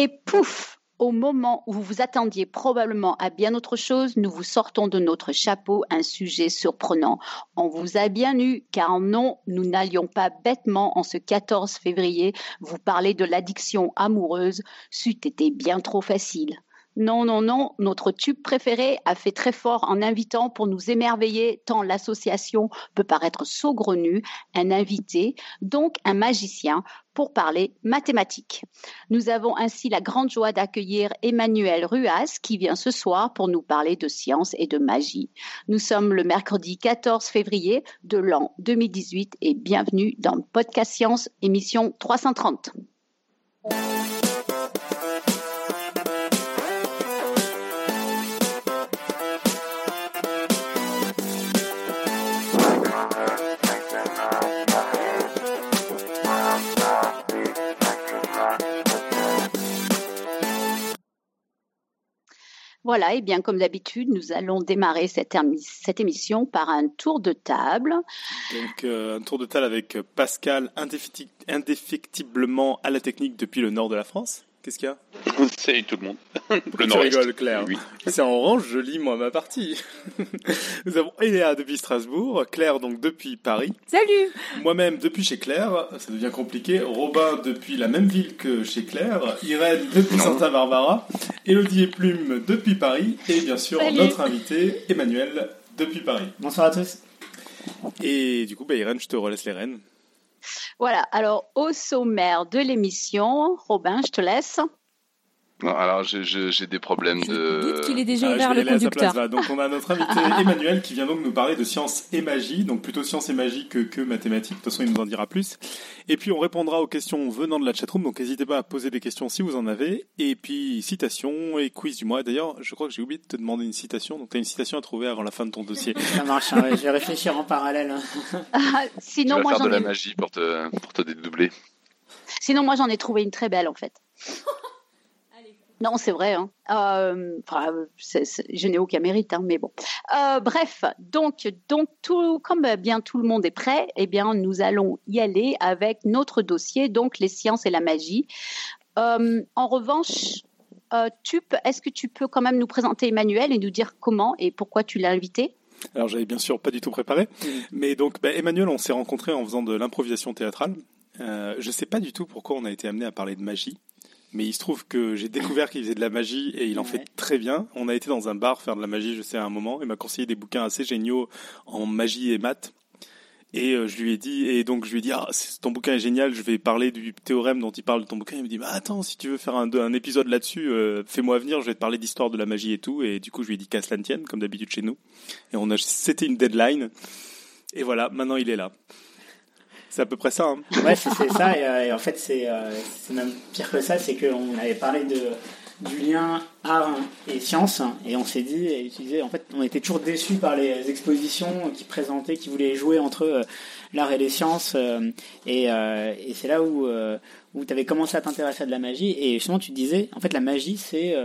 Et pouf, au moment où vous vous attendiez probablement à bien autre chose, nous vous sortons de notre chapeau un sujet surprenant. On vous a bien eu, car non, nous n'allions pas bêtement en ce 14 février vous parler de l'addiction amoureuse, c'eût été bien trop facile. Non, non, non, notre tube préféré a fait très fort en invitant pour nous émerveiller tant l'association peut paraître saugrenue, un invité, donc un magicien, pour parler mathématiques. Nous avons ainsi la grande joie d'accueillir Emmanuel Ruas qui vient ce soir pour nous parler de science et de magie. Nous sommes le mercredi 14 février de l'an 2018 et bienvenue dans podcast Science émission 330. Voilà, et bien comme d'habitude, nous allons démarrer cette, émission par un tour de table. Donc euh, un tour de table avec Pascal indéfectiblement à la technique depuis le nord de la France. Qu'est-ce qu'il y a Salut tout le monde. Le tu rigoles, Claire oui. C'est en orange, je lis moi ma partie. Nous avons Eléa depuis Strasbourg, Claire donc depuis Paris. Salut Moi-même depuis chez Claire, ça devient compliqué. Robin depuis la même ville que chez Claire. Irène depuis Santa Barbara. Elodie et Plume depuis Paris. Et bien sûr notre invité Emmanuel depuis Paris. Bonsoir à tous. Et du coup, bah, Irène, je te relaisse les rênes. Voilà, alors au sommaire de l'émission, Robin, je te laisse alors j'ai des problèmes de. qu'il est déjà ah, ouvert le conducteur. donc on a notre invité Emmanuel qui vient donc nous parler de sciences et magie, donc plutôt sciences et magie que, que mathématiques. De toute façon, il nous en dira plus. Et puis on répondra aux questions venant de la chatroom, donc n'hésitez pas à poser des questions si vous en avez. Et puis citation et quiz du mois. D'ailleurs, je crois que j'ai oublié de te demander une citation, donc tu as une citation à trouver avant la fin de ton dossier. Ça marche, hein, je vais réfléchir en parallèle. Ah, sinon, tu moi faire de la magie pour te, pour te dédoubler. Sinon, moi j'en ai trouvé une très belle en fait. Non, c'est vrai. Hein. Euh, je n'ai aucun mérite, hein, mais bon. Euh, bref, donc, donc tout, comme bien tout le monde est prêt, eh bien, nous allons y aller avec notre dossier, donc les sciences et la magie. Euh, en revanche, est-ce que tu peux quand même nous présenter Emmanuel et nous dire comment et pourquoi tu l'as invité? Alors j'avais bien sûr pas du tout préparé, mais donc bah, Emmanuel, on s'est rencontré en faisant de l'improvisation théâtrale. Euh, je sais pas du tout pourquoi on a été amené à parler de magie. Mais il se trouve que j'ai découvert qu'il faisait de la magie et il en fait très bien. On a été dans un bar faire de la magie, je sais, à un moment. Il m'a conseillé des bouquins assez géniaux en magie et maths. Et euh, je lui ai dit, et donc je lui ai dit, ah, ton bouquin est génial, je vais parler du théorème dont il parle de ton bouquin. Il me dit, bah attends, si tu veux faire un, un épisode là-dessus, euh, fais-moi venir, je vais te parler d'histoire de la magie et tout. Et du coup, je lui ai dit qu'à cela tienne, comme d'habitude chez nous. Et on a, c'était une deadline. Et voilà, maintenant il est là. C'est à peu près ça. Hein. Ouais, c'est ça. Euh, et, en fait, euh, c'est même pire que ça. C'est qu'on avait parlé de, du lien art et science. Et on s'est dit, et utilisé, en fait, on était toujours déçus par les expositions qui présentaient, qui voulaient jouer entre euh, l'art et les sciences. et, et c'est là où, où tu avais commencé à t'intéresser à de la magie. Et justement, tu disais, en fait, la magie, c'est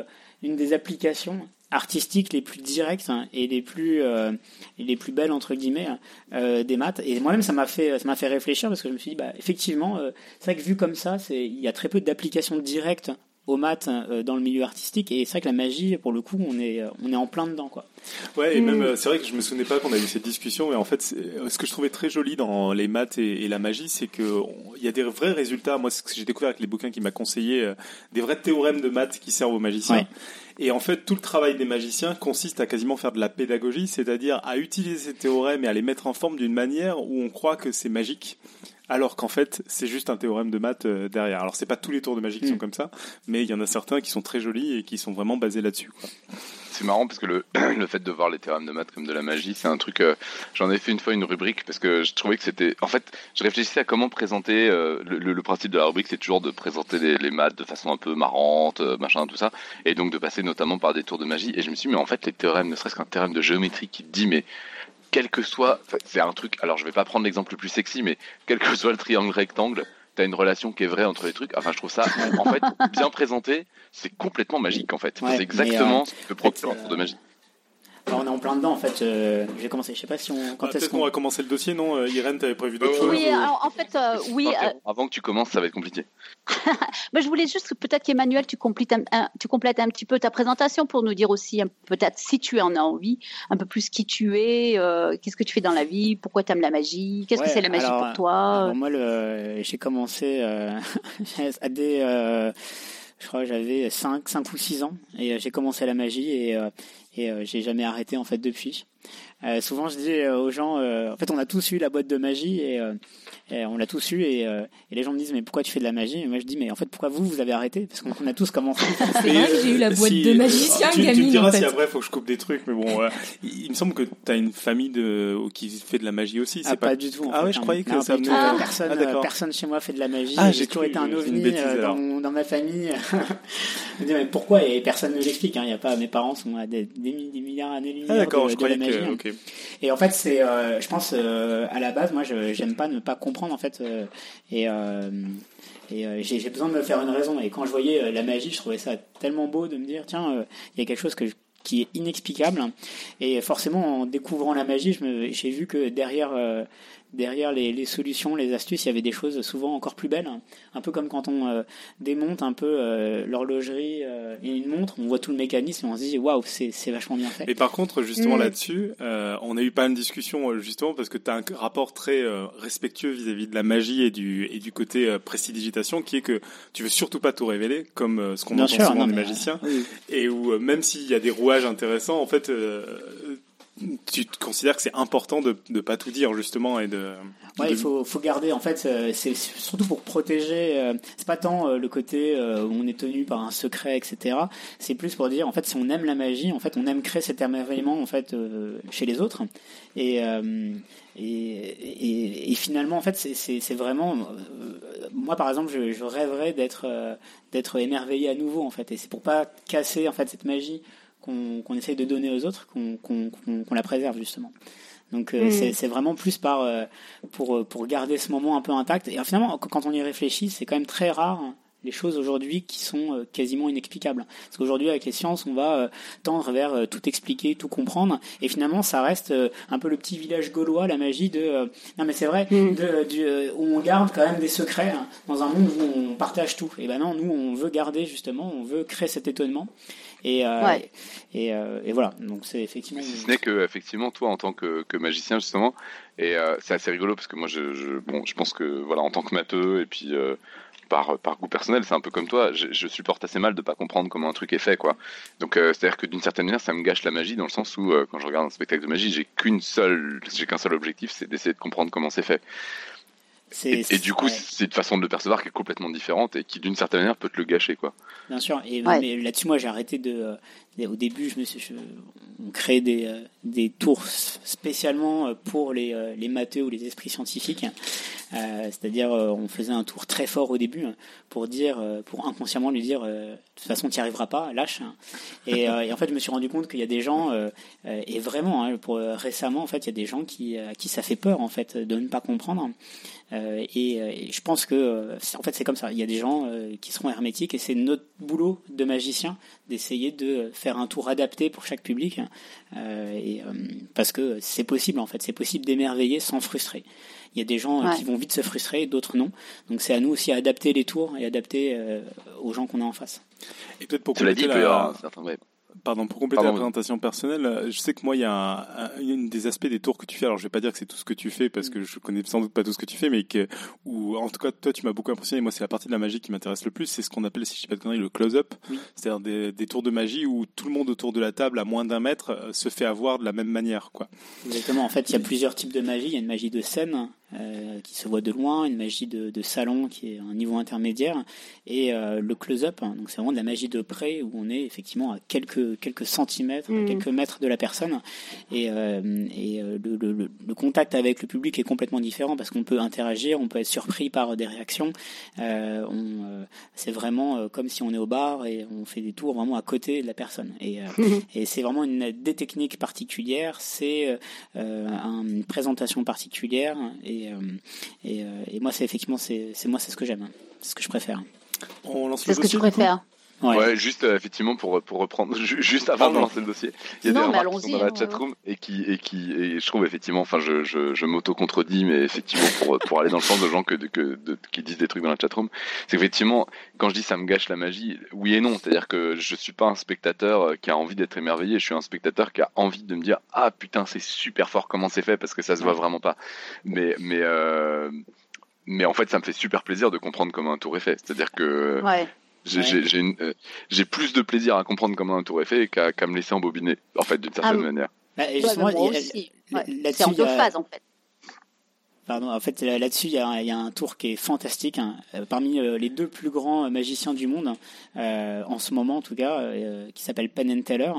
une des applications artistiques les plus directes et les plus euh, les plus belles entre guillemets euh, des maths. Et moi-même ça m'a fait ça m'a fait réfléchir parce que je me suis dit bah effectivement euh, c'est vrai que vu comme ça c'est il y a très peu d'applications directes aux maths dans le milieu artistique. Et c'est vrai que la magie pour le coup on est on est en plein dedans quoi. Ouais et même mm. c'est vrai que je me souvenais pas qu'on a eu cette discussion mais en fait ce que je trouvais très joli dans les maths et, la magie c'est que il y a des vrais résultats. Moi ce que j'ai découvert avec les bouquins qui m'a conseillé des vrais théorèmes de maths qui servent aux magiciens et en fait, tout le travail des magiciens consiste à quasiment faire de la pédagogie, c'est-à-dire à utiliser ces théorèmes et à les mettre en forme d'une manière où on croit que c'est magique, alors qu'en fait, c'est juste un théorème de maths euh, derrière. Alors, c'est pas tous les tours de magie qui sont mm. comme ça, mais il y en a certains qui sont très jolis et qui sont vraiment basés là-dessus. C'est marrant parce que le, le fait de voir les théorèmes de maths comme de la magie, c'est un truc. Euh, j'en ai fait une fois une rubrique parce que je trouvais que c'était. En fait, je réfléchissais à comment présenter. Euh, le, principe de la rubrique, c'est toujours de présenter les, maths de façon un peu marrante, machin, tout ça, et donc de passer notamment par des tours de magie. Et je me suis dit, mais en fait, les théorèmes, ne serait-ce qu'un théorème de géométrie qui dit, mais quel que soit, c'est un truc, alors je vais pas prendre l'exemple le plus sexy, mais quel que soit le triangle rectangle, t'as une relation qui est vraie entre les trucs. Enfin, je trouve ça, en fait, bien présenté, c'est complètement magique, en fait. c'est exactement euh, ce que peut procurer un de magie. On est en plein dedans en fait. Euh, j'ai commencé, je sais pas si on. Quand bah, est-ce qu'on va commencer le dossier, non euh, Irène, t'avais prévu d'autres choses Oui, en fait, euh, oui. Avant que tu commences, ça va être compliqué. Moi, je voulais juste peut-être qu'Emmanuel, tu complètes un, tu complètes un petit peu ta présentation pour nous dire aussi peut-être si tu en as envie, un peu plus qui tu es, qu'est-ce que tu fais dans la vie, pourquoi tu aimes la magie, qu'est-ce que c'est la magie pour toi? Moi, j'ai commencé à des je crois que j'avais 5, 5 ou 6 ans et j'ai commencé la magie et, et euh, j'ai jamais arrêté depuis. Euh, souvent, je dis euh, aux gens, en fait, on a tous eu la boîte de magie et, on l'a tous eu et, les gens me disent mais pourquoi tu fais de la magie? Et moi je dis mais en fait pourquoi vous vous avez arrêté? Parce qu'on a tous commencé. C'est vrai que j'ai eu la boîte de magicien tu, gamine. Tu me diras en fait. si après faut que je coupe des trucs mais bon il me semble que tu as une famille de qui fait de la magie aussi. Ah, pas... du tout. ah ouais je hein. croyais que ça venait... ah, personne ah, personne chez moi fait de la magie. Ah, j'ai toujours été un ovni dans, dans, ma famille. je dis mais pourquoi? Et personne ne l'explique. Hein. Il y a pas mes parents sont à des, des, milliards d'années ah, d'accord, je croyais la Et en fait, c'est, euh, je pense, euh, à la base, moi, j'aime pas ne pas comprendre, en fait, euh, et, j'ai, besoin de me faire une raison. Et quand je voyais la magie, je trouvais ça tellement beau de me dire, tiens, il y a quelque chose qui est inexplicable. Et forcément, en découvrant la magie, j'ai vu que derrière derrière les, solutions, les astuces, il y avait des choses souvent encore plus belles. Un peu comme quand on euh, démonte un peu euh, l'horlogerie euh, et une montre, on voit tout le mécanisme et on se dit waouh, c'est vachement bien fait. Et par contre, justement mm. là-dessus, on a eu pas une discussion justement parce que tu as un rapport très respectueux vis-à-vis de la magie et du, et du côté prestidigitation qui est que tu veux surtout pas tout révéler comme ce qu'on entend souvent des magiciens et où même s'il y a des rouages intéressants, en fait tu considères que c'est important de ne pas tout dire justement et de. Ouais, il faut, faut garder. En fait, euh, c'est surtout pour protéger. Euh, c'est pas tant euh, le côté où on est tenu par un secret, etc. C'est plus pour dire en fait si on aime la magie, en fait on aime créer cet émerveillement en fait chez les autres. Et et, et, finalement en fait c'est vraiment moi par exemple je, je rêverais d'être d'être émerveillé à nouveau en fait et c'est pour pas casser en fait cette magie qu'on essaye de donner aux autres, qu'on la préserve justement. Donc euh, mm. c'est vraiment plus par euh, pour pour garder ce moment un peu intact. Et finalement, quand on y réfléchit, c'est quand même très rare les choses aujourd'hui qui sont euh, quasiment inexplicables. Parce qu'aujourd'hui, avec les sciences, on va tendre vers tout expliquer, tout comprendre, et finalement, ça reste un peu le petit village gaulois, la magie de. non, mais c'est vrai, mm. de, où on garde quand même des secrets hein, dans un monde où on partage tout. Et ben non, nous, on veut garder justement, on veut créer cet étonnement. Et, euh, et, euh, et, voilà, donc c'est effectivement. Si ce n'est que, effectivement, toi, en tant que, que magicien, justement, et euh, c'est assez rigolo parce que moi, je, je, bon, je pense que, voilà, en tant que matheux, et puis par, par goût personnel, c'est un peu comme toi, je, je, supporte assez mal de pas comprendre comment un truc est fait, quoi. Donc, c'est-à-dire que d'une certaine manière, ça me gâche la magie dans le sens où, quand je regarde un spectacle de magie, j'ai qu'une seule, j'ai qu'un seul objectif, c'est d'essayer de comprendre comment c'est fait. Et, et, du coup, c'est une façon de le percevoir qui est complètement différente et qui, d'une certaine manière, peut te le gâcher, quoi. Bien sûr. Et mais là-dessus, moi, j'ai arrêté de. Au début, je me suis, on crée des, euh, des tours spécialement euh, pour les, euh, les matheux ou les esprits scientifiques. C'est-à-dire, on faisait un tour très fort au début hein, pour dire, pour inconsciemment lui dire, de toute façon, tu n'y arriveras pas, lâche. Hein. Et, et, en fait, je me suis rendu compte qu'il y a des gens, et vraiment, hein, pour récemment, en fait, il y a des gens qui, à qui ça fait peur, en fait, de ne pas comprendre. Euh, et, je pense que en fait c'est comme ça. Il y a des gens qui seront hermétiques et c'est notre boulot de magicien d'essayer de faire un tour adapté pour chaque public, euh, et, euh, parce que c'est possible en fait, c'est possible d'émerveiller sans frustrer. Il y a des gens qui vont vite se frustrer, d'autres non. Donc c'est à nous aussi à adapter les tours et adapter euh, aux gens qu'on a en face. Et peut-être pour compléter la... Pardon, pour compléter la présentation personnelle, euh, je sais que moi, il y a un, une des aspects des tours que tu fais. Alors, je vais pas dire que c'est tout ce que tu fais parce que je connais sans doute pas tout ce que tu fais, mais que, ou en tout cas, toi, tu m'as beaucoup impressionné. Moi, c'est la partie de la magie qui m'intéresse le plus. C'est ce qu'on appelle, si je dis pas de conneries, le close-up. C'est-à-dire des, des, tours de magie où tout le monde autour de la table, à moins d'un mètre, euh, se fait avoir de la même manière, quoi. Exactement. En fait, il y a plusieurs types de magie. Il y a une magie de scène, euh, qui se voit de loin, une magie de, de, salon qui est un niveau intermédiaire, et euh, le close-up, hein, donc c'est vraiment de la magie de près où on est effectivement à quelques, quelques centimètres, mm. quelques mètres de la personne, et, euh, et le, le, le, contact avec le public est complètement différent parce qu'on peut interagir, on peut être surpris par des réactions, on, c'est vraiment comme si on est au bar et on fait des tours vraiment à côté de la personne, et, et c'est vraiment une, des techniques particulières, c'est une présentation particulière, et euh, euh, et, moi, c'est effectivement, c'est moi, c'est ce que j'aime, c'est ce que je préfère. C'est ce que tu préfères. Ouais, juste euh, effectivement pour pour reprendre juste avant de lancer le dossier, il y a des remarques qui sont dans la hein, chatroom et qui et qui et je trouve effectivement, enfin je je, je m'auto contredis, mais effectivement pour pour aller dans le sens de gens que que qui disent des trucs dans la chatroom, c'est effectivement quand je dis ça me gâche la magie, oui et non, c'est-à-dire que je suis pas un spectateur euh, qui a envie d'être émerveillé, je suis un spectateur qui a envie de me dire ah putain c'est super fort. Comment c'est fait parce que ça se voit vraiment pas, mais mais euh, mais en fait, ça me fait super plaisir de comprendre comment un tour est fait. C'est-à-dire que ouais. Euh, j'ai plus de plaisir à comprendre comment un tour est fait qu'à me laisser embobiner, en fait, d'une certaine ah, manière. Bah, justement, c'est en deux phases, en fait. Pardon, en fait, là-dessus, il y, y, a un tour qui est fantastique. Hein. Euh, parmi euh, les deux plus grands magiciens du monde, euh, en ce moment en tout cas, qui s'appelle Penn and Teller,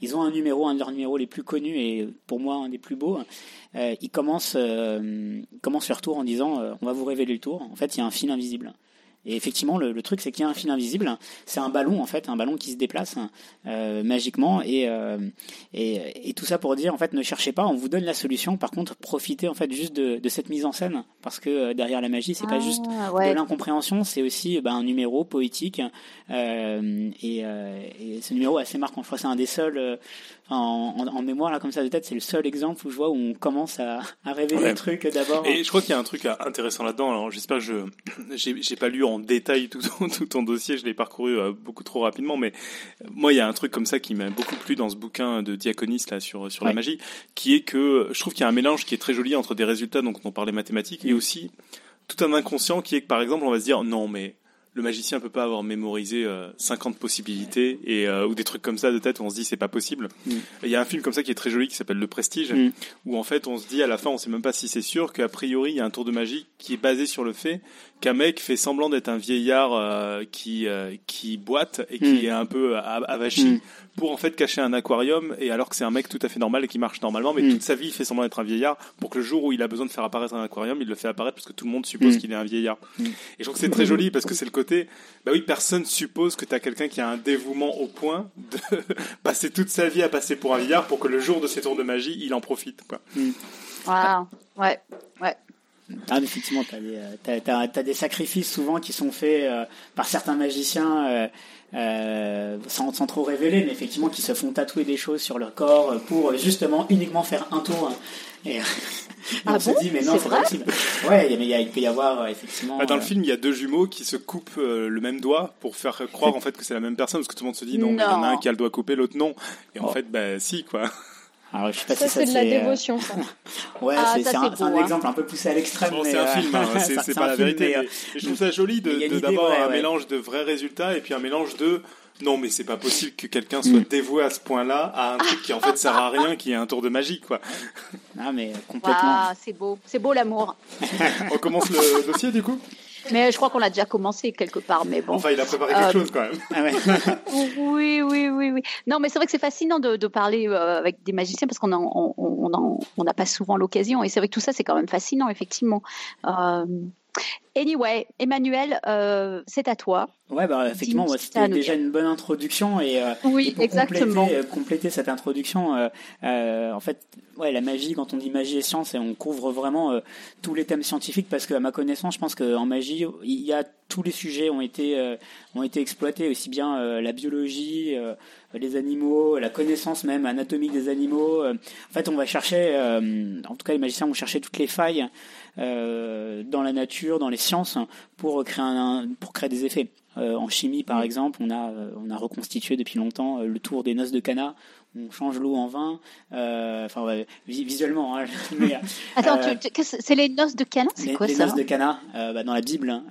ils ont un numéro, un de leurs numéros les plus connus et pour moi un des plus beaux. ils commencent, commencent leur tour en disant On va vous révéler le tour. En fait, il y a un fil invisible. Et effectivement, le, le truc, c'est qu'il y a un fil invisible. C'est un ballon, en fait, un ballon qui se déplace euh, magiquement. Et, euh, et, et, tout ça pour dire, en fait, ne cherchez pas, on vous donne la solution. Par contre, profitez, en fait, juste de, de cette mise en scène. Parce que euh, derrière la magie, c'est pas ah, juste de l'incompréhension, c'est aussi bah, un numéro poétique. Euh, et, euh, et, ce numéro est assez marquant. Je crois que c'est un des seuls en, mémoire là comme ça de tête, c'est le seul exemple où je vois où on commence à, à révéler des trucs d'abord. Et je crois qu'il y a un truc intéressant là-dedans. Alors j'espère que je j'ai pas lu en détail tout ton, tout ton dossier, je l'ai parcouru euh, beaucoup trop rapidement, mais moi il y a un truc comme ça qui m'a beaucoup plu dans ce bouquin de Diaconis là sur sur la magie, qui est que je trouve qu'il y a un mélange qui est très joli entre des résultats donc on parlait mathématiques et aussi tout un inconscient qui est que par exemple on va se dire non mais le magicien peut pas avoir mémorisé 50 euh, possibilités et euh, ou des trucs comme ça de tête où on se dit c'est pas possible. Mm. Il y a un film comme ça qui est très joli qui s'appelle Le Prestige mm. où en fait on se dit à la fin on sait même pas si c'est sûr qu'a priori il y a un tour de magie qui est basé sur le fait qu'un mec fait semblant d'être un vieillard euh, qui qui boite et qui mm. est un peu avachi pour en fait cacher un aquarium et alors que c'est un mec tout à fait normal et qui marche normalement mais toute sa vie il fait semblant d'être un vieillard pour que le jour où il a besoin de faire apparaître un aquarium il le fait apparaître parce que tout le monde suppose qu'il est un vieillard. Et je trouve que c'est très joli parce que c'est le bah oui, personne suppose que tu as quelqu'un qui a un dévouement au point de passer toute sa vie à passer pour un vieillard pour que le jour de ses tours de magie, il en profite. Quoi. Mm. ouais, ouais. Ah, effectivement, tu as, as, des sacrifices souvent qui sont faits euh, par certains magiciens euh, euh, sans, sans, trop révéler, mais effectivement qui se font tatouer des choses sur leur corps pour justement uniquement faire un tour. Et, ah on se dit, mais non, c'est possible. Ouais, mais il, peut y avoir effectivement. Bah, dans le film, il y a deux jumeaux qui se coupent le même doigt pour faire croire en fait que c'est la même personne, parce que tout le monde se dit non, il y en a un qui a le doigt coupé, l'autre non. Et en oh. fait, bah si, quoi. Alors, je sais pas ça, si c'est de la dévotion. Ça. ouais, ah, c'est un, un, exemple un peu poussé à l'extrême. c'est un film, hein, c'est pas la vérité. Mais, je trouve ça joli d'avoir un mélange de vrais résultats et puis un mélange de non, mais c'est pas possible que quelqu'un soit mm. dévoué à ce point-là à un truc qui en fait sert à rien, qui est un tour de magie, quoi. Ah, mais complètement. Ah, c'est beau, c'est beau l'amour. On commence le dossier du coup? Mais je crois qu'on a déjà commencé quelque part, mais bon. Enfin, il a préparé quelque euh, chose quand même. Ah oui, oui, oui, oui. Non, mais c'est vrai que c'est fascinant de, de parler euh, avec des magiciens parce qu'on n'a on, on, on pas souvent l'occasion. Et c'est vrai que tout ça, c'est quand même fascinant, effectivement. Euh, Anyway, Emmanuel, euh, c'est à toi. Ouais, bah, effectivement, c'était déjà une bonne introduction et, euh, oui, pour exactement. Compléter, euh, compléter, cette introduction, en fait, ouais, la magie, quand on dit magie et science, et on couvre vraiment tous les thèmes scientifiques parce qu'à ma connaissance, je pense qu'en magie, il y a tous les sujets ont été ont été exploités, aussi bien la biologie, les animaux, la connaissance même anatomique des animaux. en fait, on va chercher, en tout cas, les magiciens vont chercher toutes les failles dans la nature, dans les sciences, pour créer, pour créer des effets. Euh, en chimie, par exemple, on a, euh, on a reconstitué depuis longtemps le tour des noces de Cana. On change l'eau en vin. enfin, visuellement. Hein, Attends, c'est les noces de Cana? C'est quoi les ça? Les noces de Cana, bah, dans la Bible, hein,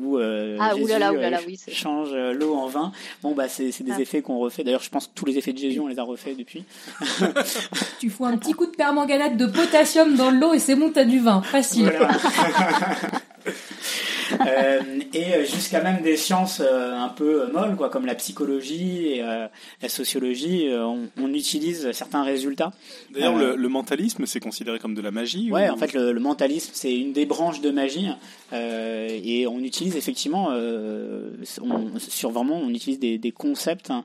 où ah, Jésus change l'eau en vin. Bon, bah, c'est des ah. effets qu'on refait. D'ailleurs, je pense que tous les effets de Jésus, on les a refaits depuis. tu fous un petit coup de permanganate de potassium dans l'eau et c'est bon, t'as du vin. Facile. Euh, et jusqu'à même des sciences euh, un peu molles, quoi, comme la psychologie et euh, la sociologie, on, utilise certains résultats. D'ailleurs, le, mentalisme, c'est considéré comme de la magie Ouais, en fait, le, mentalisme, c'est une des branches de magie, et on utilise effectivement, sur vraiment, on utilise des, des concepts hein,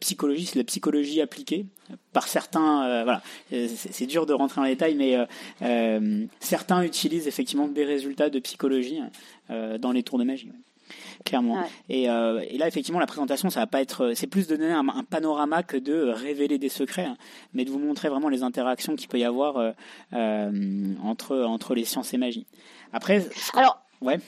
psychologie, c'est la psychologie appliquée par certains. voilà, c'est dur de rentrer en détail, mais certains utilisent effectivement des résultats de psychologie euh, dans les tours de magie. clairement. Ouais. Et, euh, et là, effectivement, la présentation, ça va pas être, c'est plus de donner un, un panorama que de révéler des secrets, hein, mais de vous montrer vraiment les interactions qu'il peut y avoir euh, euh, entre entre les sciences et magie. Après, Alors, ouais.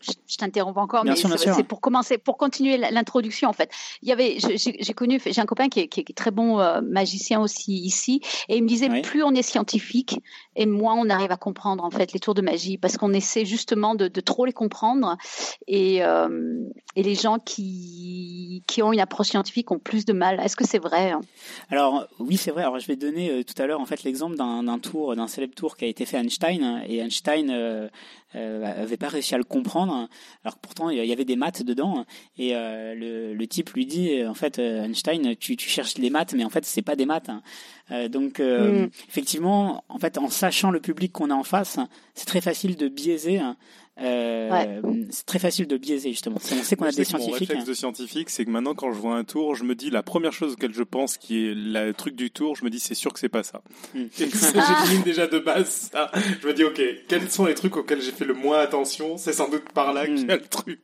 je, t'interromps encore, Bien mais c'est pour commencer, pour continuer l'introduction en fait. Il y avait, j'ai connu, j'ai un copain qui est, qui est très bon euh, magicien aussi ici, et il me disait plus on est scientifique et moins on arrive à comprendre en fait les tours de magie, parce qu'on essaie justement de, trop les comprendre, et euh, et les gens qui qui ont une approche scientifique ont plus de mal. Est-ce que c'est vrai hein? Alors oui, c'est vrai. Alors je vais donner euh, tout à l'heure en fait l'exemple d'un tour, d'un célèbre tour qui a été fait à Einstein hein, et Einstein euh, euh, avait pas réussi à le comprendre. Alors pourtant il y avait des maths dedans et euh, le, le type lui dit en fait Einstein, tu, tu cherches les maths, mais en fait c'est pas des maths. Hein. Euh, donc euh, Mm. effectivement, en fait en sachant le public qu'on a en face, c'est très facile de biaiser. hein. Euh, C'est très facile de biaiser justement. On sait qu'on a des que Mon scientifiques. réflexe de scientifique, c'est que maintenant, quand je vois un tour, je me dis la première chose auquel je pense qui est le truc du tour, je me dis c'est sûr que c'est pas ça. Mm. J'élimine déjà de base ça. Je me dis ok, quels sont les trucs auxquels j'ai fait le moins attention? C'est sans doute par là qu'il y a le truc.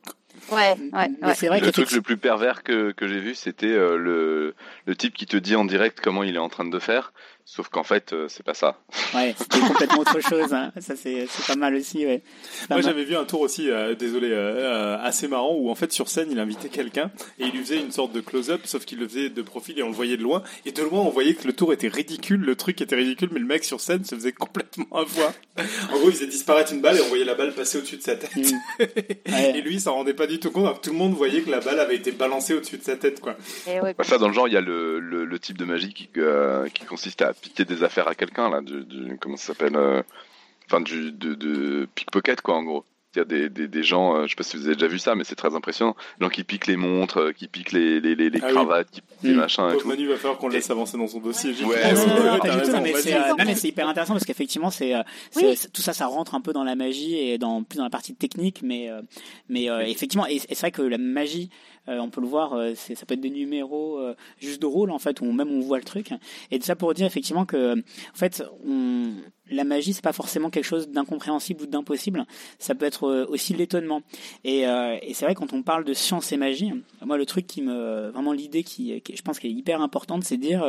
Ouais, ouais, ouais. c'est vrai Le truc le plus pervers que, que j'ai vu, c'était euh, le, le type qui te dit en direct comment il est en train de faire, sauf qu'en fait, euh, c'est pas ça. Ouais, c'était complètement autre chose. hein. Ça c'est c'est pas mal aussi, ouais. Moi, j'avais vu un tour aussi, euh, désolé, euh, euh, assez marrant, où en fait sur scène, il invitait quelqu'un et il lui faisait une sorte de close-up, sauf qu'il le faisait de profil et on le voyait de loin. Et de loin, on voyait que le tour était ridicule, le truc était ridicule, mais le mec sur scène se faisait complètement avoir. En gros, il faisait disparaître une balle et on voyait la balle passer au-dessus de sa tête. Mm. Ouais. Et lui, il s'en rendait pas du tout compte, alors que tout le monde voyait que la balle avait été balancée au-dessus de sa tête, quoi. Et ouais, Bah, ça, dans le genre, il y a le, le, le type de magie qui, euh, qui consiste à des affaires à quelqu'un, là, du, du- comment ça s'appelle euh, Enfin, du, de, de pickpocket, quoi, en gros. Il y a des, des, des gens, euh, je sais pas si vous avez déjà vu ça, mais c'est très impressionnant. Des gens qui piquent les montres, euh, qui piquent les, les, les, les Ah oui. cravates, qui piquent les Mm. machins et tout. Manu, va falloir qu'on le laisse avancer dans son dossier. Ouais, mais c'est, hyper intéressant parce qu'effectivement, c'est, euh, c'est- Oui. tout ça, ça rentre un peu dans la magie et dans plus dans la partie technique, mais, mais euh, effectivement, et, et c'est vrai que la magie, euh, on peut le voir, euh, ça peut être des numéros euh, juste de rôle en fait, où même on voit le truc. Et tout ça pour dire effectivement que, en fait, on, la magie, c'est pas forcément quelque chose d'incompréhensible ou d'impossible. Ça peut être euh, aussi l'étonnement. Et, euh, et c'est vrai quand on parle de science et magie, moi le truc qui me, vraiment l'idée qui, qui je pense qu'elle est hyper importante, c'est de dire,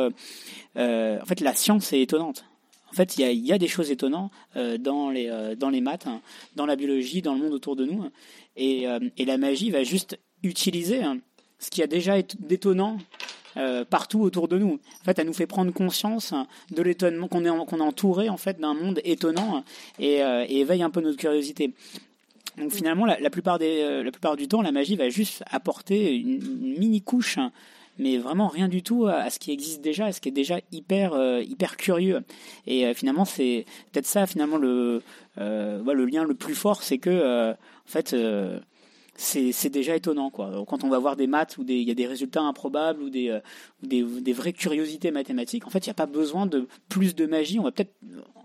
euh, en fait, la science est étonnante. En fait, il y a, y des choses étonnantes dans les dans les maths, hein, dans la biologie, dans le monde autour de nous, et, la magie va juste utiliser hein, ce qui a déjà d'étonnant euh, partout autour de nous. En fait, elle nous fait prendre conscience de l'étonnement qu'on est est entouré en fait d'un monde étonnant et, euh, et éveille un peu notre curiosité. Donc finalement, la, plupart des euh, la plupart du temps, la magie va juste apporter une, mini couche mais vraiment rien du tout à, ce qui existe déjà, à ce qui est déjà hyper hyper curieux. Et finalement, c'est peut-être ça finalement le le lien le plus fort, c'est que en fait c'est déjà étonnant quoi. Quand on va voir des maths où il y a des résultats improbables ou des, euh, des vraies curiosités mathématiques, en fait, il n'y a pas besoin de plus de magie. On va peut-être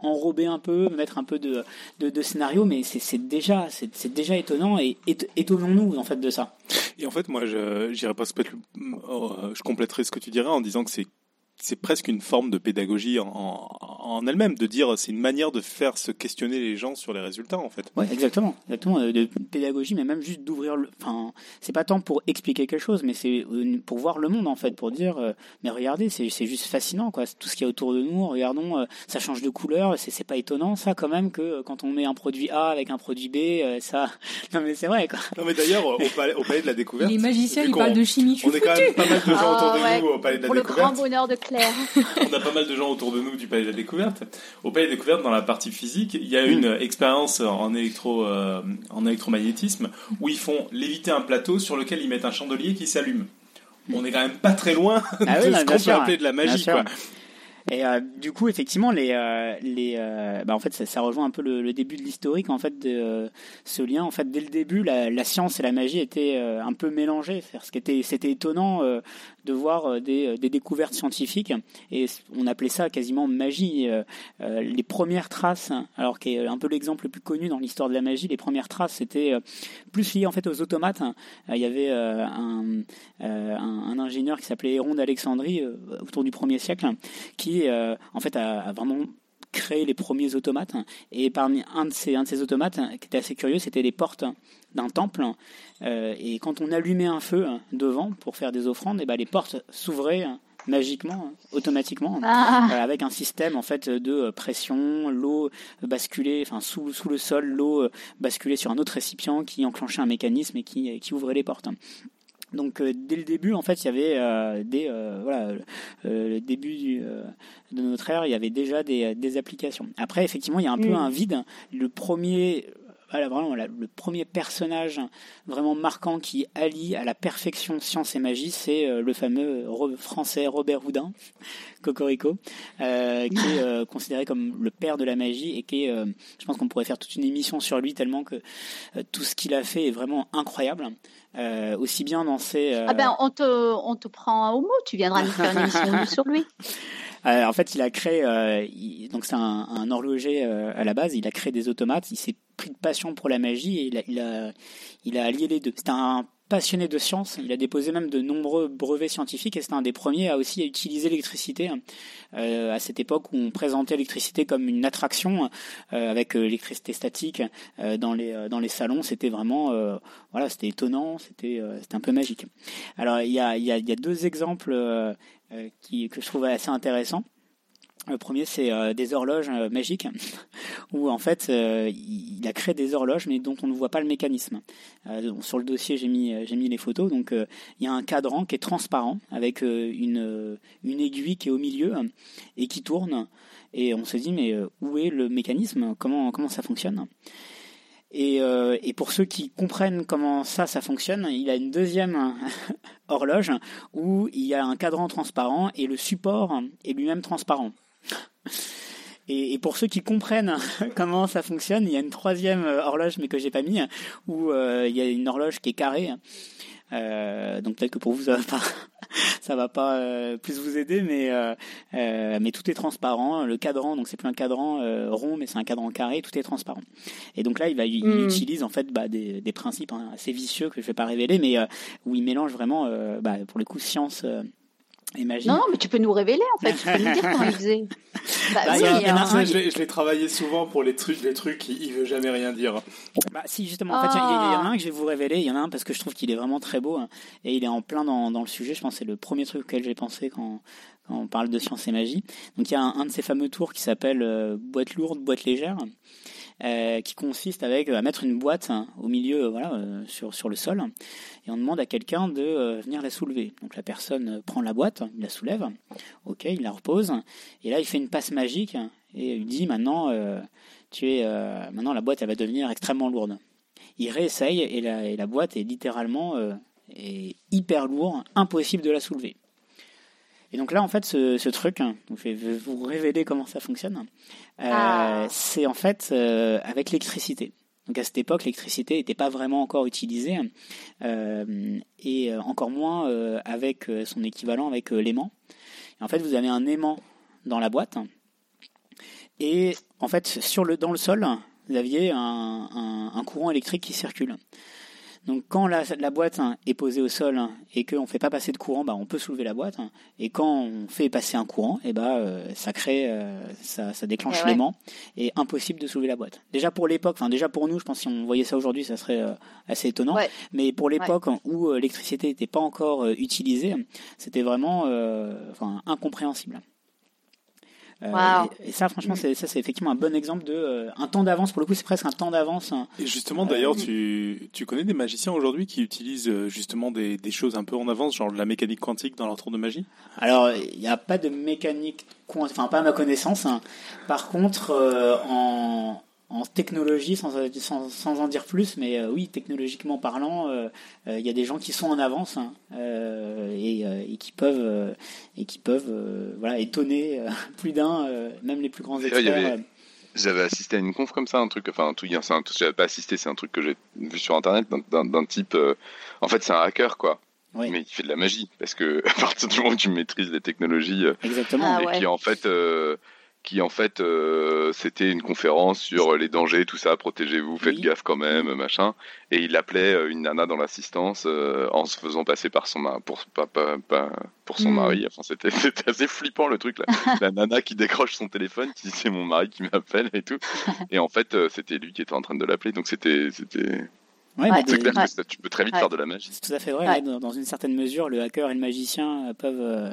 enrober un peu, mettre un peu de de, scénario, mais c'est déjà c'est déjà étonnant et éton- étonnons-nous en fait de ça. Et en fait, moi, je pas oh, euh, je compléterai ce que tu dirais en disant que c'est c'est presque une forme de pédagogie en, en, en elle-même, de dire c'est une manière de faire se questionner les gens sur les résultats, en fait. Ouais, exactement, exactement. euh, De pédagogie, mais même juste d'ouvrir le. Enfin, c'est pas tant pour expliquer quelque chose, mais c'est euh, pour voir le monde en fait, pour dire, euh, mais regardez, c'est c'est juste fascinant quoi. Tout ce qu'il y a autour de nous, regardons, euh, ça change de couleur. C'est c'est pas étonnant ça quand même que euh, quand on met un produit A avec un produit B, euh, ça. Non mais c'est vrai quoi. Non, mais d'ailleurs, au palais, au palais de la découverte. Les magiciens, ils parlent de chimie. On est quand même pas mal de gens autour de Ah, ouais. nous au palais de la pour le grand découverte. bonheur de On a pas mal de gens autour de nous du Palais de la Découverte. Au Palais de la Découverte, dans la partie physique, il y a une expérience en, électro, euh, en électromagnétisme où ils font léviter un plateau sur lequel ils mettent un chandelier qui s'allume. On est quand même pas très loin Ah oui, de non, ce qu'on peut appeler de la magie. Quoi. Et euh, du coup, effectivement, les, euh, les, euh, bah, en fait, ça, rejoint un peu le, début de l'historique, en fait, de ce lien. En fait, dès le début, la, science et la magie étaient un peu mélangées. Ce qui était, c'était étonnant de voir des, découvertes scientifiques, et on appelait ça quasiment magie. Les premières traces, alors qui est un peu l'exemple le plus connu dans l'histoire de la magie, les premières traces, c'était plus lié en fait aux automates. Il y avait un, ingénieur qui s'appelait Héron d'Alexandrie autour du 1er siècle, qui euh, en fait a, a vraiment créé les premiers automates. Et parmi un de ces, un de ces automates qui était assez curieux, c'était les portes d'un temple. et quand on allumait un feu devant pour faire des offrandes, et ben les portes s'ouvraient magiquement, automatiquement, ah. euh, avec un système en fait de pression, l'eau basculée, enfin sous, sous le sol, l'eau basculée sur un autre récipient qui enclenchait un mécanisme et qui, qui ouvrait les portes. Donc euh, dès le début, en fait, il y avait euh, des voilà le début de notre ère, il y avait déjà des, des applications. Après, effectivement, il y a un peu mm. un vide. Le premier voilà, vraiment le premier personnage vraiment marquant qui allie à la perfection science et magie, c'est euh, le fameux français Robert Houdin, Cocorico, euh, qui est euh, considéré comme le père de la magie et qui est, je pense qu'on pourrait faire toute une émission sur lui tellement que tout ce qu'il a fait est vraiment incroyable. aussi bien dans ses... Ah ben on te, on te prend au mot, tu viendras nous faire une émission sur lui. en fait, il a créé, donc c'est un, horloger à la base, il a créé des automates, il s'est pris de passion pour la magie et il a, il a, il a allié les deux. C'est un passionné de science. Il a déposé même de nombreux brevets scientifiques et c'est un des premiers à aussi utiliser l'électricité euh, à cette époque où on présentait l'électricité comme une attraction euh, avec euh, l'électricité statique euh, dans les dans les salons. C'était vraiment voilà, c'était étonnant, c'était c'était un peu magique. Alors il y a y a, il y a deux exemples qui que je trouve assez intéressants. Le premier, c'est euh, des horloges euh, magiques, où en fait, euh, il a créé des horloges, mais dont on ne voit pas le mécanisme. sur le dossier, j'ai mis, j'ai mis les photos. Donc, il y a un cadran qui est transparent, avec une, une aiguille qui est au milieu et qui tourne. Et on se dit, mais où est le mécanisme? Comment, comment ça fonctionne? Et, et, pour ceux qui comprennent comment ça, ça fonctionne, il a une deuxième horloge où il y a un cadran transparent et le support est lui-même transparent. Et, pour ceux qui comprennent comment ça fonctionne, il y a une troisième euh, horloge, mais que j'ai pas mis, où euh, il y a une horloge qui est carrée. Euh, donc peut-être que pour vous ça va pas, ça va pas plus vous aider, mais mais tout est transparent. Le cadran, donc c'est plus un cadran rond, mais c'est un cadran carré. Tout est transparent. Et donc là, il va, il, hmm. utilise en fait bah, des, des principes hein, assez vicieux que je vais pas révéler, mais où il mélange vraiment, bah, pour le coup, science Imagine. Non, mais tu peux nous révéler en fait. Tu peux nous dire comment il faisait. Bah, bah oui, hein. je l'ai travaillé souvent pour les trucs, les trucs, il, veut jamais rien dire. Bah si, justement. En fait, il y, en a un que je vais vous révéler. Il y en a un parce que je trouve qu'il est vraiment très beau hein, et il est en plein dans, dans le sujet. Je pense que c'est le premier truc auquel j'ai pensé quand, quand, on parle de science et magie. Donc il y a un, de ces fameux tours qui s'appelle euh, boîte lourde, boîte légère. Euh, qui consiste avec à mettre une boîte hein, au milieu, voilà, euh, sur sur le sol, et on demande à quelqu'un de euh, venir la soulever. Donc la personne prend la boîte, il la soulève, ok, il la repose, et là il fait une passe magique et il dit maintenant, tu es, maintenant la boîte elle va devenir extrêmement lourde. Il réessaye et la, et la boîte est littéralement est hyper lourde, impossible de la soulever. Et donc là, en fait, ce, ce truc, hein, je vais vous révéler comment ça fonctionne. Euh, ah. C'est en fait euh, avec l'électricité. Donc à cette époque, l'électricité n'était pas vraiment encore utilisée, euh, et encore moins euh, avec son équivalent avec l'aimant. En fait, vous avez un aimant dans la boîte, et en fait, sur le, dans le sol, vous aviez un, un, un courant électrique qui circule. Donc quand la, la boîte hein, est posée au sol hein, et qu'on ne fait pas passer de courant, bah, on peut soulever la boîte. Hein. et quand on fait passer un courant, et eh bah, euh, ça crée, euh, ça, ça, déclenche l'aimant et impossible de soulever la boîte. Déjà pour l'époque, enfin déjà pour nous, je pense que si on voyait ça aujourd'hui, ça serait euh, assez étonnant. Mais pour l'époque où l'électricité n'était pas encore utilisée, c'était vraiment enfin, incompréhensible. Euh, et, ça, franchement, c'est, ça, c'est effectivement un bon exemple de euh, un temps d'avance. Pour le coup, c'est presque un temps d'avance. Hein. Et justement, d'ailleurs, euh, tu, tu connais des magiciens aujourd'hui qui utilisent justement des, des choses un peu en avance, genre de la mécanique quantique dans leur tour de magie? Alors, il n'y a pas de mécanique, enfin pas à ma connaissance. Hein. Par contre, en en technologie, sans, sans, en dire plus, mais euh, oui, technologiquement parlant, euh, euh, il y a des gens qui sont en avance hein, et, et, qui peuvent et qui peuvent voilà étonner plus d'un, même les plus grands experts. J'avais assisté à une conf comme ça, un truc, enfin, tout, c'est un, j'avais pas assisté, c'est un truc que j'ai vu sur internet d'un type, en fait, c'est un hacker, quoi. Mais il fait de la magie, parce que à partir du moment où tu maîtrises les technologies, Exactement. et qui en fait, qui en fait euh, c'était une conférence sur les dangers, tout ça, protégez-vous, faites Oui. gaffe quand même, machin. Et il appelait euh, une nana dans l'assistance euh, en se faisant passer par son ma- pour pas, pas- pas- pour son Mm. mari. Enfin c'était c'était assez flippant le truc là. La nana qui décroche son téléphone, qui dit c'est mon mari qui m'appelle et tout. Et en fait c'était lui qui était en train de l'appeler, donc c'était c'était Ouais, Ouais. c'est clair Ouais. que ça- tu peux très vite faire de la magie. c'est tout à fait vrai. Dans, une certaine mesure, le hacker et le magicien peuvent,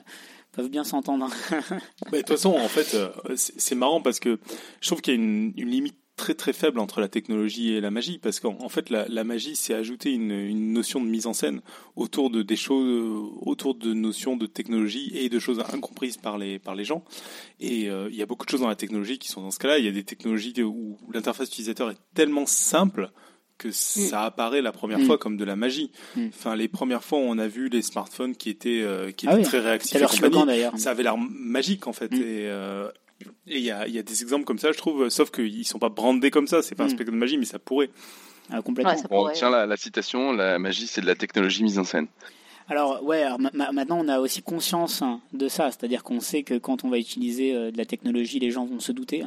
peuvent bien s'entendre. De toute façon, en fait, euh, c'est marrant parce que je trouve qu'il y a une, limite très très faible entre la technologie et la magie parce qu'en en fait la, magie c'est ajouter une, une notion de mise en scène autour de des choses euh, autour de notions de technologie et de choses incomprises par les par les gens et euh, il y a beaucoup de choses dans la technologie qui sont dans ce cas-là il y a des technologies où l'interface utilisateur est tellement simple que ça apparaît la première Mm. fois comme de la magie. Mm. Enfin, les premières fois où on a vu les smartphones qui étaient euh, qui Ah étaient oui, très réactifs leur slogan ça avait l'air magique en fait. Mm. Et euh, et il y a, il y a des exemples comme ça, je trouve, sauf qu'ils sont pas brandés comme ça. C'est pas un Mm. spectacle de magie, mais ça pourrait. Ah, complètement. Ouais, ça Bon, pourrait- tiens la, la citation, la magie c'est de la technologie mise en scène. Alors ouais, alors ma- ma- maintenant on a aussi conscience hein, de ça, c'est-à-dire qu'on sait que quand on va utiliser euh, de la technologie, les gens vont se douter.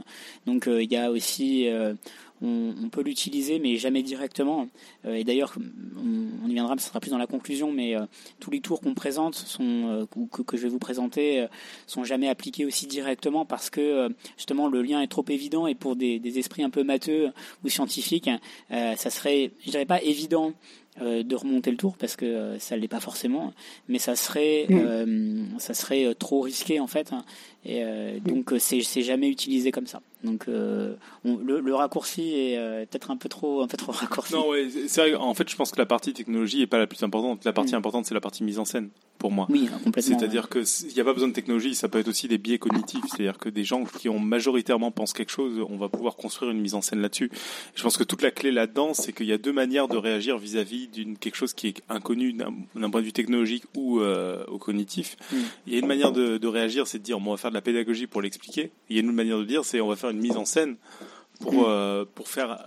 Donc euh, il y a aussi, euh, on, on peut l'utiliser, mais jamais directement. Euh, et d'ailleurs, on, on y viendra, ce sera plus dans la conclusion, mais euh, tous les tours qu'on présente sont, euh, ou que, que je vais vous présenter, euh, sont jamais appliqués aussi directement parce que euh, justement le lien est trop évident et pour des, des esprits un peu matheux ou scientifiques, euh, ça serait, je dirais pas évident de remonter le tour parce que ça l'est pas forcément mais ça serait Mm. euh, ça serait trop risqué en fait hein. Et euh, donc euh, c'est jamais utilisé comme ça donc euh, on- le, le raccourci est euh, peut-être un peu trop un peu trop raccourci Non, ouais, c'est- vrai. En fait, je pense que la partie technologie est pas la plus importante. La partie Mm. importante, c'est la partie mise en scène, pour moi. oui complètement C'est-à-dire que il n'y a pas besoin de technologie, ça peut être aussi des biais cognitifs. C'est-à-dire que des gens qui ont majoritairement pensé quelque chose, on va pouvoir construire une mise en scène là-dessus. Je pense que toute la clé là-dedans, c'est qu'il y a deux manières de réagir vis-à-vis d'une quelque chose qui est inconnu d'un point de vue technologique ou, au cognitif. Mm. Il y a une manière de, de réagir, c'est de dire bon, on va faire de la pédagogie pour l'expliquer. Il y a une autre manière de dire, c'est on va faire une mise en scène pour euh, pour faire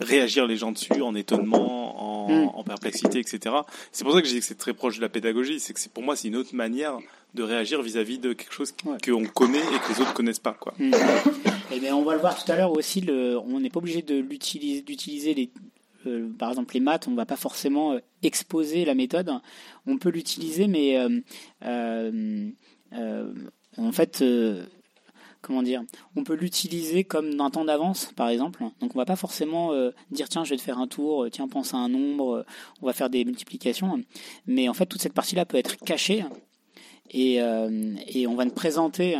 réagir les gens dessus en étonnement, en, Mm. en perplexité, etc. C'est pour ça que je dis que c'est très proche de la pédagogie. C'est que c'est pour moi c'est une autre manière de réagir vis-à-vis de quelque chose Ouais. qu'on connaît et que les autres connaissent pas. Quoi. Mm. Eh bien, on va le voir tout à l'heure aussi. Le, on n'est pas obligé de l'utiliser, d'utiliser les, euh, par exemple les maths. On ne va pas forcément euh, exposer la méthode. On peut l'utiliser, mais euh, en fait, euh, comment dire On peut l'utiliser comme d'un temps d'avance, par exemple. Donc, on va pas forcément euh, dire tiens, je vais te faire un tour. euh, Tiens, pense à un nombre. euh, On va faire des multiplications. Mais en fait, toute cette partie-là peut être cachée et, euh, et on va ne présenter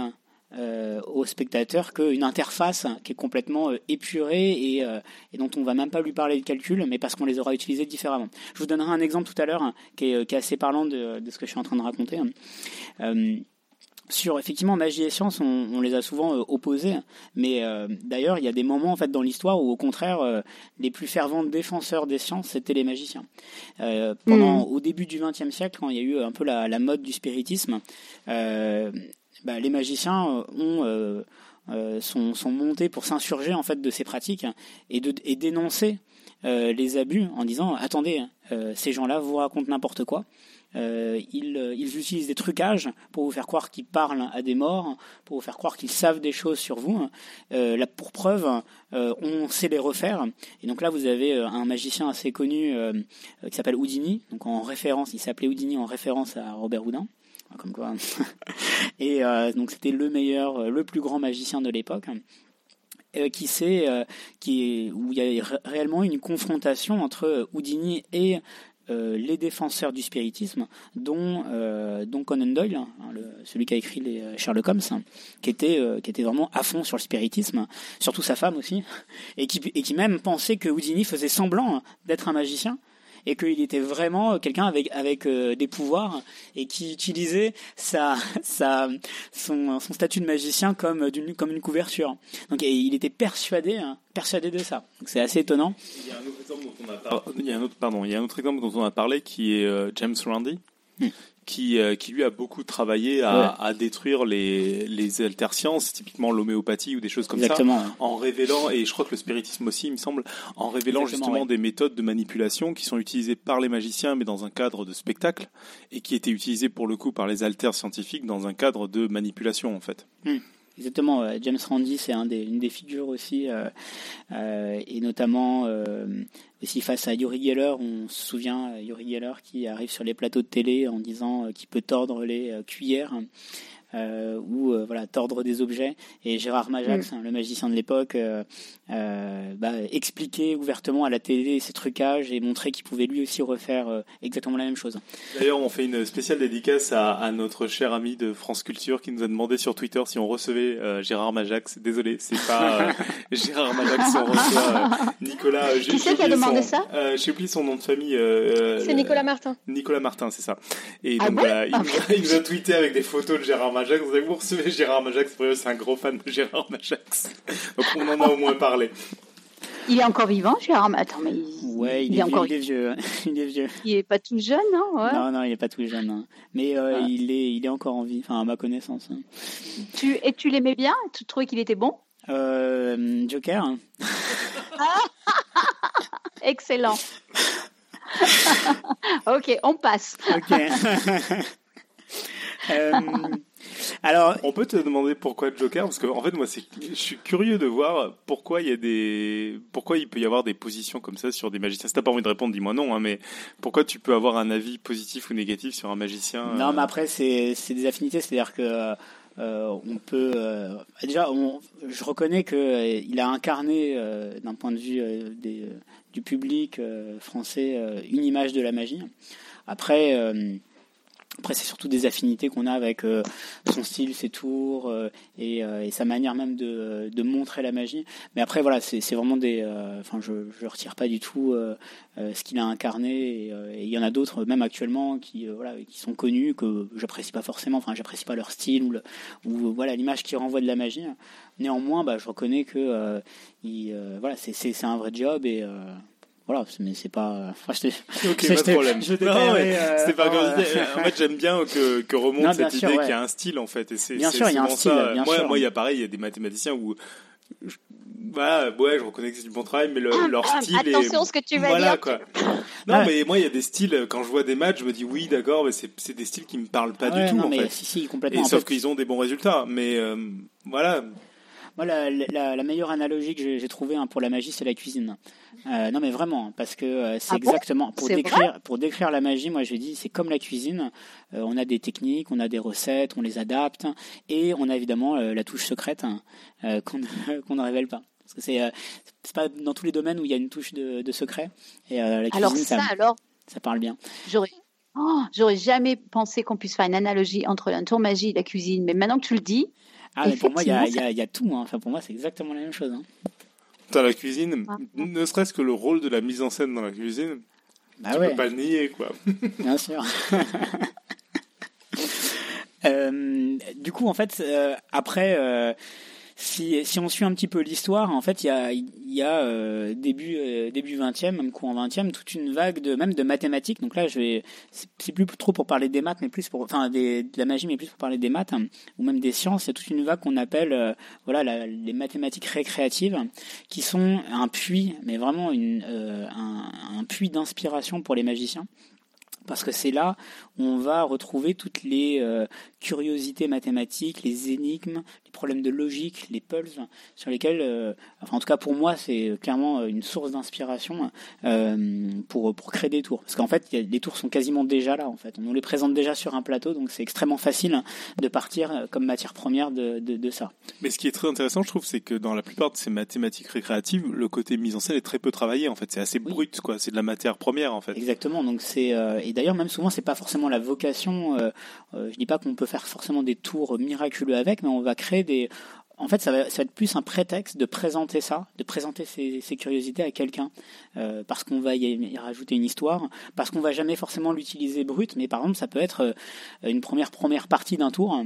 euh, aux spectateurs qu'une interface qui est complètement euh, épurée et, euh, et dont on va même pas lui parler de calcul, mais parce qu'on les aura utilisés différemment. Je vous donnerai un exemple tout à l'heure hein, qui, est, euh, assez parlant de, de ce que je suis en train de raconter. hein. Euh, sur effectivement magie et science, on, on les a souvent euh, opposés, mais euh, d'ailleurs il y a des moments en fait dans l'histoire où au contraire euh, les plus fervents défenseurs des sciences c'était les magiciens. Euh, pendant au début du XXe siècle, quand il y a eu un peu la, la mode du spiritisme, euh, bah, les magiciens euh, ont euh, euh, sont, sont montés pour s'insurger en fait de ces pratiques et de et dénoncer euh, les abus en disant attendez euh, ces gens-là vous racontent n'importe quoi euh, ils, euh, ils utilisent des trucages pour vous faire croire qu'ils parlent à des morts, pour vous faire croire qu'ils savent des choses sur vous. Euh, là, pour preuve, euh, on sait les refaire. Et donc là, vous avez un magicien assez connu qui s'appelle Houdini. Donc en référence, il s'appelait Houdini en référence à Robert Houdin. Comme quoi. Et donc c'était le meilleur, le plus grand magicien de l'époque. Qui sait, qui où il y a ré- réellement une confrontation entre Houdini et euh, les défenseurs du spiritisme, dont, euh, dont Conan Doyle, hein, celui qui a écrit les euh, Sherlock Holmes, hein, qui, était, qui était vraiment à fond sur le spiritisme, surtout sa femme aussi, et qui, et qui même pensait que Houdini faisait semblant d'être un magicien, et qu'il était vraiment quelqu'un avec, avec euh, des pouvoirs, et qui utilisait sa, sa, son, son statut de magicien comme, d'une, comme une couverture. Donc et il était persuadé, hein, persuadé de ça. Donc c'est assez étonnant. Il y a un autre exemple dont on a parlé. Il y a un autre, pardon, il y a un autre exemple dont on a parlé qui est euh, James Randi, Hmm. Qui, euh, qui lui a beaucoup travaillé à, à détruire les, les altersciences, typiquement l'homéopathie ou des choses comme ça. En révélant, et je crois que le spiritisme aussi, il me semble, en révélant Exactement, justement ouais. des méthodes de manipulation qui sont utilisées par les magiciens, mais dans un cadre de spectacle, et qui étaient utilisées pour le coup par les alters scientifiques dans un cadre de manipulation, en fait. Hmm. Exactement, James Randi, c'est une des figures aussi, et notamment aussi face à Yuri Geller, on se souvient Yuri Geller qui arrive sur les plateaux de télé en disant qu'il peut tordre les cuillères. euh, ou euh, voilà tordre des objets. Et Gérard Majax, mm. hein, le magicien de l'époque, euh, euh, bah, expliquait ouvertement à la télé ses trucages et montrer qu'il pouvait lui aussi refaire euh, exactement la même chose. D'ailleurs, on fait une spéciale dédicace à, à, notre cher ami de France Culture qui nous a demandé sur Twitter si on recevait Gérard Majax. Désolé, c'est pas Gérard Majax, on reçoit Nicolas. Qui c'est qui a demandé son, ça? euh, Je sais plus son nom de famille. c'est Nicolas Martin. Nicolas Martin, c'est ça. Et ah donc voilà, il, ah. il, nous a tweeté avec des photos de Gérard Majax. Vous recevez Gérard Majax, c'est un gros fan de Gérard Majax. Donc on en a au moins parlé. Il est encore vivant, Gérard Attends, mais il, ouais, il, est, encore... il est vieux. il est vieux. Il est pas tout jeune, non ouais. Non, non, il est pas tout jeune. Hein. Mais euh, ah. il est, il est encore en vie. Enfin, à ma connaissance. Hein. Tu et tu l'aimais bien? Tu trouvais qu'il était bon? Euh, Joker. Excellent. ok, on passe. Ok. euh, alors, on peut te demander pourquoi Joker parce que en fait moi c'est je suis curieux de voir pourquoi il y a des pourquoi il peut y avoir des positions comme ça sur des magiciens. Si t'as pas envie de répondre, dis-moi non. Hein, mais pourquoi tu peux avoir un avis positif ou négatif sur un magicien Non, euh, mais après c'est c'est des affinités, c'est-à-dire que euh, on peut euh, déjà je reconnais que euh, il a incarné d'un point de vue des, du public français une image de la magie. Après après, c'est surtout des affinités qu'on a avec euh, son style, ses tours euh, et, euh, et, sa manière même de, de, montrer la magie. Mais après, voilà, c'est vraiment des. Enfin, je ne retire pas du tout ce qu'il a incarné. Et il y en a d'autres, même actuellement, qui, voilà, qui sont connus, que j'apprécie pas forcément. Enfin, j'apprécie pas leur style ou, le, ou voilà l'image qui renvoie de la magie. Néanmoins, bah, je reconnais que il, voilà, c'est un vrai job et voilà, mais c'est pas. Enfin, ok, pas de problème. Je non, ouais, euh, c'était pas euh, En fait, j'aime bien que, que remonte non, cette idée qu'il y a un style en fait. Et c'est, bien sûr, il y a un style. Ça. Bien moi, sûr. moi, il y a pareil, il y a des mathématiciens où. voilà, ouais, je reconnais que c'est du bon travail, mais le, ah, leur ah, style attention est... ce que tu vas voilà, dire. Quoi. Non, mais moi, il y a des styles, quand je vois des matchs, je me dis oui, d'accord, mais c'est, c'est des styles qui me parlent pas ouais, du tout, non, en mais fait. Si, si, complètement. Et sauf qu'ils ont des bons résultats, mais euh, voilà. Moi, la, la, la, meilleure analogie que j'ai trouvée hein, pour la magie, c'est la cuisine. Euh, non, mais vraiment, parce que euh, c'est ah exactement bon pour décrire pour décrire la magie. Moi, je dis, c'est comme la cuisine. Euh, on a des techniques, on a des recettes, on les adapte, et on a évidemment la touche secrète hein, qu'on ne révèle pas. Parce que c'est c'est pas dans tous les domaines où il y a une touche de, de secret. Et la cuisine, alors ça, ça, alors ça parle bien. J'aurais Oh, j'aurais jamais pensé qu'on puisse faire une analogie entre un tour magie et la cuisine, mais maintenant que tu le dis, ah, mais pour moi, il y a, y, a, y a, tout. Hein. Enfin, pour moi, c'est exactement la même chose. Hein. Dans la cuisine, ah. ne serait-ce que le rôle de la mise en scène dans la cuisine, bah tu ouais. peux pas le nier, quoi. Bien sûr. euh, du coup, en fait, euh, après, euh, si, si on suit un petit peu l'histoire, en fait, il y a, y a euh, début euh, début 20e, même courant 20e, toute une vague de même de mathématiques. Donc là, je vais c'est plus trop pour parler des maths, mais plus pour enfin des, de la magie, mais plus pour parler des maths hein, ou même des sciences. Il y a toute une vague qu'on appelle euh, voilà les mathématiques récréatives, qui sont un puits, mais vraiment une, euh, un, un puits d'inspiration pour les magiciens parce que c'est là où on va retrouver toutes les euh, curiosités mathématiques, les énigmes, les problèmes de logique, les puzzles, sur lesquels, euh, enfin en tout cas pour moi, c'est clairement une source d'inspiration euh, pour pour créer des tours. Parce qu'en fait, y a, les tours sont quasiment déjà là. En fait, on nous les présente déjà sur un plateau, donc c'est extrêmement facile de partir comme matière première de, de, de, ça. Mais ce qui est très intéressant, je trouve, c'est que dans la plupart de ces mathématiques récréatives, le côté mise en scène est très peu travaillé. En fait, c'est assez oui. brut, quoi. C'est de la matière première, en fait. Exactement. Donc c'est et d'ailleurs même souvent c'est pas forcément la vocation. Euh, euh, je dis pas qu'on peut faire forcément des tours miraculeux avec, mais on va créer En fait, ça va, être plus un prétexte de présenter ça, de présenter ces curiosités à quelqu'un, euh, parce qu'on va y, rajouter une histoire, parce qu'on va jamais forcément l'utiliser brut, mais par exemple, ça peut être euh, une première partie d'un tour,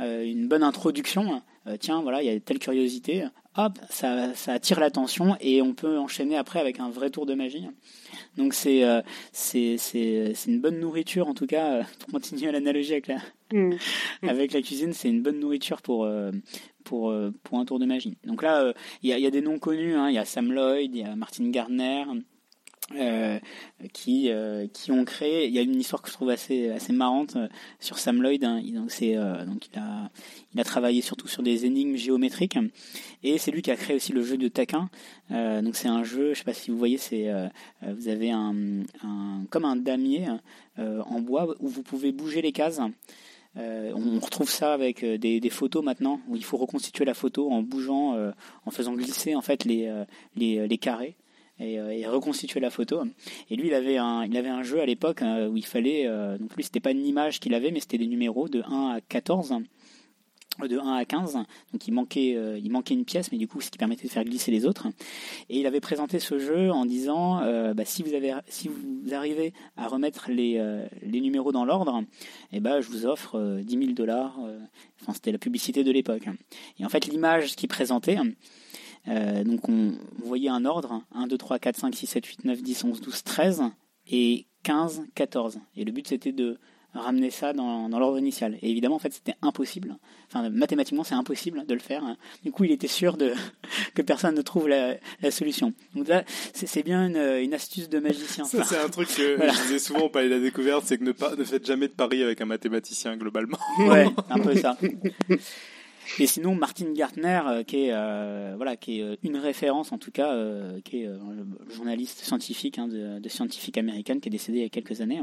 euh, une bonne introduction. Tiens, voilà, il y a telle curiosité, hop, ça attire l'attention et on peut enchaîner après avec un vrai tour de magie. Donc c'est euh, c'est une bonne nourriture en tout cas euh, pour continuer l'analogie avec la mmh. avec la cuisine, c'est une bonne nourriture pour euh, pour euh, pour un tour de magie. Donc là il y a, y, a, des noms connus, hein. il y a Sam Lloyd, il y a Martin Gardner. Euh, qui euh, qui ont créé. Il y a une histoire que je trouve assez assez marrante euh, sur Sam Lloyd. Hein. Il, donc c'est donc il a il a travaillé surtout sur des énigmes géométriques et c'est lui qui a créé aussi le jeu de Taquin. donc c'est un jeu, je sais pas si vous voyez, c'est vous avez un, un comme un damier en bois où vous pouvez bouger les cases. on retrouve ça avec des, des, photos maintenant où il faut reconstituer la photo en bougeant, en faisant glisser en fait les, les, les carrés. Euh, et, reconstituer la photo. Et lui, il avait un, il avait un jeu à l'époque euh, où il fallait, euh, donc lui, c'était pas une image qu'il avait, mais c'était des numéros de 1 à 14 de 1 à 15, donc il manquait, il manquait une pièce, mais du coup ce qui permettait de faire glisser les autres. Et il avait présenté ce jeu en disant, bah, si vous avez, si vous arrivez à remettre les, les numéros dans l'ordre, eh ben je vous offre 10 000 dollars. enfin c'était la publicité de l'époque. Et en fait l'image qu'il présentait, euh, donc on, voyait un ordre 1, 2, 3, 4, 5, 6, 7, 8, 9, 10, 11, 12, 13 et 15, 14. Et le but c'était de ramener ça dans, dans l'ordre initial. Et évidemment, en fait, c'était impossible. Enfin, mathématiquement, c'est impossible de le faire. Du coup, il était sûr de, que personne ne trouve la, la solution. Donc là, c'est bien une, une, astuce de magicien. Ça, c'est un truc que je disais souvent au Palais de la Découverte, c'est que ne, pas, ne faites jamais de pari avec un mathématicien, globalement. Ouais, un peu ça. Et sinon, Martin Gartner, euh, qui est euh, voilà, qui est euh, une référence en tout cas, qui est journaliste scientifique hein, de, scientifique américaine, qui est décédé il y a quelques années.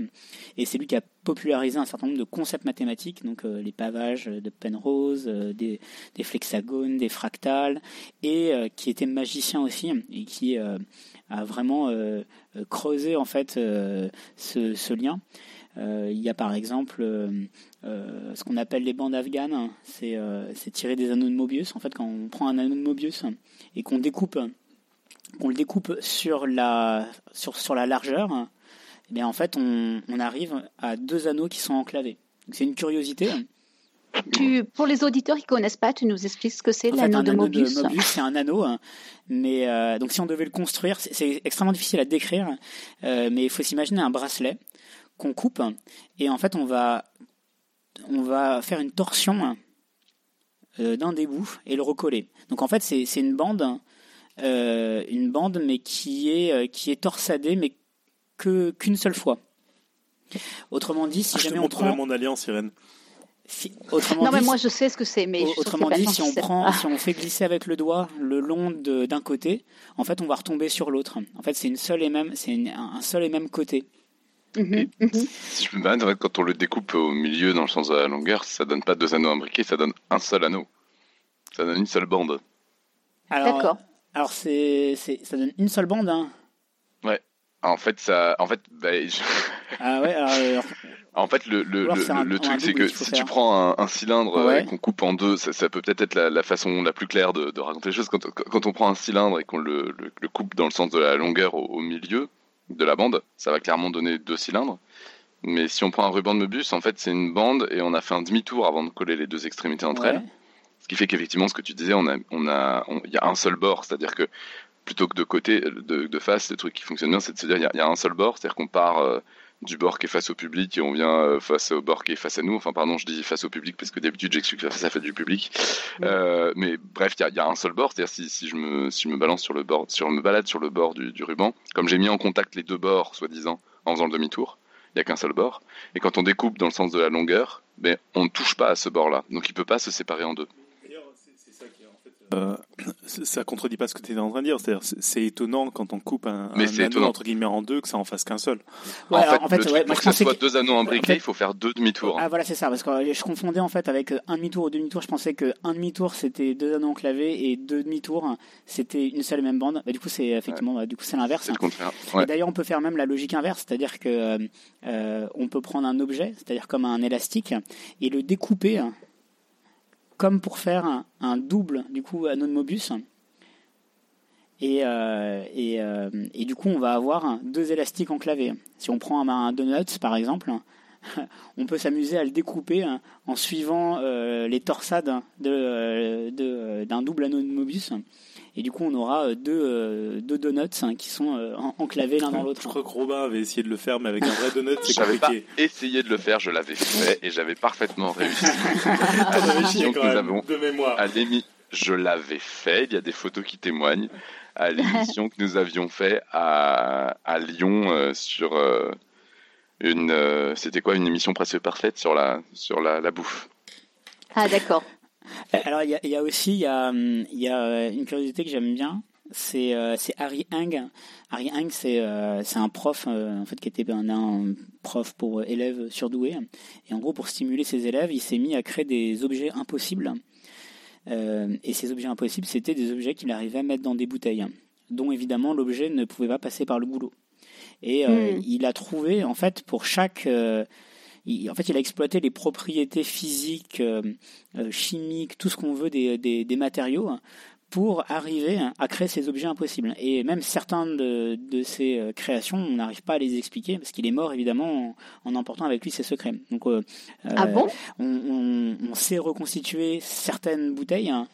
Et c'est lui qui a popularisé un certain nombre de concepts mathématiques, donc les pavages de Penrose, des, flexagones, des fractales, et qui était magicien aussi et qui a vraiment creusé en fait ce lien. Euh, il y a par exemple euh, euh, ce qu'on appelle les bandes afghanes, c'est tirer des anneaux de Mobius. En fait, quand on prend un anneau de Mobius et qu'on découpe, qu'on le découpe sur la, sur, sur la largeur, eh bien en fait, on, on arrive à deux anneaux qui sont enclavés. C'est une curiosité. Tu, pour les auditeurs qui connaissent pas, tu nous expliques ce que c'est l'anneau de Mobius. De Mobius, c'est un anneau, hein. mais donc si on devait le construire, c'est extrêmement difficile à décrire, mais il faut s'imaginer un bracelet qu'on coupe et en fait on va on va faire une torsion euh, d'un des bouts et le recoller. Donc en fait c'est une bande euh, une bande mais qui est euh, qui est torsadée mais que qu'une seule fois. Autrement dit, si ah, jamais on prend mon alliance, Irène. autrement non, mais moi je sais ce que c'est, mais autrement dit, si on prend, si on fait glisser avec le doigt le long d'un côté, en fait, on va retomber sur l'autre. En fait, c'est une seule et même, c'est un seul et même côté. Mhm, mhm. Si je me demande, quand on le découpe au milieu dans le sens de la longueur, ça donne pas deux anneaux imbriqués, ça donne un seul anneau. Ça donne une seule bande. D'accord. Alors c'est, ça donne une seule bande, hein. Ouais. En fait, ça, en fait, bah, ah ouais. Alors, En fait, le, le, le, truc, c'est que si tu prends un, cylindre et qu'on coupe en deux, ça, peut peut-être être la, façon la plus claire de, raconter les choses. Quand, quand, on prend un cylindre et qu'on le, coupe dans le sens de la longueur au milieu, de la bande, ça va clairement donner deux cylindres. Mais si on prend un ruban de Möbius, en fait, c'est une bande et on a fait un demi-tour avant de coller les deux extrémités entre elles. Ce qui fait qu'effectivement, ce que tu disais, on a, on a, il y a un seul bord, c'est-à-dire que plutôt que de côté, de, de face, le truc qui fonctionne bien, c'est de se dire, il y, a, un seul bord, c'est-à-dire qu'on part euh, du bord qui est face au public et on vient euh, face au bord qui est face à nous. Enfin, pardon, je dis face au public parce que d'habitude j'explique que ça fait du public. Euh, mais bref, il y, a, un seul bord. C'est-à-dire si, si, je me si je me balance sur le bord, si je me balade sur le bord du, ruban, comme j'ai mis en contact les deux bords, soi-disant, en faisant le demi-tour, il n'y a qu'un seul bord. Et quand on découpe dans le sens de la longueur, ben, on ne touche pas à ce bord-là. Donc il peut pas se séparer en deux. Euh, ça contredit pas ce que tu es en train de dire. C'est-à-dire, c'est étonnant quand on coupe un, un anneau entre guillemets en deux que ça en fasse qu'un seul. en, fait, pour que ce soit deux anneaux imbriqués, il faut faire deux demi-tours. Ah voilà, c'est ça. Parce que je confondais en fait avec un demi-tour ou deux demi-tours. Je pensais que un demi-tour c'était deux anneaux enclavés et deux demi-tours c'était une seule et même bande. Du coup, c'est effectivement, bah, du coup, c'est l'inverse. C'est le contraire. D'ailleurs, on peut faire même la logique inverse, c'est-à-dire que euh, on peut prendre un objet, c'est-à-dire comme un élastique, et le découper comme pour faire un, double du coup Mobius. Et, euh, euh, et, du coup, on va avoir deux élastiques enclavés. Si on prend un, un donut, par exemple, on peut s'amuser à le découper en suivant euh, les torsades de, d'un double anneau de Mobius. Et du coup, on aura deux, deux donuts hein, qui sont enclavés l'un dans l'autre. Je crois que Robin avait essayé de le faire, mais avec un vrai donut, c'est compliqué. J'avais essayé de le faire, je l'avais fait et j'avais parfaitement réussi. Donc nous avons, de mémoire. À je l'avais fait, il y a des photos qui témoignent. à l'émission que nous avions fait à, à Lyon euh, sur euh, une. euh, C'était quoi Une émission presque parfaite sur la, sur la, la bouffe. Ah, d'accord. Alors, il y a, il y a aussi il y a, il y a une curiosité que j'aime bien. C'est euh, c'est Harry Heng. Harry Heng, c'est euh, c'est un prof euh, en fait qui était un, un prof pour élèves surdoués. Et en gros, pour stimuler ses élèves, il s'est mis à créer des objets impossibles. Euh, et ces objets impossibles, c'était des objets qu'il arrivait à mettre dans des bouteilles, dont évidemment l'objet ne pouvait pas passer par le goulot. Et euh, Mm. il a trouvé, en fait, pour chaque euh, en fait, il a exploité les propriétés physiques, euh, chimiques, tout ce qu'on veut des, des, des matériaux hein, pour arriver hein, à créer ces objets impossibles. Et même certains de, de ces créations, on n'arrive pas à les expliquer parce qu'il est mort évidemment en, en emportant avec lui ses secrets. Donc, euh, Ah bon? on, on, on sait reconstituer certaines bouteilles, hein,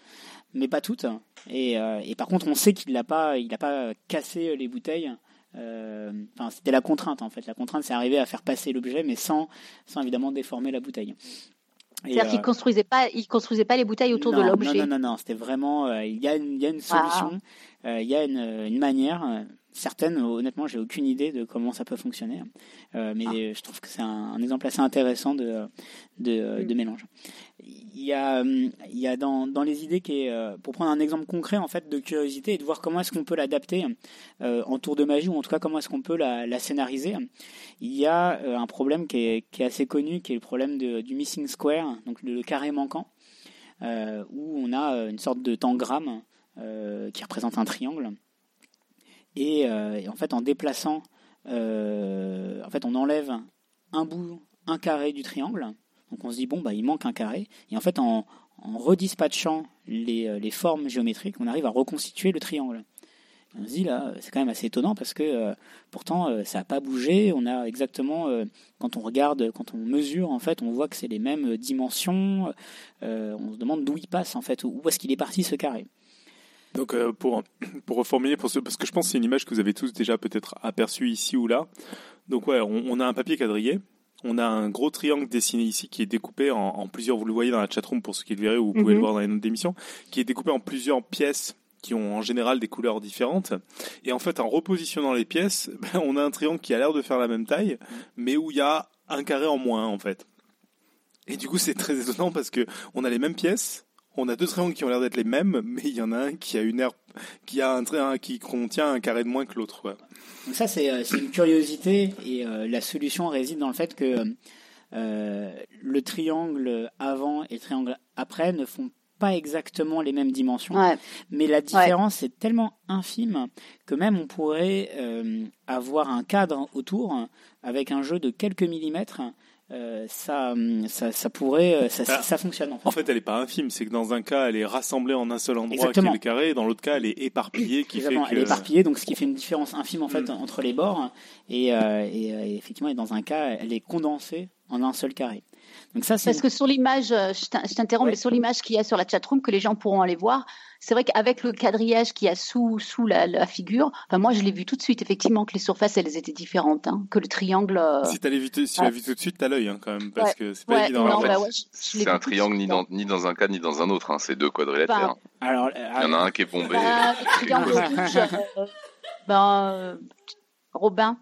mais pas toutes. Et, euh, et par contre, on sait qu'il n'a pas, il pas cassé les bouteilles. Euh, Enfin, c'était la contrainte en fait. La contrainte, c'est arriver à faire passer l'objet, mais sans, sans évidemment déformer la bouteille. C'est-à-dire euh, construisait pas, il construisait pas les bouteilles autour de l'objet. Non, non, non, non, c'était vraiment. euh, il y a une, il y a une Ah. solution, euh, il y a une, une manière. Euh, certaine, honnêtement, j'ai aucune idée de comment ça peut fonctionner. Euh, mais Ah. je trouve que c'est un, un exemple assez intéressant de, de, de mélange. Il y a, hum, il y a dans, dans les idées qui est, euh, pour prendre un exemple concret en fait de curiosité et de voir comment est-ce qu'on peut l'adapter euh, en tour de magie ou en tout cas comment est-ce qu'on peut la, la scénariser. Il y a euh, un problème qui est, qui est assez connu, qui est le problème de- du missing square, donc le, le carré manquant, euh, où on a euh, une sorte de tangramme euh, qui représente un triangle. Et, euh, et en fait, en déplaçant, euh, en fait, on enlève un bout, un carré du triangle. Donc on se dit bon bah il manque un carré. Et en fait, en, redispatchant les, euh, les formes géométriques, on arrive à reconstituer le triangle. Et on se dit là, c'est quand même assez étonnant parce que pourtant ça n'a pas bougé. On a exactement, quand on regarde, quand on mesure, en fait, on voit que c'est les mêmes dimensions. On se demande d'où il passe en fait, où est-ce qu'il est parti ce carré. Donc euh, pour pour reformuler pour ce, parce que je pense que c'est une image que vous avez tous déjà peut-être aperçue ici ou là. Donc ouais, on, on a un papier quadrillé, on a un gros triangle dessiné ici qui est découpé en, en plusieurs. Vous le voyez dans la chatroom pour ceux qui le verraient ou vous pouvez Mhm. le voir dans les notes d'émission, qui est découpé en plusieurs pièces qui ont en général des couleurs différentes. Et en fait, en repositionnant les pièces, ben, on a un triangle qui a l'air de faire la même taille, mais où il y a un carré en moins en fait. Et du coup, c'est très étonnant parce que on a les mêmes pièces, on a deux triangles qui ont l'air d'être les mêmes, mais il y en a un qui a une aire, qui a un triangle qui contient un carré de moins que l'autre. ça, c'est euh, c'est une curiosité et euh, la solution réside dans le fait que euh, le triangle avant et le triangle après ne font pas exactement les mêmes dimensions, Ouais. mais la différence est tellement infime que même on pourrait euh, avoir un cadre autour avec un jeu de quelques millimètres. Euh, ça, ça, ça pourrait, euh, ça, Ah. ça fonctionne en fait. En fait, elle est pas infime, c'est que dans un cas, elle est rassemblée en un seul endroit Exactement. qui est le carré, et dans l'autre cas, elle est éparpillée, qui Exactement, fait elle que est éparpillée, donc ce qui fait une différence infime en fait Mm. entre les bords. Et, euh, et, euh, et effectivement, et dans un cas, elle est condensée en un seul carré. Donc ça, c'est Parce que sur l'image, je t'in- je t'interromps, Ouais. mais sur l'image qu'il y a sur la chatroom, que les gens pourront aller voir, c'est vrai qu'avec le quadrillage qu'il y a sous, sous la, la figure, enfin, moi je l'ai vu tout de suite, effectivement, que les surfaces, elles étaient différentes, hein, que le triangle... euh, si t'as vu, si tu l'as vu tout de suite, t'as l'œil hein, quand même, parce que c'est pas ouais, évident. non, en fait, bah ouais, C'est un triangle ni dans, ni dans un cas ni dans un autre. hein. C'est deux quadrilatères. Enfin, alors, Il y en a un qui est bombé. Bah, les triangles rouges, euh, ben, euh, Robin,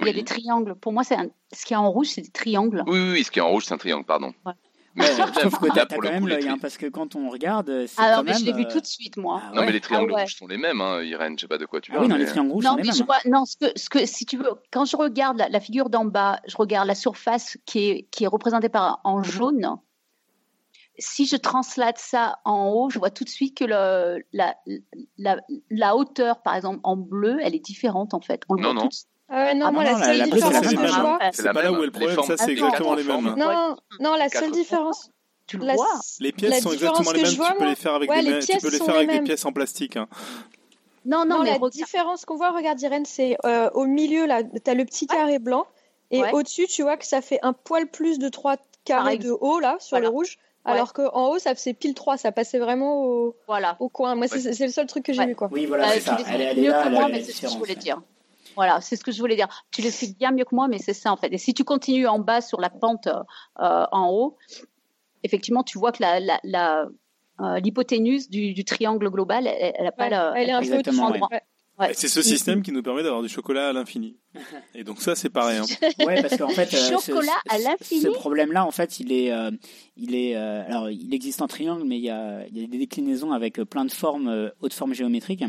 il y a des triangles. Pour moi, c'est un- ce qu'il y a en rouge, c'est des triangles. Oui, oui, oui, ce qui est en rouge, c'est un triangle, pardon. Ouais. Mais sauf que t'as quand même l'œil, hein, parce que quand on regarde, c'est Alors, quand mais je l'ai vu euh, tout de suite, moi. ah Non, mais les triangles Ah ouais. rouges sont les mêmes, hein, Irène. Je sais pas de quoi tu Ah parles. oui, non, les mais- triangles rouges Non, sont les mais mêmes. je vois, non, ce que, ce que, si tu veux, quand je regarde la, la figure d'en bas, je regarde la surface qui est, qui est représentée par en jaune. Si je translate ça en haut, je vois tout de suite que le, la, la, la hauteur, par exemple, en bleu, elle est différente, en fait. On le Non, voit non. tout de suite. Euh, non, Ah moi, non, la seule la différence même que je vois. C'est pas là où est le Les problème, ça c'est exactement les mêmes. Non, non, la seule différence. Tu le vois. Les pièces sont exactement les mêmes, tu peux les faire avec des tu pièces en plastique. hein. Non, non, mais la différence qu'on voit, regarde Irène, c'est euh, au milieu, là, t'as le petit carré blanc, et Ouais. au-dessus, tu vois que ça fait un poil plus de 3 carrés de haut, là, sur Voilà. le rouge, Ouais. alors qu'en haut, ça faisait pile 3, ça passait vraiment au, Voilà. au coin. Moi, c'est Ouais. c'est le seul truc que j'ai Ouais. vu, quoi. Oui, voilà, Euh, c'est tu ça. Elle, elle est mieux là, que moi, mais c'est ce que je voulais dire. Voilà, c'est ce que je voulais dire. Tu l'expliques bien mieux que moi, mais c'est ça en fait. Et si tu continues en bas sur la pente euh, en haut, effectivement, tu vois que la, la, la, euh, l'hypoténuse du, du triangle global, elle, elle a pas la. elle est un peu au-dessus. Ouais. C'est ce système qui nous permet d'avoir du chocolat à l'infini. Et donc ça, c'est pareil. hein. Ouais, parce qu'en fait, euh, ce- Chocolat à ce- l'infini Ce problème-là, en fait, il est, euh, il est, euh, alors, il existe en triangle, mais il y a, il y a des déclinaisons avec plein de formes, hautes formes géométriques,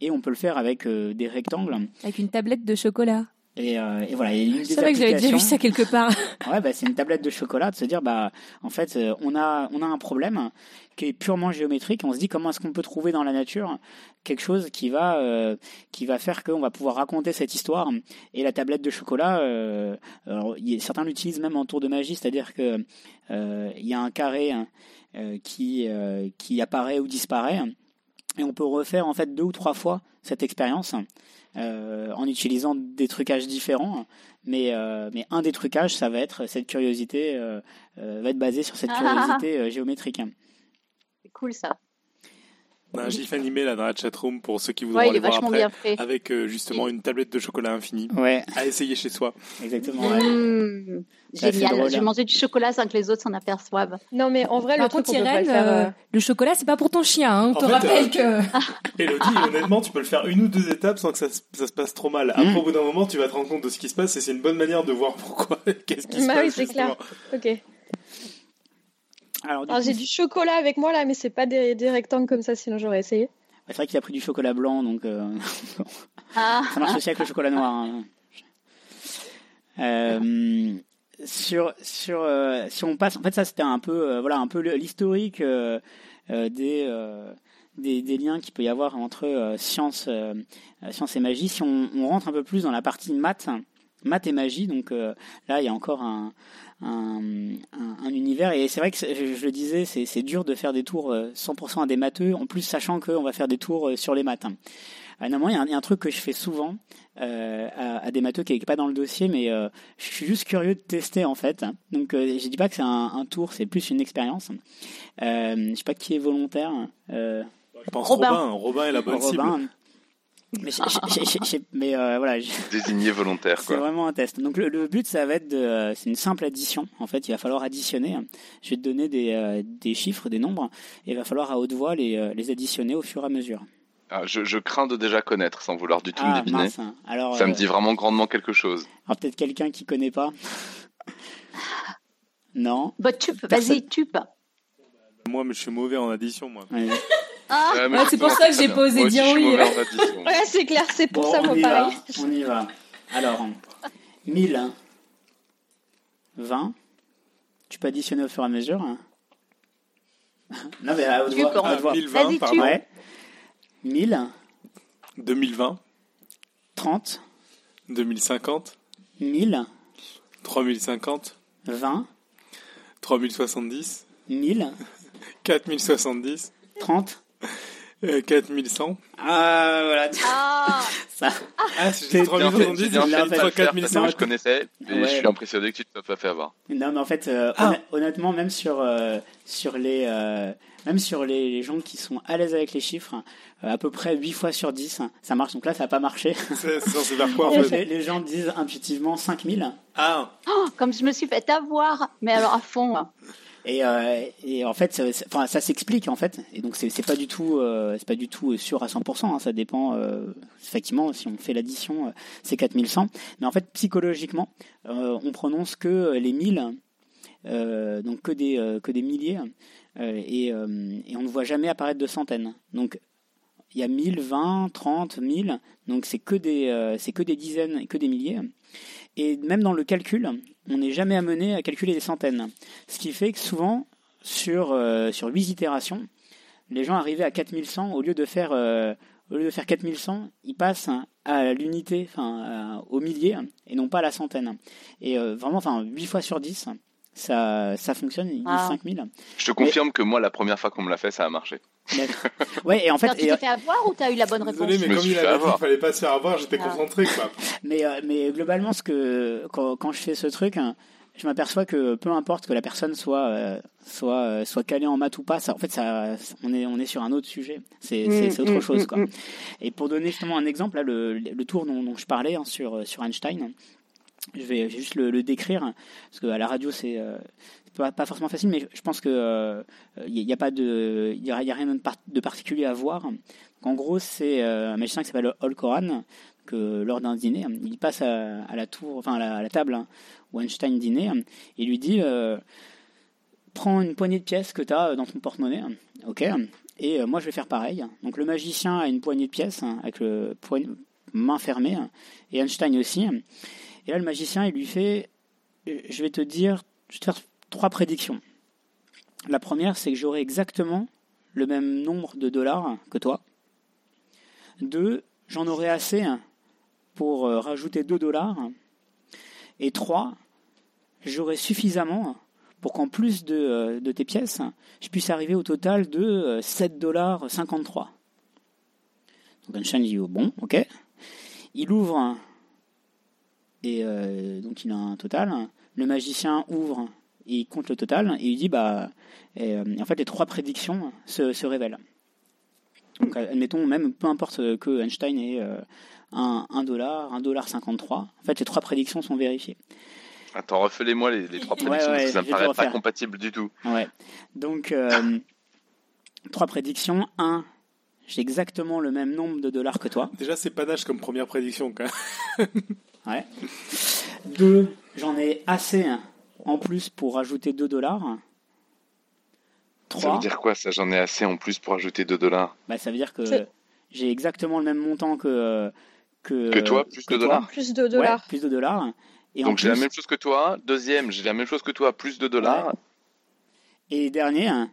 et on peut le faire avec euh, des rectangles. Avec une tablette de chocolat. Et, euh, et voilà, et une C'est vrai que j'avais déjà vu ça quelque part. Ouais, bah, c'est une tablette de chocolat, de se dire, bah, en fait, euh, on a, on a un problème qui est purement géométrique. On se dit comment est-ce qu'on peut trouver dans la nature quelque chose qui va, euh, qui va faire qu'on va pouvoir raconter cette histoire? Et la tablette de chocolat, euh, alors, y certains l'utilisent même en tour de magie, c'est-à-dire que euh, il y a un carré euh, qui, euh, qui apparaît ou disparaît, et on peut refaire en fait deux ou trois fois cette expérience. euh, en utilisant des trucages différents, mais, euh, mais un des trucages, ça va être cette curiosité, euh, va être basé sur cette Ah. curiosité géométrique. C'est cool ça. On a un gif animé là dans la chatroom pour ceux qui voudront Ouais, il aller est voir vachement après, bien fait. avec euh, justement une tablette de chocolat infini Ouais, à essayer chez soi. exactement. ouais. Mmh, Ça fait génial. drôle, Je vais hein. manger du chocolat sans que les autres s'en aperçoivent. Non, mais en vrai, Par le truc, Irène, euh, euh, le chocolat, c'est pas pour ton chien. Hein. On En te fait, rappelle euh, que. Elodie, honnêtement, tu peux le faire une ou deux étapes sans que ça, se- ça se passe trop mal. Après, Mm. au bout d'un moment, tu vas te rendre compte de ce qui se passe et c'est une bonne manière de voir pourquoi, qu'est-ce qui se Bah passe. oui, c'est justement. clair. Ok. Alors, coup, j'ai du chocolat avec moi là, mais c'est pas des, des rectangles comme ça, sinon j'aurais essayé. c'est vrai qu'il a pris du chocolat blanc, donc euh, Ah, ça marche aussi avec le chocolat noir. hein. Euh, sur sur euh, si on passe, en fait, ça c'était un peu euh, voilà un peu l'historique euh, euh, des, euh, des des liens qu'il peut y avoir entre euh, science euh, science et magie. Si on, on rentre un peu plus dans la partie maths, maths et magie, donc euh, là il y a encore un un, un, un univers et c'est vrai que je, je le disais c'est dur de faire des tours euh, 100% à des matheux en plus sachant qu'on va faire des tours euh, sur les maths euh, normalement, il y, a un- il y a un truc que je fais souvent euh, à, à des matheux qui n'est pas dans le dossier, mais euh, je suis juste curieux de tester en fait. Donc, euh, je dis pas que c'est un, un tour, c'est plus une expérience. Euh, je sais pas qui est volontaire. Euh, Je pense Robin. Robin. Robin est la bonne cible. Mais, euh, voilà, je- Désigné volontaire, c'est vraiment un test. Donc le, le but, ça va être de, euh, c'est une simple addition. En fait, il va falloir additionner. Je vais te donner des, euh, des chiffres, des nombres, et il va falloir à haute voix les, euh, les additionner au fur et à mesure. Ah, je, je crains de déjà connaître sans vouloir du tout me Ah deviner. mince. Alors, Ça me dit vraiment grandement quelque chose. alors peut-être quelqu'un qui connaît pas. Non. bah, vas-y, tup. Moi, mais je suis mauvais en addition, moi. Ouais. Ah, Ouais, je c'est pour ça que j'ai bien. pas osé Moi aussi, dire oui. mauvais en addition. Ouais, c'est clair, c'est pour Bon, ça, on moi, y pareil. va. On y va. Alors, 1000, 20. Tu peux additionner au fur et à mesure. hein. Non, mais à haute voix. peux à haute voix. 1020, Vas-y, pardon. Ouais. 1000, 2020, 30, 2050, 1000, 3050, 20, 3070, 1000, 4070, 30. Euh, 4100. Ah, voilà. ah, Ça. Ah, C'est c'est J'ai bien fait, 3070, j'ai bien il fait l'a de fait. pas le faire parce 4100. que je connaissais et Ouais. je suis impressionné que tu te sois pas fait avoir. Non, mais en fait, euh, Ah. honn- honnêtement, même sur, euh, sur les, euh, même sur les, les gens qui sont à l'aise avec les chiffres, euh, à peu près 8 fois sur 10, ça marche. Donc là, ça n'a pas marché. C'est faire quoi, en fait, les, les gens disent intuitivement 5000. Ah, oh, comme je me suis fait avoir, mais alors à fond. Et, euh, et en fait, ça, s'explique en fait. Et donc c'est pas du tout, euh, c'est pas du tout sûr à 100%. hein, ça dépend. euh, effectivement, si on fait l'addition, euh, c'est 4100. Mais en fait, psychologiquement, euh, on prononce que les 1000, euh, donc que des que des milliers, et, et on ne voit jamais apparaître de centaines. Donc il y a 1000, 20, 30, 1000. Donc c'est que des euh, c'est que des dizaines et que des milliers. Et même dans le calcul, on n'est jamais amené à calculer des centaines. Ce qui fait que souvent, sur, euh, sur 8 itérations, les gens arrivaient à 4100, au lieu de faire, euh, au lieu de faire 4100, ils passent à l'unité, enfin, à- au millier, et non pas à la centaine. Et euh, vraiment, enfin, 8 fois sur 10, ça, ça fonctionne, ils disent Ah. 5000. Je te confirme que moi, la première fois qu'on me l'a fait, ça a marché. Ouais, et en fait, Alors, tu t'es fait avoir ou t'as eu la bonne réponse désolé, mais comme il avait dit qu'il fallait pas se faire avoir, j'étais Ah. concentré, quoi. Mais, euh, mais globalement, ce que, quand, quand je fais ce truc, hein, je m'aperçois que peu importe que la personne soit, euh, soit, euh, soit calée en maths ou pas, ça, en fait, ça, on, est, on est sur un autre sujet. C'est c'est- c'est autre Mm, chose. mm, Quoi. mm. Et pour donner justement un exemple, là, le, le tour dont, dont je parlais hein, sur, sur Einstein, je vais juste le, décrire parce qu'à la radio c'est euh, pas, forcément facile, mais je pense que euh, il n'y a, pas de, y y a rien de, par- de particulier à voir. En gros, c'est euh, un magicien qui s'appelle Hol Koran que lors d'un dîner, il passe à, la table hein, où Einstein dînait, et lui dit euh, prends une poignée de pièces que tu as dans ton porte-monnaie, ok, et euh, moi je vais faire pareil. Donc le magicien a une poignée de pièces hein, avec le poign- main fermée, et Einstein aussi. Et là le magicien il lui fait, euh, je vais te dire, je vais te faire trois prédictions. La première c'est que j'aurai exactement le même nombre de dollars que toi. Deux, j'en aurai assez pour euh, rajouter 2 dollars. Et 3, j'aurai suffisamment pour qu'en plus de, euh, tes pièces, je puisse arriver au total de euh, 7 dollars 53. Donc Einstein dit oh, bon, ok. Il ouvre et euh, donc il a un total. Le magicien ouvre et il compte le total et il dit bah et, euh, en fait les trois prédictions se, se révèlent. Donc admettons même peu importe que Einstein ait euh, un, 1 dollar, 1 dollar 53. En fait, les trois prédictions sont vérifiées. Attends, refais-les-moi les, les trois Ouais, prédictions ouais, parce que ça me paraît pas compatible du tout. Ouais. Donc, euh, trois prédictions. 1. J'ai exactement le même nombre de dollars que toi. Déjà, c'est panache comme première prédiction. Quand même. Ouais. 2. J'en ai assez en plus pour rajouter 2 dollars. Ça 3. veut dire quoi ça J'en ai assez en plus pour ajouter 2 dollars? Bah, ça veut dire que j'ai exactement le même montant que. Que, Que toi, plus que de toi. dollars? Plus de Ouais, dollars. plus de dollars. Et Donc j'ai la même chose que toi. Deuxième, j'ai la même chose que toi, plus de dollars. Et dernier, hein,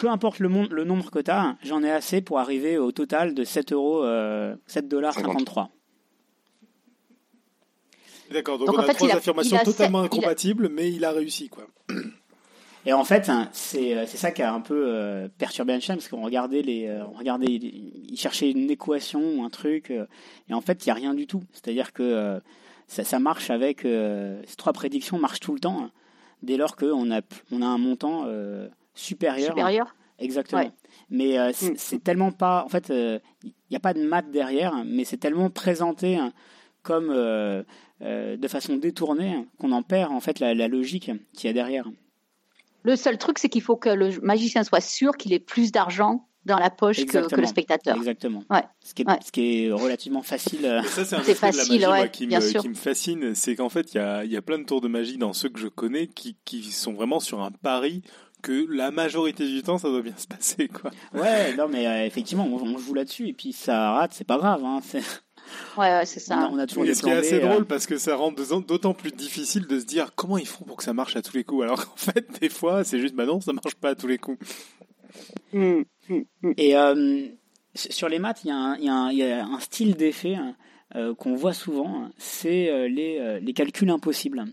peu importe le, mon- le nombre que tu as, j'en ai assez pour arriver au total de 7 euros, euh, 7 dollars 53. D'accord, donc, Donc, on en a fait, trois il a- affirmations il a totalement sept- il a- incompatibles, mais il a réussi. quoi. Et en fait, hein, c'est euh, c'est ça qui a un peu euh, perturbé Einstein, parce qu'on regardait les, euh, on regardait, il cherchait une équation ou un truc, euh, et en fait, il n'y a rien du tout. C'est-à-dire que euh, ça, ça marche avec euh, ces trois prédictions marchent tout le temps, hein, dès lors qu'on a on a un montant euh, supérieur. supérieur. Exactement. Ouais. Mais euh, c'est Mm. c'est tellement pas. En fait, il n'y a pas de maths derrière, mais c'est tellement présenté hein, comme euh, de façon détournée qu'on en perd en fait la, la logique qu'il y a derrière. Le seul truc, c'est qu'il faut que le magicien soit sûr qu'il ait plus d'argent dans la poche que, le spectateur. Exactement. Ouais. Ce, qui est, Ouais. ce qui est relativement facile. euh, Et ça, c'est un aspect de la facile, magie moi, qui, me, sûr. qui me fascine. C'est qu'en fait, il y a, il y a plein de tours de magie dans ceux que je connais qui, qui sont vraiment sur un pari que la majorité du temps, ça doit bien se passer. quoi. Ouais, non, mais euh, effectivement, on, on joue là-dessus et puis ça rate, c'est pas grave. Hein, c'est- Ouais, ouais, c'est on, a, ça. on a toujours des ce qui est assez euh, drôle parce que ça rend d'autant- d'autant plus difficile de se dire comment ils font pour que ça marche à tous les coups. Alors qu'en fait, des fois, c'est juste, bah non, ça marche pas à tous les coups. Mm, mm, mm. Et euh, sur les maths, il y, a un- y y a style d'effet hein, euh, qu'on voit souvent, c'est euh, les, euh, les calculs impossibles.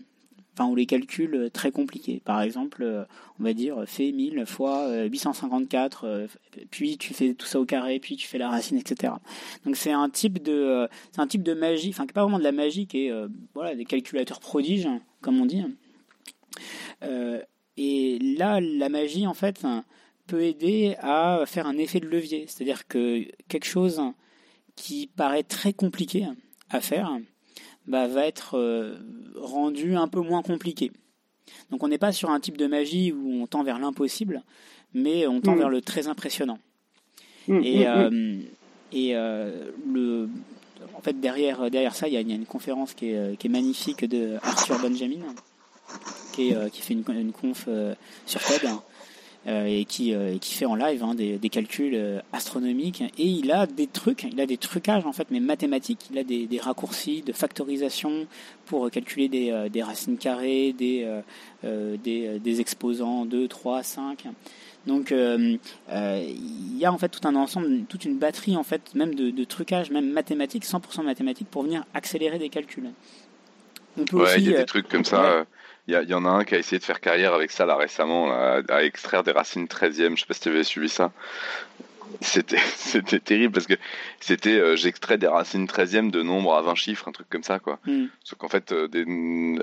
Enfin, ou les calculs euh, très compliqués. Par exemple, euh, on va dire, fais 1000 fois euh, 854, euh, puis tu fais tout ça au carré, puis tu fais la racine, etc. Donc c'est un type de, euh, c'est un type de magie, enfin qui pas vraiment de la magie, qui est euh, voilà des calculateurs prodiges, comme on dit. Euh, et là, la magie, en fait, peut aider à faire un effet de levier. C'est-à-dire que quelque chose qui paraît très compliqué à faire bah, va être euh, rendu un peu moins compliqué. Donc on n'est pas sur un type de magie où on tend vers l'impossible, mais on tend Mm. vers le très impressionnant. Mm, Et, mm, euh, et euh, le, en fait, derrière, derrière ça, il y, a, il y a une conférence qui est, qui est magnifique de Arthur Benjamin, qui, est, qui fait une, une conf sur TED et qui, euh, et qui fait en live hein, des, des calculs euh, astronomiques. Et il a des trucs, il a des trucages en fait, mais mathématiques. Il a des, des raccourcis de factorisation pour calculer des, euh, des racines carrées, des, euh, euh, des, euh, des exposants 2, 3, 5. Donc euh, euh, il y a en fait tout un ensemble, toute une batterie en fait, même de, de trucages, même mathématiques, 100% mathématiques, pour venir accélérer des calculs. On peut Ouais, il y a euh, des trucs comme ça. Il y, y en a un qui a essayé de faire carrière avec ça là récemment, là, à extraire des racines 13e. Je sais pas si tu avais suivi ça. C'était, c'était terrible parce que c'était, euh, j'extrais des racines 13e de nombres à 20 chiffres, un truc comme ça, quoi. Hmm. Sauf qu'en fait, euh, des...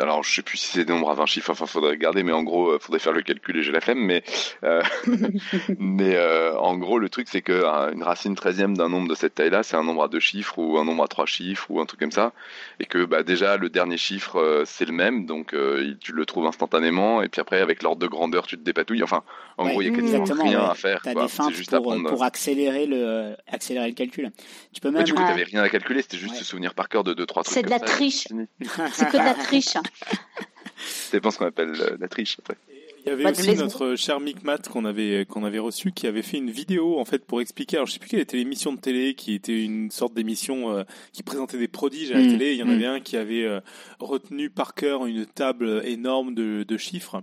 alors je sais plus si c'est des nombres à 20 chiffres, enfin faudrait regarder, mais en gros, euh, faudrait faire le calcul et j'ai la flemme, mais, euh, mais en gros, le truc c'est que euh, une racine 13e d'un nombre de cette taille-là, c'est un nombre à deux chiffres ou un nombre à trois chiffres ou un truc comme ça, et que bah déjà le dernier chiffre c'est le même, donc tu le trouves instantanément, et puis après avec l'ordre de grandeur tu te dépatouilles. Enfin, en Ouais, gros, il y a quasiment rien ouais. à faire. Quoi. C'est juste pour, pour accélérer le accélérer le calcul. Tu peux Ouais, même du coup, Ouais. t'avais rien à calculer, c'était juste Ouais. se souvenir par cœur de deux trois trucs. C'est de la ça, triche. C'est que de la triche. C'est pas ce qu'on appelle euh, la triche. Après. Il y avait aussi notre cher Mick Matt qu'on avait qu'on avait reçu qui avait fait une vidéo en fait pour expliquer. Alors je sais plus quelle était l'émission de télé qui était une sorte d'émission euh, qui présentait des prodiges à la Mm, télé. Il y en mm. avait un qui avait euh, retenu par cœur une table énorme de, de chiffres.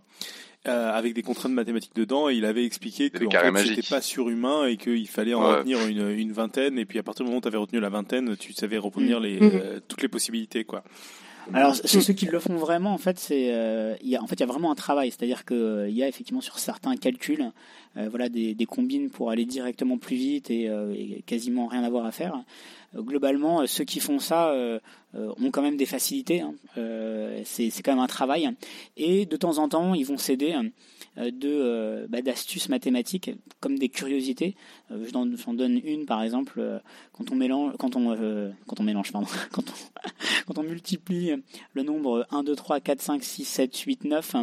Euh, avec des contraintes mathématiques dedans, et il avait expliqué que c'était pas surhumain et qu'il fallait en Ouais. retenir une, une vingtaine. Et puis à partir du moment où tu avais retenu la vingtaine, tu savais retenir les, Mm. euh, toutes les possibilités, quoi. Alors, c- ceux qui le font vraiment, en fait, c'est, euh, il y a, en fait, il y a vraiment un travail. C'est-à-dire que euh, il y a effectivement sur certains calculs, voilà, des, des combines pour aller directement plus vite et, euh, et quasiment rien avoir à faire. Euh, globalement, euh, ceux qui font ça euh, euh, ont quand même des facilités. hein. Euh, c'est, quand même un travail. Et de temps en temps, ils vont s'aider euh, de euh, bah, d'astuces mathématiques comme des curiosités. Euh, je t'en- donne une, par exemple, euh, quand on mélange, quand on, euh, quand on mélange, pardon, quand on, quand on multiplie le nombre 1, 2, 3, 4, 5, 6, 7, 8, 9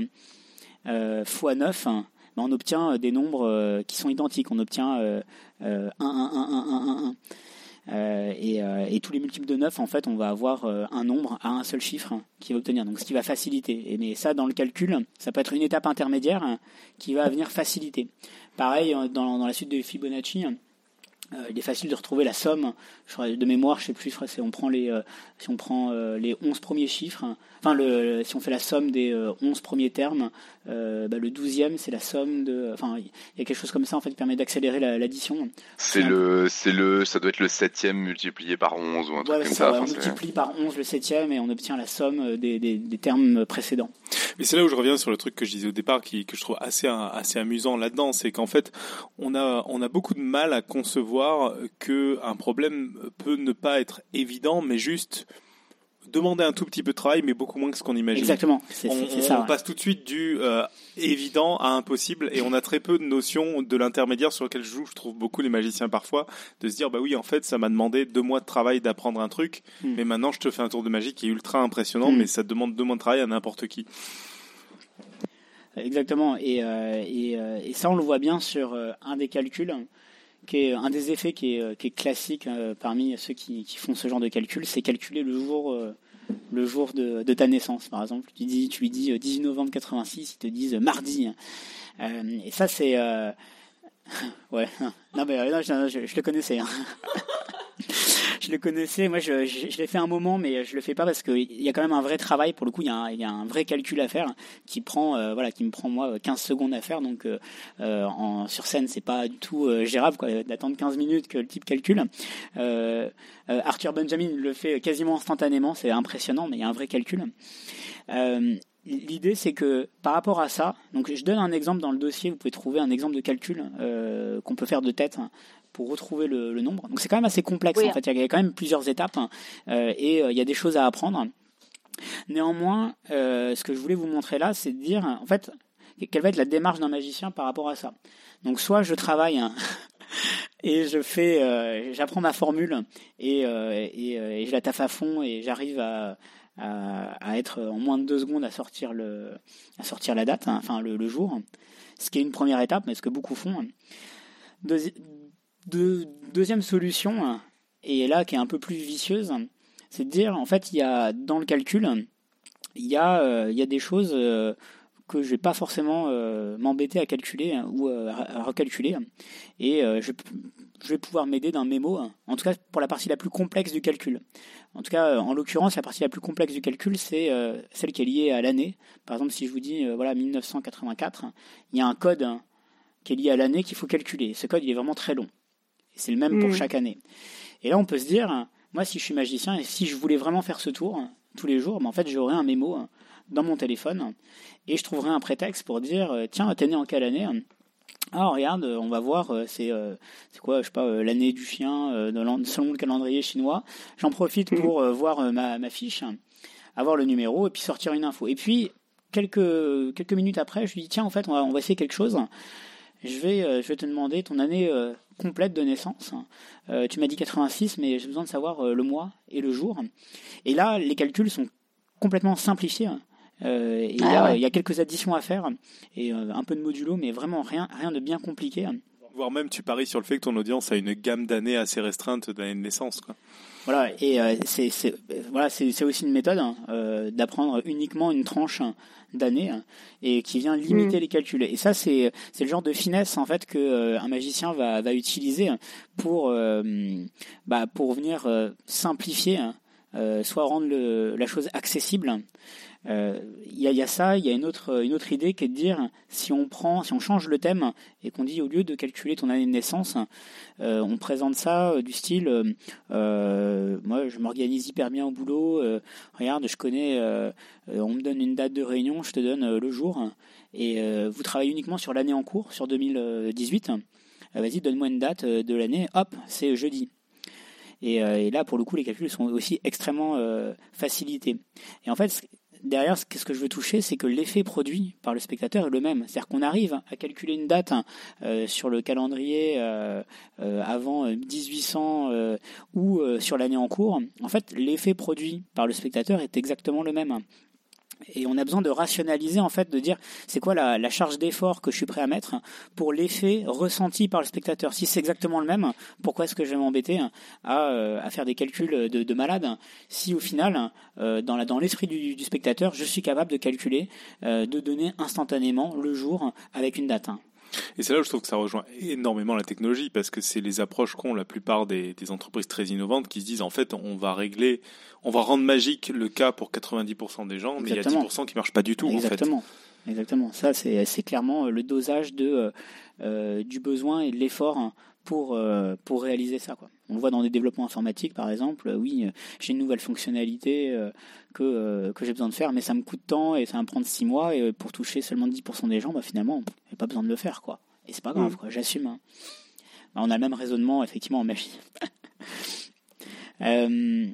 euh, fois 9, on obtient des nombres euh, qui sont identiques. On obtient euh, euh, 1, 1, 1, 1, 1, 1, 1. Euh, et, euh, et tous les multiples de 9, en fait, on va avoir euh, un nombre à un seul chiffre qui va obtenir. Donc, ce qui va faciliter. Mais ça, dans le calcul, ça peut être une étape intermédiaire hein, qui va venir faciliter. Pareil, euh, dans, la suite de Fibonacci, euh, il est facile de retrouver la somme. De mémoire, je sais plus. C'est on prend les, euh, si on prend euh, les 11 premiers chiffres, hein, enfin, le, si on fait la somme des euh, 11 premiers termes, euh, bah, le 12e, c'est la somme de. Enfin, il y a quelque chose comme ça en fait qui permet d'accélérer la- l'addition. C'est le, c'est le, ça doit être le septième multiplié par 11 ou un truc Ouais, comme ça, ça. ouais, on multiplie par 11 le 7e et on obtient la somme euh, des, des, des termes précédents. Mais c'est là où je reviens sur le truc que je disais au départ, qui, que je trouve assez, assez amusant là-dedans, c'est qu'en fait, on a, on a beaucoup de mal à concevoir que un problème peut ne pas être évident, mais juste demander un tout petit peu de travail, mais beaucoup moins que ce qu'on imagine. Exactement, c'est On, on ça. ouais. passe tout de suite du euh, évident à impossible et on a très peu de notions de l'intermédiaire sur lequel jouent, je trouve beaucoup les magiciens parfois, de se dire bah oui en fait ça m'a demandé deux mois de travail d'apprendre un truc, Hmm. mais maintenant je te fais un tour de magie qui est ultra impressionnant, Hmm. mais ça demande deux mois de travail à n'importe qui. Exactement. Et, euh, et, euh, et ça, on le voit bien sur un des calculs, qui est un des effets qui est, euh, classique euh, parmi ceux qui, font ce genre de calcul, c'est calculer le jour, euh, le jour de, ta naissance, par exemple. Tu, dis, tu lui dis euh, 18 novembre 86, ils te disent mardi. Euh, et ça, c'est... Ouais, non mais non, je le connaissais. hein. je le connaissais. Moi, je, je, l'ai fait un moment, mais je le fais pas parce qu'il y a quand même un vrai travail. Pour le coup, il y a un, y a un vrai calcul à faire qui prend, euh, voilà, qui me prend moi 15 secondes à faire. Donc, euh, euh, en sur scène, c'est pas du tout euh, gérable, d'attendre 15 minutes que le type calcule. Euh, euh, Arthur Benjamin le fait quasiment instantanément. C'est impressionnant, mais il y a un vrai calcul. Euh, L'idée, c'est que par rapport à ça, donc je donne un exemple dans le dossier, vous pouvez trouver un exemple de calcul euh, qu'on peut faire de tête pour retrouver le, le nombre. Donc c'est quand même assez complexe, Oui. en fait, il y a quand même plusieurs étapes hein, euh, et euh, il y a des choses à apprendre. Néanmoins, euh, ce que je voulais vous montrer là, c'est de dire, en fait, quelle va être la démarche d'un magicien par rapport à ça. Donc soit je travaille hein, et je fais, euh, j'apprends ma formule et, euh, et, euh, et je la taffe à fond et j'arrive à, à, à être en moins de deux secondes à sortir le, à sortir la date, hein, enfin le, le jour, ce qui est une première étape, mais ce que beaucoup font. Deuxi- deux- deuxième solution, et là qui est un peu plus vicieuse, c'est de dire en fait il y a dans le calcul, il y a, euh, des choses euh, que je vais pas forcément euh, m'embêter à calculer hein, ou à, recalculer, et je, vais pouvoir m'aider d'un mémo, en tout cas pour la partie la plus complexe du calcul. En tout cas, en l'occurrence, la partie la plus complexe du calcul, c'est celle qui est liée à l'année. Par exemple, si je vous dis, voilà, 1984, il y a un code hein, qui est lié à l'année qu'il faut calculer. Ce code, il est vraiment très long. Et c'est le même pour Mm. chaque année. Et là, on peut se dire, moi, si je suis magicien et si je voulais vraiment faire ce tour tous les jours, ben, en fait, j'aurais un mémo dans mon téléphone et je trouverais un prétexte pour dire, euh, tiens, t'es né en quelle année? Ah regarde, on va voir, euh, c'est euh, c'est quoi, je sais pas, l'année du chien selon le calendrier chinois. J'en profite mhm. pour voir ma, ma fiche, avoir le numéro et puis sortir une info. Et puis quelques quelques minutes après, je lui dis tiens en fait on va on va essayer quelque chose. Je vais je vais te demander ton année complète de naissance. tu m'as dit 86, mais j'ai besoin de savoir le mois et le jour. Et là, les calculs sont complètement simplifiés. Euh, ah il, y a, quelques additions à faire et euh, un peu de modulo, mais vraiment rien, rien de bien compliqué. Voire même, tu paries sur le fait que ton audience a une gamme d'années assez restreinte d'années de naissance. Quoi. Voilà, et euh, c'est voilà, c'est aussi une méthode hein, d'apprendre uniquement une tranche d'années et qui vient limiter mm. les calculs. Et ça, c'est le genre de finesse en fait que un magicien va, va utiliser pour bah, pour venir simplifier, soit rendre le, la chose accessible il euh, y, a ça, il y a une autre, une autre idée qui est de dire si on prend, si on change le thème et qu'on dit au lieu de calculer ton année de naissance, euh, on présente ça euh, du style moi je m'organise hyper bien au boulot, regarde je connais, on me donne une date de réunion, je te donne le jour et vous travaillez uniquement sur l'année en cours, sur 2018. Vas-y, donne-moi une date de l'année, hop, c'est jeudi. Et, et, là, pour le coup, les calculs sont aussi extrêmement facilités. Et en fait, derrière, ce que je veux toucher, c'est que l'effet produit par le spectateur est le même. C'est-à-dire qu'on arrive à calculer une date euh, sur le calendrier euh, euh, avant 1800 ou sur l'année en cours. En fait, l'effet produit par le spectateur est exactement le même et on a besoin de rationaliser en fait, de dire c'est quoi la, charge d'effort que je suis prêt à mettre pour l'effet ressenti par le spectateur? Si c'est exactement le même, pourquoi est-ce que je vais m'embêter à, euh, à, faire des calculs de, de malade? Si au final, euh, dans, l'esprit du, spectateur, je suis capable de calculer, euh, de donner instantanément le jour avec une date. Et c'est là où je trouve que ça rejoint énormément la technologie parce que c'est les approches qu'ont la plupart des, des, entreprises très innovantes qui se disent en fait on va régler, on va rendre magique le cas pour 90% des gens, mais il y a 10% qui marchent pas du tout Exactement. en fait. Exactement. Ça c'est clairement le dosage de euh, euh, du besoin et de l'effort pour euh, pour réaliser ça quoi. On le voit dans des développements informatiques par exemple, oui, j'ai une nouvelle fonctionnalité que que j'ai besoin de faire mais ça me coûte tant et ça va me prendre 6 mois et pour toucher seulement 10% des gens, bah finalement, j'ai pas besoin de le faire quoi. Et c'est pas grave mm. quoi, j'assume. Hein. Bah, on a le même raisonnement effectivement en magie. euh,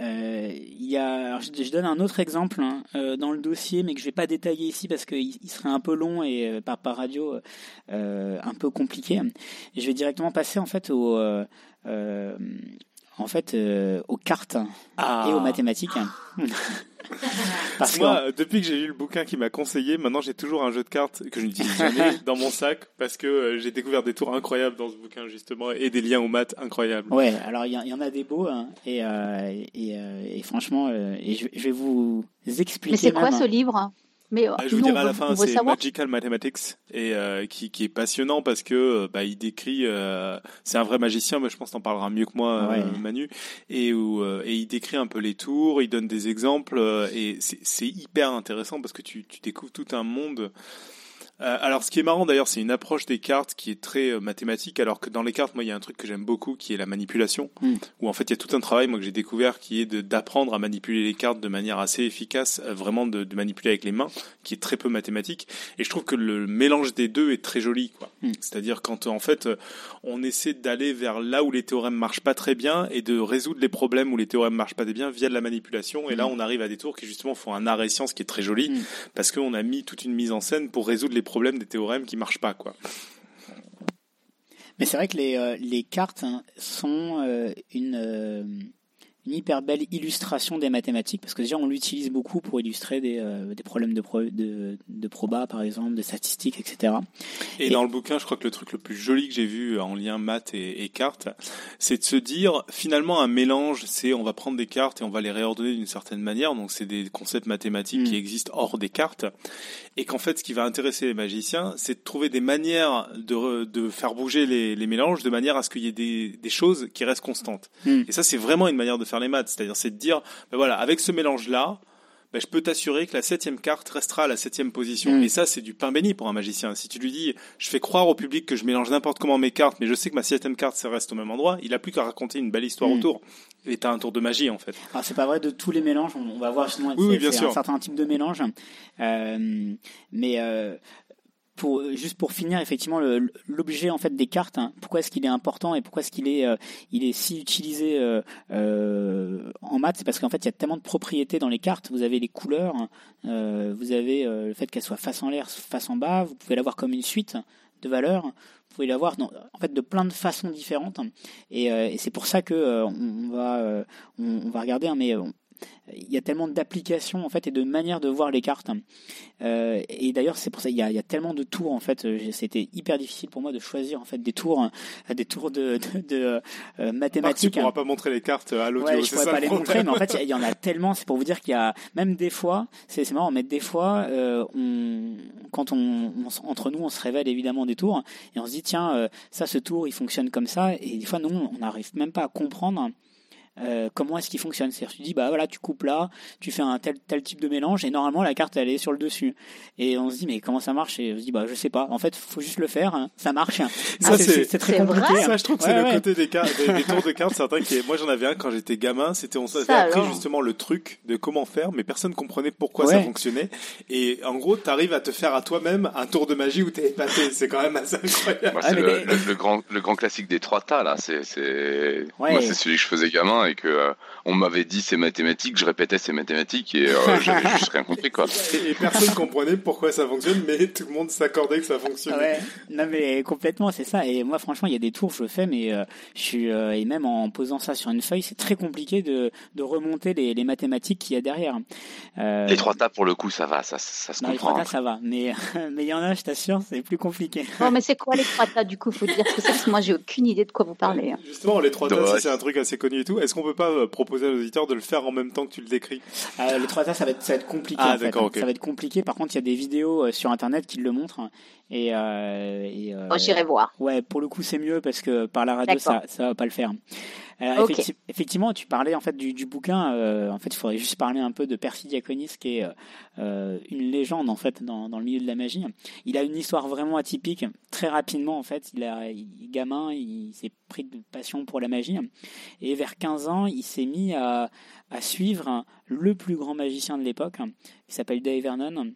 euh, y a, je, donne un autre exemple hein, euh, dans le dossier, mais que je vais pas détailler ici parce qu'il il serait un peu long et euh, par, par radio euh, un peu compliqué. Je vais directement passer en fait au, en fait, aux cartes et aux ah. mathématiques. Parce moi, depuis que j'ai lu le bouquin qui m'a conseillé, maintenant j'ai toujours un jeu de cartes que je n'utilise jamais dans mon sac parce que euh, j'ai découvert des tours incroyables dans ce bouquin justement et des liens aux maths incroyables. Ouais, alors il y, en a des beaux hein, et, euh, et, euh, et, franchement, et je, je, vais vous expliquer. Mais c'est quoi ce livre? Mais ah, je vous dirai à la fin, c'est Magical Mathematics et euh, qui, qui, est passionnant parce que euh, bah, il décrit, euh, c'est un vrai magicien, mais je pense que t'en parleras mieux que moi, Manu, et où et il décrit un peu les tours, il donne des exemples et c'est hyper intéressant parce que tu, tu découvres tout un monde euh, alors, ce qui est marrant d'ailleurs, c'est une approche des cartes qui est très euh, mathématique, alors que dans les cartes, moi, il y a un truc que j'aime beaucoup, qui est la manipulation, mm. où en fait, il y a tout un travail, moi, que j'ai découvert, qui est d'apprendre à manipuler les cartes de manière assez efficace, euh, vraiment de, de, manipuler avec les mains, qui est très peu mathématique. Et je trouve que le mélange des deux est très joli, quoi. Mm. C'est-à-dire quand en fait, on essaie d'aller vers là où les théorèmes marchent pas très bien et de résoudre les problèmes où les théorèmes marchent pas très bien via de la manipulation. Et là, mm. on arrive à des tours qui justement font un arrêt science qui est très joli, parce qu'on a mis toute une mise en scène pour résoudre les problèmes des théorèmes qui marchent pas, quoi. Mais c'est vrai que les, euh, les cartes hein, sont euh, une, euh, une hyper belle illustration des mathématiques, parce que déjà on l'utilise beaucoup pour illustrer des, des problèmes de, pro, de, de, proba, par exemple, de statistiques, etc. Et, dans le bouquin, je crois que le truc le plus joli que j'ai vu en lien maths et, et cartes, c'est de se dire, finalement, un mélange, c'est on va prendre des cartes et on va les réordonner d'une certaine manière, donc c'est des concepts mathématiques qui mm. existent hors des cartes, et qu'en fait, ce qui va intéresser les magiciens, c'est de trouver des manières de, de faire bouger les, les mélanges de manière à ce qu'il y ait des, des choses qui restent constantes. Mm. Et ça, c'est vraiment une manière de faire les maths, c'est-à-dire c'est de dire, ben voilà, avec ce mélange-là, ben je peux t'assurer que la septième carte restera à la septième position. Mm. Et ça, c'est du pain béni pour un magicien. Si tu lui dis, je fais croire au public que je mélange n'importe comment mes cartes, mais je sais que ma septième carte, ça reste au même endroit, il a plus qu'à raconter une belle histoire mm. autour. Et t'as un tour de magie, en fait. Alors, c'est pas vrai de tous les mélanges. On va voir justement oui, bien sûr. un certain type de mélange. Euh, mais, euh, pour juste pour finir effectivement l'objet en fait des cartes, hein, pourquoi est-ce qu'il est important et pourquoi est-ce qu'il est euh, il est si utilisé euh, euh, en maths, c'est parce qu'en fait il y a tellement de propriétés dans les cartes. Vous avez les couleurs, euh, vous avez euh, le fait qu'elles soient face en l'air, face en bas. Vous pouvez l'avoir comme une suite de valeurs. Vous pouvez l'avoir en fait de plein de façons différentes. Et, euh, c'est pour ça que euh, on va euh, on, va regarder, hein, mais euh, il y a tellement d'applications en fait et de manières de voir les cartes. Euh, et d'ailleurs, c'est pour ça il y a, il y a tellement de tours en fait. euh, C'était hyper difficile pour moi de choisir en fait des tours, hein, des tours de, de, de, euh, tu mathématiques. pourras pas montrer les cartes à l'audio. Ouais, je pourrais ça pas le les montrer, mais en fait, il y en a tellement. C'est pour vous dire qu'il y a même des fois, c'est marrant, mais des fois, euh, on, quand on, entre nous, on se révèle évidemment des tours et on se dit tiens, euh, ça, ce tour, il fonctionne comme ça, et des fois, nous, on n'arrive même pas à comprendre. Euh, comment est-ce qu'il fonctionne? C'est-à-dire, tu dis, bah voilà, tu coupes là, tu fais un tel tel type de mélange, et normalement la carte elle est sur le dessus. Et on se dit, mais comment ça marche? Et on se dit, bah je sais pas. En fait, faut juste le faire, hein, ça marche. Ça, Ah, c'est- c'est très c'est vrai? compliqué. Ça, je trouve que c'est Ouais, le côté des, cartes, des, des tours de cartes, certains qui. Moi, j'en avais un quand j'étais gamin. C'était, on s'avait appris alors. justement le truc de comment faire, mais personne comprenait pourquoi Ouais. ça fonctionnait. Et en gros, t'arrives à te faire à toi-même un tour de magie où t'es épaté. C'est quand même assez incroyable. Moi, Ah, le, les- le- le grand, le grand classique des trois tas, là. C'est, c'est, Ouais. moi, c'est celui que je faisais gamin et que euh, on m'avait dit c'est mathématique, je répétais c'est mathématique et euh, j'avais juste rien compris, quoi. Et, et personne comprenait pourquoi ça fonctionne, mais tout le monde s'accordait que ça fonctionnait. Ouais, non mais complètement, c'est ça. Et moi, franchement, il y a des tours, je le fais, mais euh, je suis euh, et même en posant ça sur une feuille, c'est très compliqué de, de remonter les, les mathématiques qu'il y a derrière. Euh, Les trois tas, pour le coup, ça va, ça, ça se non, les comprend. trois tas, ça va, mais mais il y en a, je t'assure, c'est plus compliqué. Bon, mais c'est quoi les trois tas du coup? Faut dire ce que c'est parce que moi j'ai aucune idée de quoi vous parlez. hein. Justement, les trois Ouais. tas, si c'est un truc assez connu et tout. Est-ce qu'on peut pas euh, proposer à l'auditeur de le faire en même temps que tu le décris Euh, les trois tas, ça va être, ça va être compliqué. Ah, en fait. d'accord, ok. Ça va être compliqué. Par contre, il y a des vidéos euh, sur internet qui le montrent. Et, euh, et, euh, Bon, J'irai voir. Ouais, pour le coup, c'est mieux parce que par la radio, ça, ça va pas le faire. Alors, Ok. effecti- effectivement, tu parlais en fait du, du bouquin. euh, en fait, il faudrait juste parler un peu de Percy Diaconis, qui est euh, euh, une légende en fait dans, dans le milieu de la magie. Il a une histoire vraiment atypique. Très rapidement, en fait, il a il, gamin, il s'est pris de passion pour la magie. Et vers 15 ans, il s'est mis à, à suivre le plus grand magicien de l'époque. Il s'appelle Dave Vernon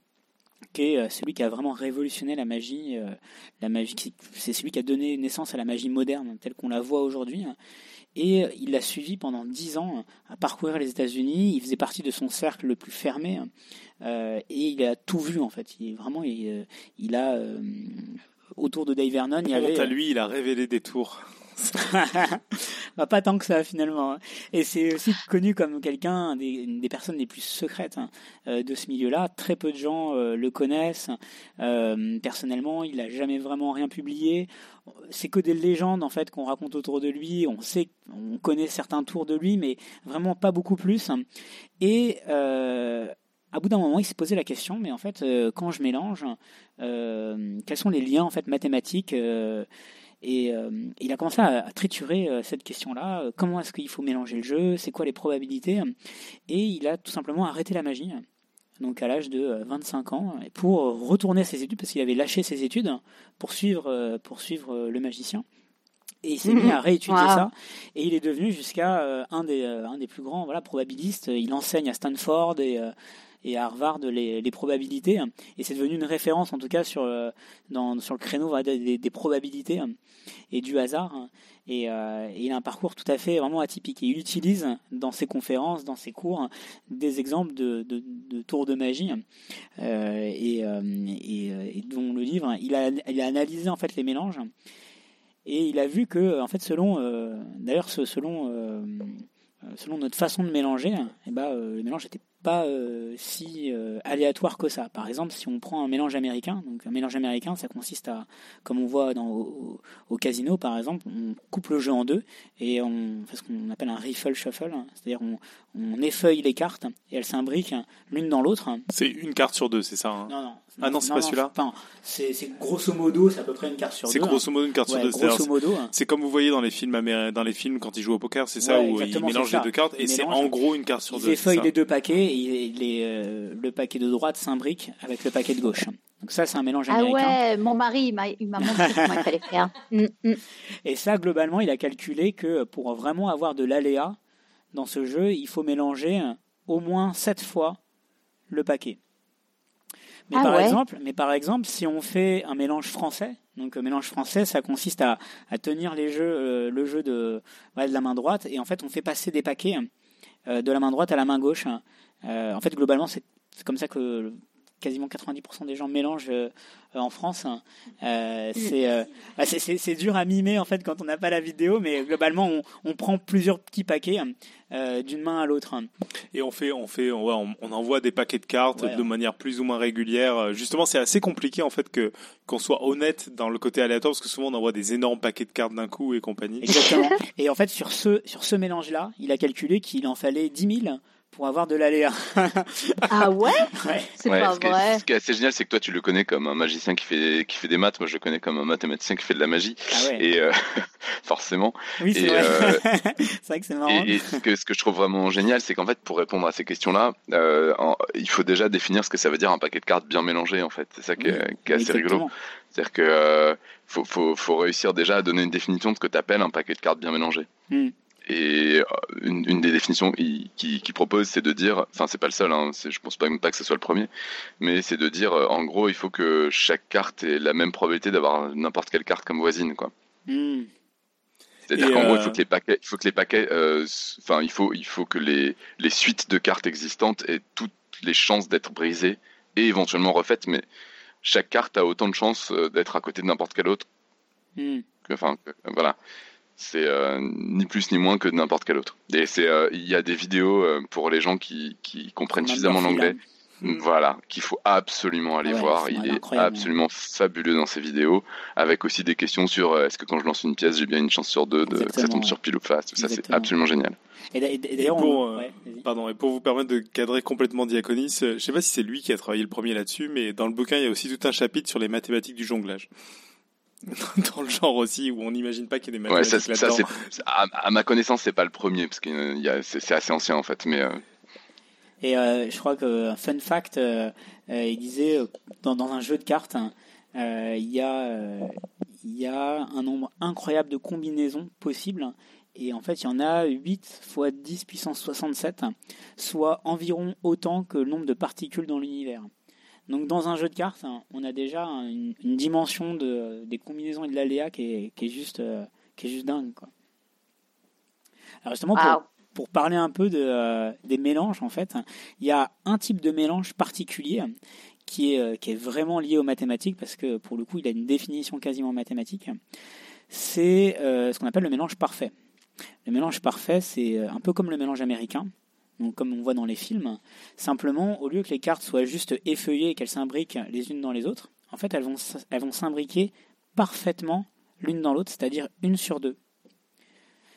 qui est euh, celui qui a vraiment révolutionné la magie, euh, la magie, qui- c'est celui qui a donné naissance à la magie moderne telle qu'on la voit aujourd'hui. Et euh, il l'a suivi pendant dix ans à parcourir les États-Unis. Il faisait partie de son cercle le plus fermé euh, et il a tout vu en fait. Il vraiment, il, euh, il a euh, autour de Dave Vernon, il y avait Honte à lui, il a révélé des tours. bah, pas tant que ça finalement. hein. Et c'est aussi connu comme quelqu'un des, des personnes les plus secrètes hein, euh, de ce milieu-là. Très peu de gens euh, le connaissent. Euh, personnellement, il n'a jamais vraiment rien publié. C'est que des légendes en fait qu'on raconte autour de lui. On sait, on connaît certains tours de lui, mais vraiment pas beaucoup plus. Et à bout d'un moment, il s'est posé la question, mais en fait, quand je mélange, quels sont les liens en fait mathématiques et euh, il a commencé à, à triturer euh, cette question-là. Euh, Comment est-ce qu'il faut mélanger le jeu? C'est quoi les probabilités? Et il a tout simplement arrêté la magie. Donc à l'âge de euh, 25 ans, pour retourner à ses études, parce qu'il avait lâché ses études pour suivre, pour suivre le magicien. Et il s'est mis à réétudier Wow. ça. Et il est devenu jusqu'à un, des, un des plus grands voilà, probabilistes. Il enseigne à Stanford et, et à Harvard les, les probabilités. Et c'est devenu une référence, en tout cas, sur, euh, dans, sur le créneau des, probabilités et du hasard. Et, euh, et il a un parcours tout à fait vraiment atypique. Et il utilise dans ses conférences, dans ses cours, des exemples de, de, tours de magie. Euh, et, euh, et, euh, dont le livre, il a, il a analysé en fait les mélanges. Et il a vu que, en fait, selon, euh, d'ailleurs, selon, euh, euh, selon notre façon de mélanger, eh ben, euh, le mélange n'était pas euh, si euh, aléatoire que ça. Par exemple, si on prend un mélange américain, donc un mélange américain, ça consiste à, comme on voit dans, au, au casino par exemple, on coupe le jeu en deux et on fait ce qu'on appelle un rifle shuffle, c'est-à-dire on, on effeuille les cartes et elles s'imbriquent l'une dans l'autre. C'est une carte sur deux, c'est ça hein? Non, non. Ah non, c'est pas celui-là? c'est grosso modo, c'est à peu près une carte sur deux. C'est grosso modo une carte sur deux. grosso c'est-à-dire, modo. C'est comme vous voyez dans les films dans les films quand ils jouent au poker, c'est ça Ouais, où ils mélangent les deux cartes et Ils c'est en gros une carte sur Ils deux. c'est effeuillent les deux paquets et les, euh, le paquet de droite s'imbrique avec le paquet de gauche. Donc ça, c'est un mélange Ah américain. ouais, mon mari, il m'a montré comment il fallait faire. Mm, mm. Et ça, globalement, il a calculé que pour vraiment avoir de l'aléa dans ce jeu, il faut mélanger au moins sept fois le paquet. Mais Ah par ouais. exemple, mais par exemple, si on fait un mélange français, donc euh, mélange français, ça consiste à, à tenir les jeux, euh, le jeu de, ouais, de la main droite, et en fait, on fait passer des paquets euh, de la main droite à la main gauche. Euh, en fait, globalement, c'est comme ça que quasiment 90% des gens mélangent euh, en France. Euh, c'est euh, ah, c'est- dur à mimer en fait quand on n'a pas la vidéo, mais globalement, on, on prend plusieurs petits paquets euh, d'une main à l'autre. Et on fait, on fait, on, envoie des paquets de cartes Ouais. de manière plus ou moins régulière. Justement, c'est assez compliqué en fait que qu'on soit honnête dans le côté aléatoire parce que souvent on envoie des énormes paquets de cartes d'un coup et compagnie. Exactement. Et en fait, sur ce, sur ce mélange-là, il a calculé qu'il en fallait 10 000 pour avoir de l'aléa. Ah ouais Ouais. C'est Ouais, pas ce, qui est, vrai. ce qui est assez génial, c'est que toi, tu le connais comme un magicien qui fait, qui fait des maths. Moi, je le connais comme un mathématicien qui fait de la magie. Ah ouais. Et euh, forcément. oui, c'est vrai. euh, c'est vrai que c'est marrant. Et, et ce, que, ce que je trouve vraiment génial, c'est qu'en fait, pour répondre à ces questions-là, euh, il faut déjà définir ce que ça veut dire un paquet de cartes bien mélangé. En fait, c'est ça qui est, qui est assez rigolo. Exactement. C'est-à-dire que euh, faut, faut, faut réussir déjà à donner une définition de ce que tu appelles un paquet de cartes bien mélangé. Hmm. Et euh, une, une des définitions qui, qui, propose, c'est de dire, enfin c'est pas le seul, hein, je pense pas même pas que ce soit le premier, mais c'est de dire, euh, en gros, il faut que chaque carte ait la même probabilité d'avoir n'importe quelle carte comme voisine, quoi. Hmm. C'est-à-dire qu'en gros, euh, il faut que les paquets, il faut que les paquets, euh, enfin, il faut, il faut que les, les suites de cartes existantes aient toutes les chances d'être brisées et éventuellement refaites, mais chaque carte a autant de chances euh, d'être à côté de n'importe quelle autre. Hmm. que- Enfin, que- voilà. C'est euh, ni plus ni moins que n'importe quel autre. Et c'est, euh, il y a des vidéos euh, pour les gens qui, qui comprennent suffisamment l'anglais. Mm. Voilà, qu'il faut absolument aller ouais, voir. Il est incroyable. absolument fabuleux dans ses vidéos, avec aussi des questions sur euh, est-ce que quand je lance une pièce, j'ai bien une chance sur deux de, que ça tombe sur pile ou face. Tout ça, c'est absolument génial. Et d'a- et d'ailleurs, pour, on... euh, ouais, vas-y. Pardon, et pour vous permettre de cadrer complètement Diaconis, euh, je sais pas si c'est lui qui a travaillé le premier là-dessus, mais dans le bouquin, il y a aussi tout un chapitre sur les mathématiques du jonglage. dans le genre aussi, où on n'imagine pas qu'il y a des Ouais, ça, ça à, à ma connaissance, c'est pas le premier, parce que c'est, c'est assez ancien en fait. Mais euh, Et euh, je crois que un fun fact, euh, euh, il disait euh, dans, dans un jeu de cartes, hein, euh, il y a euh, il y a un nombre incroyable de combinaisons possibles. Et en fait, il y en a 8 fois 10 puissance 67, soit environ autant que le nombre de particules dans l'univers. Donc dans un jeu de cartes, hein, on a déjà une, une dimension de, des combinaisons et de l'aléa qui est, qui est juste euh, qui est juste dingue. Quoi. Alors justement, pour, parler un peu de, euh, des mélanges, en fait, il y a un type de mélange particulier qui est, euh, qui est vraiment lié aux mathématiques, parce que pour le coup, il a une définition quasiment mathématique. C'est euh, ce qu'on appelle le mélange parfait. Le mélange parfait, c'est un peu comme le mélange américain, comme on voit dans les films. Simplement, au lieu que les cartes soient juste effeuillées et qu'elles s'imbriquent les unes dans les autres, en fait, elles vont, s- elles vont s'imbriquer parfaitement l'une dans l'autre, c'est-à-dire une sur deux.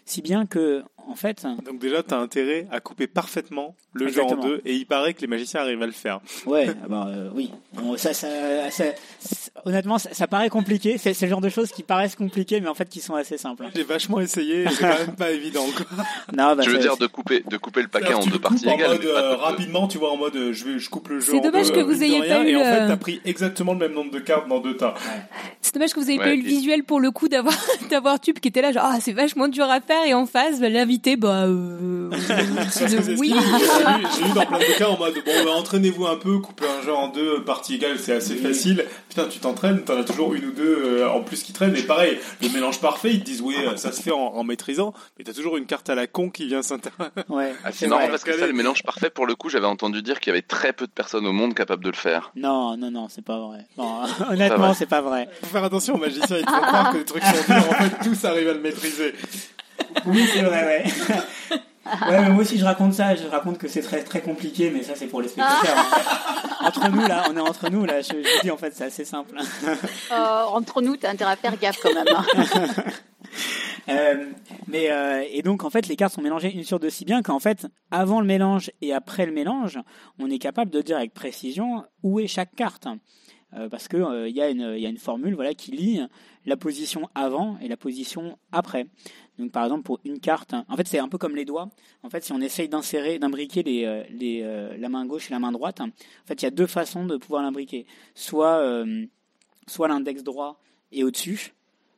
Si bien que, en fait, Donc déjà, t'as intérêt à couper parfaitement le jeu en deux, et il paraît que les magiciens arrivent à le faire. Ouais, ah bah, euh, oui. Bon, ça, ça, ça- ça- honnêtement, ça, ça paraît compliqué. C'est le genre de choses qui paraissent compliquées, mais en fait qui sont assez simples. J'ai vachement essayé, et c'est quand même pas évident. Quoi. Non, bah, je veux dire de couper, de couper le paquet en tu deux parties en égales. mode, euh, de- rapidement, tu vois, en mode euh, je, vais, je coupe le jeu C'est en dommage deux, que vous ayez rien, pas eu Et en le- fait, t'as pris exactement le même nombre de cartes dans deux tas. C'est dommage que vous ayez Ouais, pas eu le visuel pour le coup d'avoir d'avoir Tube qui était là genre ah c'est vachement dur à faire et en face bah, l'invité bah euh, oui. J'ai lu dans plein de cas en mode bon, bah, entraînez-vous un peu, couper un jeu en deux parties égales, c'est assez facile. Putain, tu t'entraînes, t'en as toujours une ou deux euh, en plus qui traînent. Et pareil, le mélange parfait, ils te disent oui, euh, ça se fait en, en maîtrisant, mais t'as toujours une carte à la con qui vient s'intéresser. Ouais. Ah, c'est marrant parce que ça, le mélange parfait, pour le coup, j'avais entendu dire qu'il y avait très peu de personnes au monde capables de le faire. Non, non, non, c'est pas vrai. Non, honnêtement, c'est pas vrai. Faut faire attention aux magiciens, ils te font croire que les trucs sont durs, en fait, tous arrivent à le maîtriser. Oui, c'est vrai, ouais. Ouais, mais moi aussi je raconte ça, je raconte que c'est très très compliqué, mais ça c'est pour les spectateurs. entre nous là, on est entre nous là, je, je dis en fait c'est assez simple. Euh, entre nous, t'as intérêt à faire gaffe quand même. hein. Euh, mais euh, et donc en fait les cartes sont mélangées une sur deux si bien qu'en fait avant le mélange et après le mélange on est capable de dire avec précision où est chaque carte Euh, parce que euh, y a une il y a une formule voilà qui lie la position avant et la position après donc par exemple pour une carte en fait c'est un peu comme les doigts en fait si on essaye d'insérer d'imbriquer les euh, les euh, la main gauche et la main droite en fait il y a deux façons de pouvoir l'imbriquer soit euh, soit l'index droit est au-dessus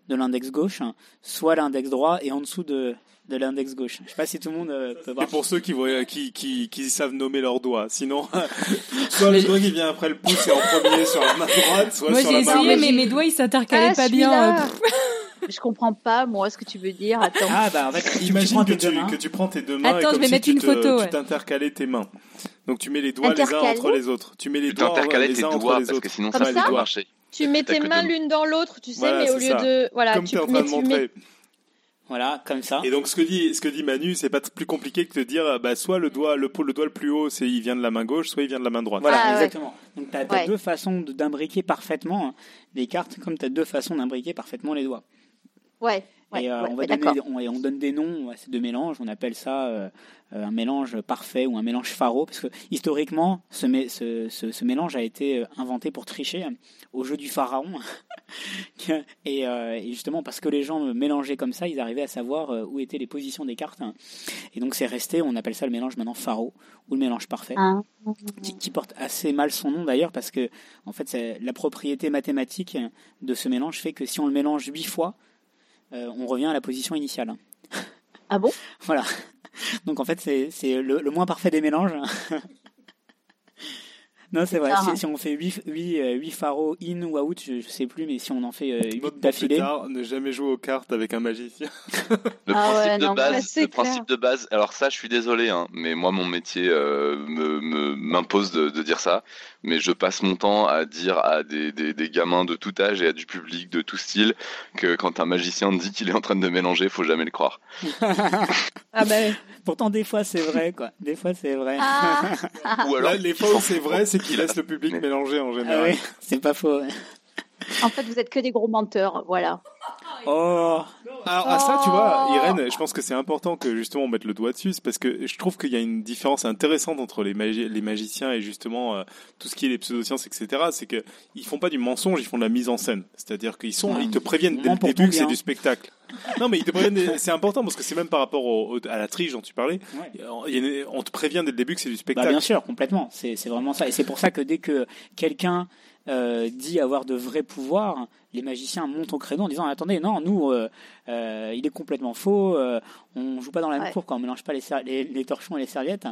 de l'index gauche, soit l'index droit et en dessous de, de l'index gauche. Je sais pas si tout le monde euh, peut voir. Et pour ceux qui, voient, qui, qui, qui savent nommer leurs doigts. Sinon, soit le doigt qui vient après le pouce est en premier sur la main droite, soit Moi sur j'ai la main essayé, gauche. mais mes doigts ils s'intercalaient Ah, pas bien. Je comprends pas, moi, ce que tu veux dire. Attends. Ah bah en fait, tu, tu Imagine que tu, que tu prends tes deux mains Attends, et je comme vais si mettre tu une te- photo, tu ouais. t'intercalais tes mains. Donc tu mets les doigts les uns entre les autres. Tu mets les Tu doigts les tes uns entre doigts les parce autres. que sinon Comme ça va marcher. Tu mets tes mains l'une dans l'autre, tu sais, Voilà, mais au lieu ça. de. Voilà, Comme tu, tu es en train de tu montrer. mets. Voilà, comme ça. Et donc ce que dit ce que dit Manu, c'est pas plus compliqué que de dire bah soit le doigt le, le doigt le plus haut, c'est il vient de la main gauche, soit il vient de la main droite. Voilà, Ah, ouais. exactement. Donc tu as, Ouais. deux façons d'imbriquer parfaitement hein, les cartes, comme tu as deux façons d'imbriquer parfaitement les doigts. Ouais. ouais, et euh, ouais, on, va ouais, donner, d'accord. on, et on donne des noms à ces deux mélanges. On appelle ça euh, euh, un mélange parfait ou un mélange pharo, parce que historiquement, ce, mé- ce, ce, ce mélange a été euh, inventé pour tricher au jeu du pharaon. et, euh, et justement, parce que les gens mélangeaient comme ça, ils arrivaient à savoir où étaient les positions des cartes. Et donc c'est resté, on appelle ça le mélange maintenant pharo ou le mélange parfait Hein. qui, qui porte assez mal son nom d'ailleurs parce que en fait la propriété mathématique de ce mélange fait que si on le mélange huit fois euh, on revient à la position initiale. Ah bon? Voilà. Donc en fait c'est le moins parfait des mélanges non c'est vrai tard, si, hein. si on fait 8 huit, euh, huit pharaos in ou out je, je sais plus mais si on en fait euh, Note 8 pour plus d'affilée ne jamais jouer aux cartes avec un magicien. Le Ah principe ouais, de non, base, le principe de base. Alors ça, je suis désolé, hein, mais moi, mon métier euh, me me- m'impose de, de dire ça. Mais je passe mon temps à dire à des, des, des gamins de tout âge et à du public de tout style que quand un magicien dit qu'il est en train de mélanger, faut jamais le croire. Ah bah, pourtant des fois c'est vrai quoi des fois c'est vrai Ah, Ou alors, Là, les fois où c'est vrai, c'est qu'il laisse le public mélanger en Ah général. oui, c'est pas faux ouais. en fait, vous êtes que des gros menteurs, voilà. Oh Alors à ça, tu vois, Irène, je pense que c'est important que justement on mette le doigt dessus, parce que je trouve qu'il y a une différence intéressante entre les, magi- les magiciens et justement euh, tout ce qui est les pseudosciences, etc. C'est que ils font pas du mensonge, ils font de la mise en scène. C'est-à-dire qu'ils sont, Ouais. ils te préviennent dès le début que c'est bien. du spectacle. Non, mais ils te préviennent, c'est important parce que c'est même par rapport au- au- à la triche dont tu parlais. Ouais. On te prévient dès le début que c'est du Bah, spectacle. bien sûr, complètement. C'est c'est vraiment ça. Et c'est pour ça que dès que quelqu'un euh, dit avoir de vrais pouvoirs, les magiciens montent au créneau en disant attendez, non, nous, euh, euh, il est complètement faux. on joue pas dans la même Ouais. cour quand on mélange pas les, ser- les, les torchons et les serviettes.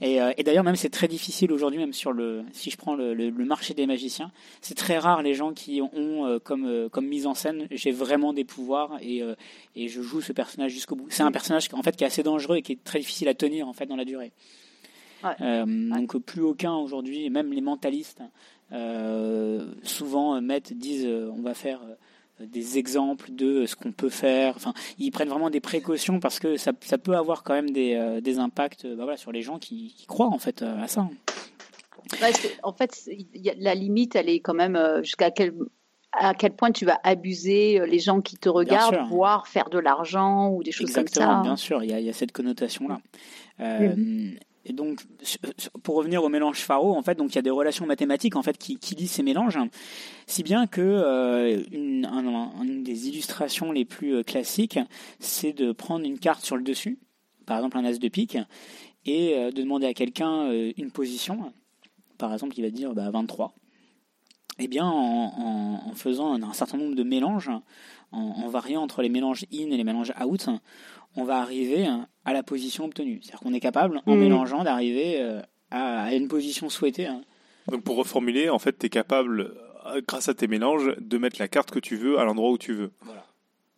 Et, et d'ailleurs, même c'est très difficile aujourd'hui, même sur le, si je prends le, le- le marché des magiciens, c'est très rare les gens qui ont comme comme mise en scène j'ai vraiment des pouvoirs et et je joue ce personnage jusqu'au bout. C'est un personnage en fait qui est assez dangereux et qui est très difficile à tenir en fait dans la durée. Ouais. Euh, Donc plus aucun aujourd'hui, même les mentalistes, euh, souvent euh, mettent, disent euh, on va faire des exemples de ce qu'on peut faire. Enfin, ils prennent vraiment des précautions parce que ça, ça peut avoir quand même des, des impacts bah voilà, sur les gens qui, qui croient en fait à ça. En fait, y a- la limite, elle est quand même jusqu'à quel à quel point tu vas abuser les gens qui te regardent, voire faire de l'argent ou des choses Exactement, comme ça. bien sûr, il y a, il y a cette connotation-là. Euh, Et donc, pour revenir au mélange pharo, en fait, donc il y a des relations mathématiques en fait qui, qui lient ces mélanges, si bien que euh, une, un- un- une des illustrations les plus euh, classiques, c'est de prendre une carte sur le dessus, par exemple un as de pique, et euh, de demander à quelqu'un une position. Par exemple, il va dire bah, 23. Eh bien, en, faisant un, un certain nombre de mélanges, en, en variant entre les mélanges in et les mélanges out, on va arriver à la position obtenue. C'est-à-dire qu'on est capable, en Mhm. mélangeant, d'arriver euh, à, à une position souhaitée. hein. Donc pour reformuler, en fait, tu es capable, euh, grâce à tes mélanges, de mettre la carte que tu veux à l'endroit où tu veux. Voilà.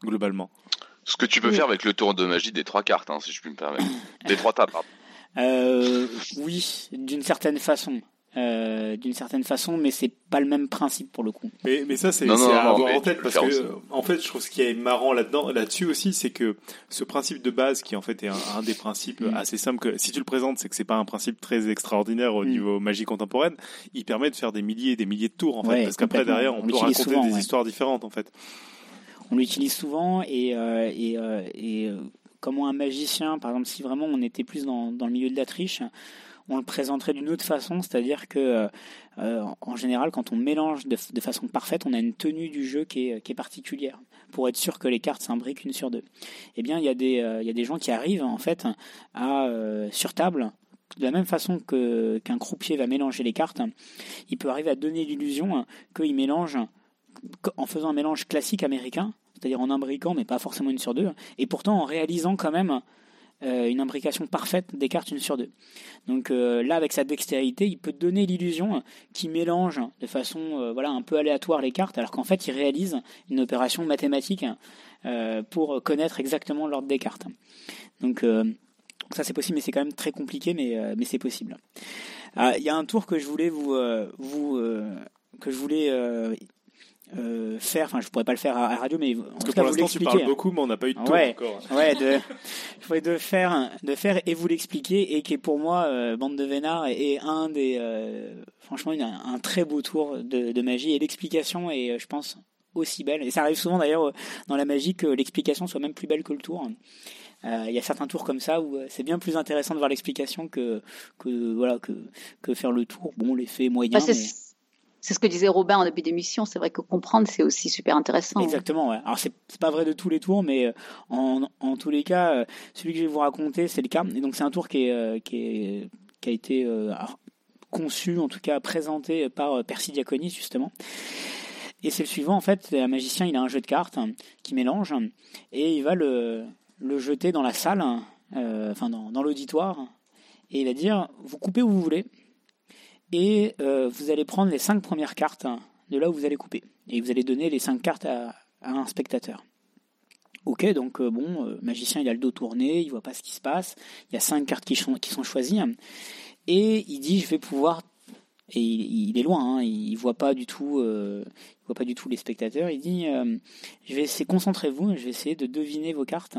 Globalement. Ce que tu peux Oui. faire avec le tour de magie des trois cartes, hein, si je puis me permettre. Des trois tables, pardon. Euh, oui, d'une certaine façon. Euh, d'une certaine façon, mais c'est pas le même principe pour le coup. Mais, mais ça, c'est à non, avoir en tête parce que, en fait, je trouve ce qui est marrant là-dedans, là-dessus aussi, c'est que ce principe de base, qui en fait est un, un des principes Mm. assez simples, que si tu le présentes, c'est que c'est pas un principe très extraordinaire au Mm. niveau magie contemporaine, il permet de faire des milliers et des milliers de tours, en fait, Ouais, parce qu'après, derrière, on, On peut raconter souvent, des ouais. histoires différentes, en fait. On l'utilise souvent et, euh, et, euh, et euh, comment un magicien, par exemple, si vraiment on était plus dans, dans le milieu de la triche, on le présenterait d'une autre façon, c'est-à-dire que euh, en général, quand on mélange de, façon parfaite, on a une tenue du jeu qui est, particulière pour être sûr que les cartes s'imbriquent une sur deux. Eh bien, il y a des, euh, gens qui arrivent en fait à euh, sur table de la même façon qu'un croupier va mélanger les cartes, il peut arriver à donner l'illusion qu'il mélange en faisant un mélange classique américain, c'est-à-dire en imbriquant, mais pas forcément une sur deux, et pourtant en réalisant quand même euh, une imbrication parfaite des cartes une sur deux. Donc euh, là, avec sa dextérité, il peut donner l'illusion qu'il mélange de façon euh, voilà un peu aléatoire les cartes, alors qu'en fait, il réalise une opération mathématique pour connaître exactement l'ordre des cartes. Donc ça c'est possible, mais c'est quand même très compliqué, mais, c'est possible. Il y a un tour que je voulais vous, vous que je voulais euh, faire, enfin je pourrais pas le faire à, la radio, mais en tout cas vous l'expliquer. Tu parles beaucoup, mais on n'a pas eu de temps encore. Ouais, de, je voulais de faire, de faire et vous l'expliquer, et qui est pour moi euh, bande de vénards est un des, euh, franchement, un, un, très beau tour de, de magie et l'explication est, je pense, aussi belle. Et ça arrive souvent d'ailleurs dans la magie que l'explication soit même plus belle que le tour. Il y a certains tours comme ça où c'est bien plus intéressant de voir l'explication que, que voilà que, que faire le tour. Bon, l'effet moyen. Bah, mais c'est ce que disait Robin en début d'émission. C'est vrai que comprendre, c'est aussi super intéressant. Exactement. Ouais. Alors c'est pas vrai de tous les tours, mais euh, en, tous les cas, euh, celui que je vais vous raconter, c'est le cas. Et donc c'est un tour qui euh, a été conçu, en tout cas présenté par Percy Diaconis justement. Et c'est le suivant. En fait, un magicien, il a un jeu de cartes qui mélange et il va le jeter dans la salle, enfin dans, dans l'auditoire, et il va dire vous coupez où vous voulez et euh, vous allez prendre les cinq premières cartes de là où vous allez couper. Et vous allez donner les cinq cartes à, un spectateur. Ok, donc euh, bon, euh, magicien il a le dos tourné, il voit pas ce qui se passe. Il y a cinq cartes qui sont, qui choisies et il dit je vais pouvoir et il, est loin, hein, il voit pas du tout, il voit pas du tout les spectateurs. Il dit je vais essayer concentrez-vous, je vais essayer de deviner vos cartes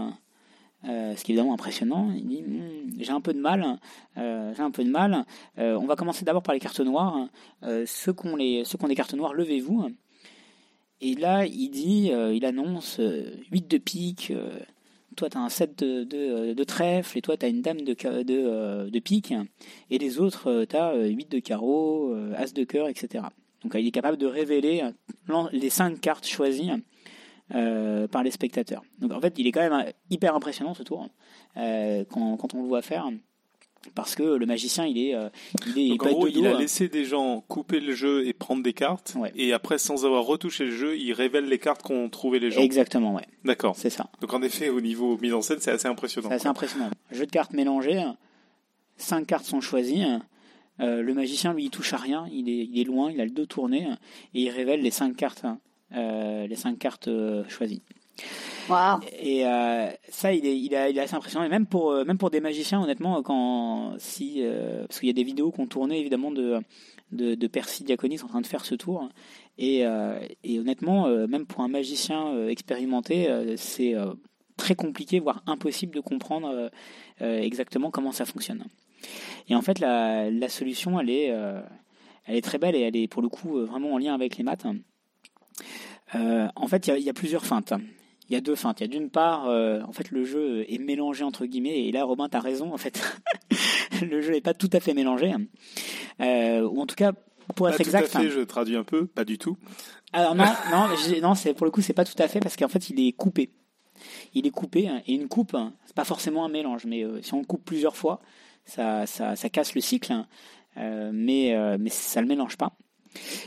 euh, ce qui est évidemment impressionnant. Il dit hmm, j'ai un peu de mal, euh, j'ai un peu de mal. Euh, on va commencer d'abord par les cartes noires. ceux qui ont les ceux qui ont des cartes noires, levez-vous. Et là, il dit, il annonce 8 de pique. toi, tu as un 7 de, de, de, trèfle et toi, tu as une dame de, de, de pique. Et les autres, tu as 8 de carreau, as de cœur, etc. Donc, il est capable de révéler les 5 cartes choisies euh, par les spectateurs. Donc en fait, il est quand même euh, hyper impressionnant ce tour euh, quand, quand, on le voit faire. Parce que le magicien, il est, il est Donc, en gros, il a laissé des gens couper le jeu et prendre des cartes. Et après, sans avoir retouché le jeu, il révèle les cartes qu'ont trouvé les gens. Exactement, ouais. D'accord. C'est ça. Donc en effet, au niveau mise en scène, c'est assez impressionnant. C'est assez impressionnant. Jeu de cartes mélangé, cinq cartes sont choisies. le magicien, lui, il touche à rien. Il est, il est loin, il a le dos tourné et il révèle les cinq cartes euh, les cinq cartes euh, choisies. Wow. Et euh, ça, il est, il, est, il est assez impressionnant. Et même pour, même pour des magiciens, honnêtement, quand si, parce qu'il y a des vidéos qu'on tournait évidemment de, de, de Percy Diaconis en train de faire ce tour. Et, et honnêtement, même pour un magicien expérimenté, c'est très compliqué, voire impossible de comprendre exactement comment ça fonctionne. Et en fait, la, la solution, elle est, elle est très belle et elle est pour le coup vraiment en lien avec les maths. Euh, en fait, il y, a plusieurs feintes. Il y a deux feintes. Il y a d'une part, euh, en fait, le jeu est mélangé entre guillemets. Et là, Robin, t'as raison. En fait, le jeu n'est pas tout à fait mélangé, euh, ou en tout cas, pour être exact. Tout à fait, je traduis un peu, pas du tout. Alors non, non, non, c'est pour le coup, c'est pas tout à fait parce qu'en fait, il est coupé. Il est coupé et une coupe, c'est pas forcément un mélange, mais si on coupe plusieurs fois, ça, ça, ça casse le cycle, mais mais ça le mélange pas.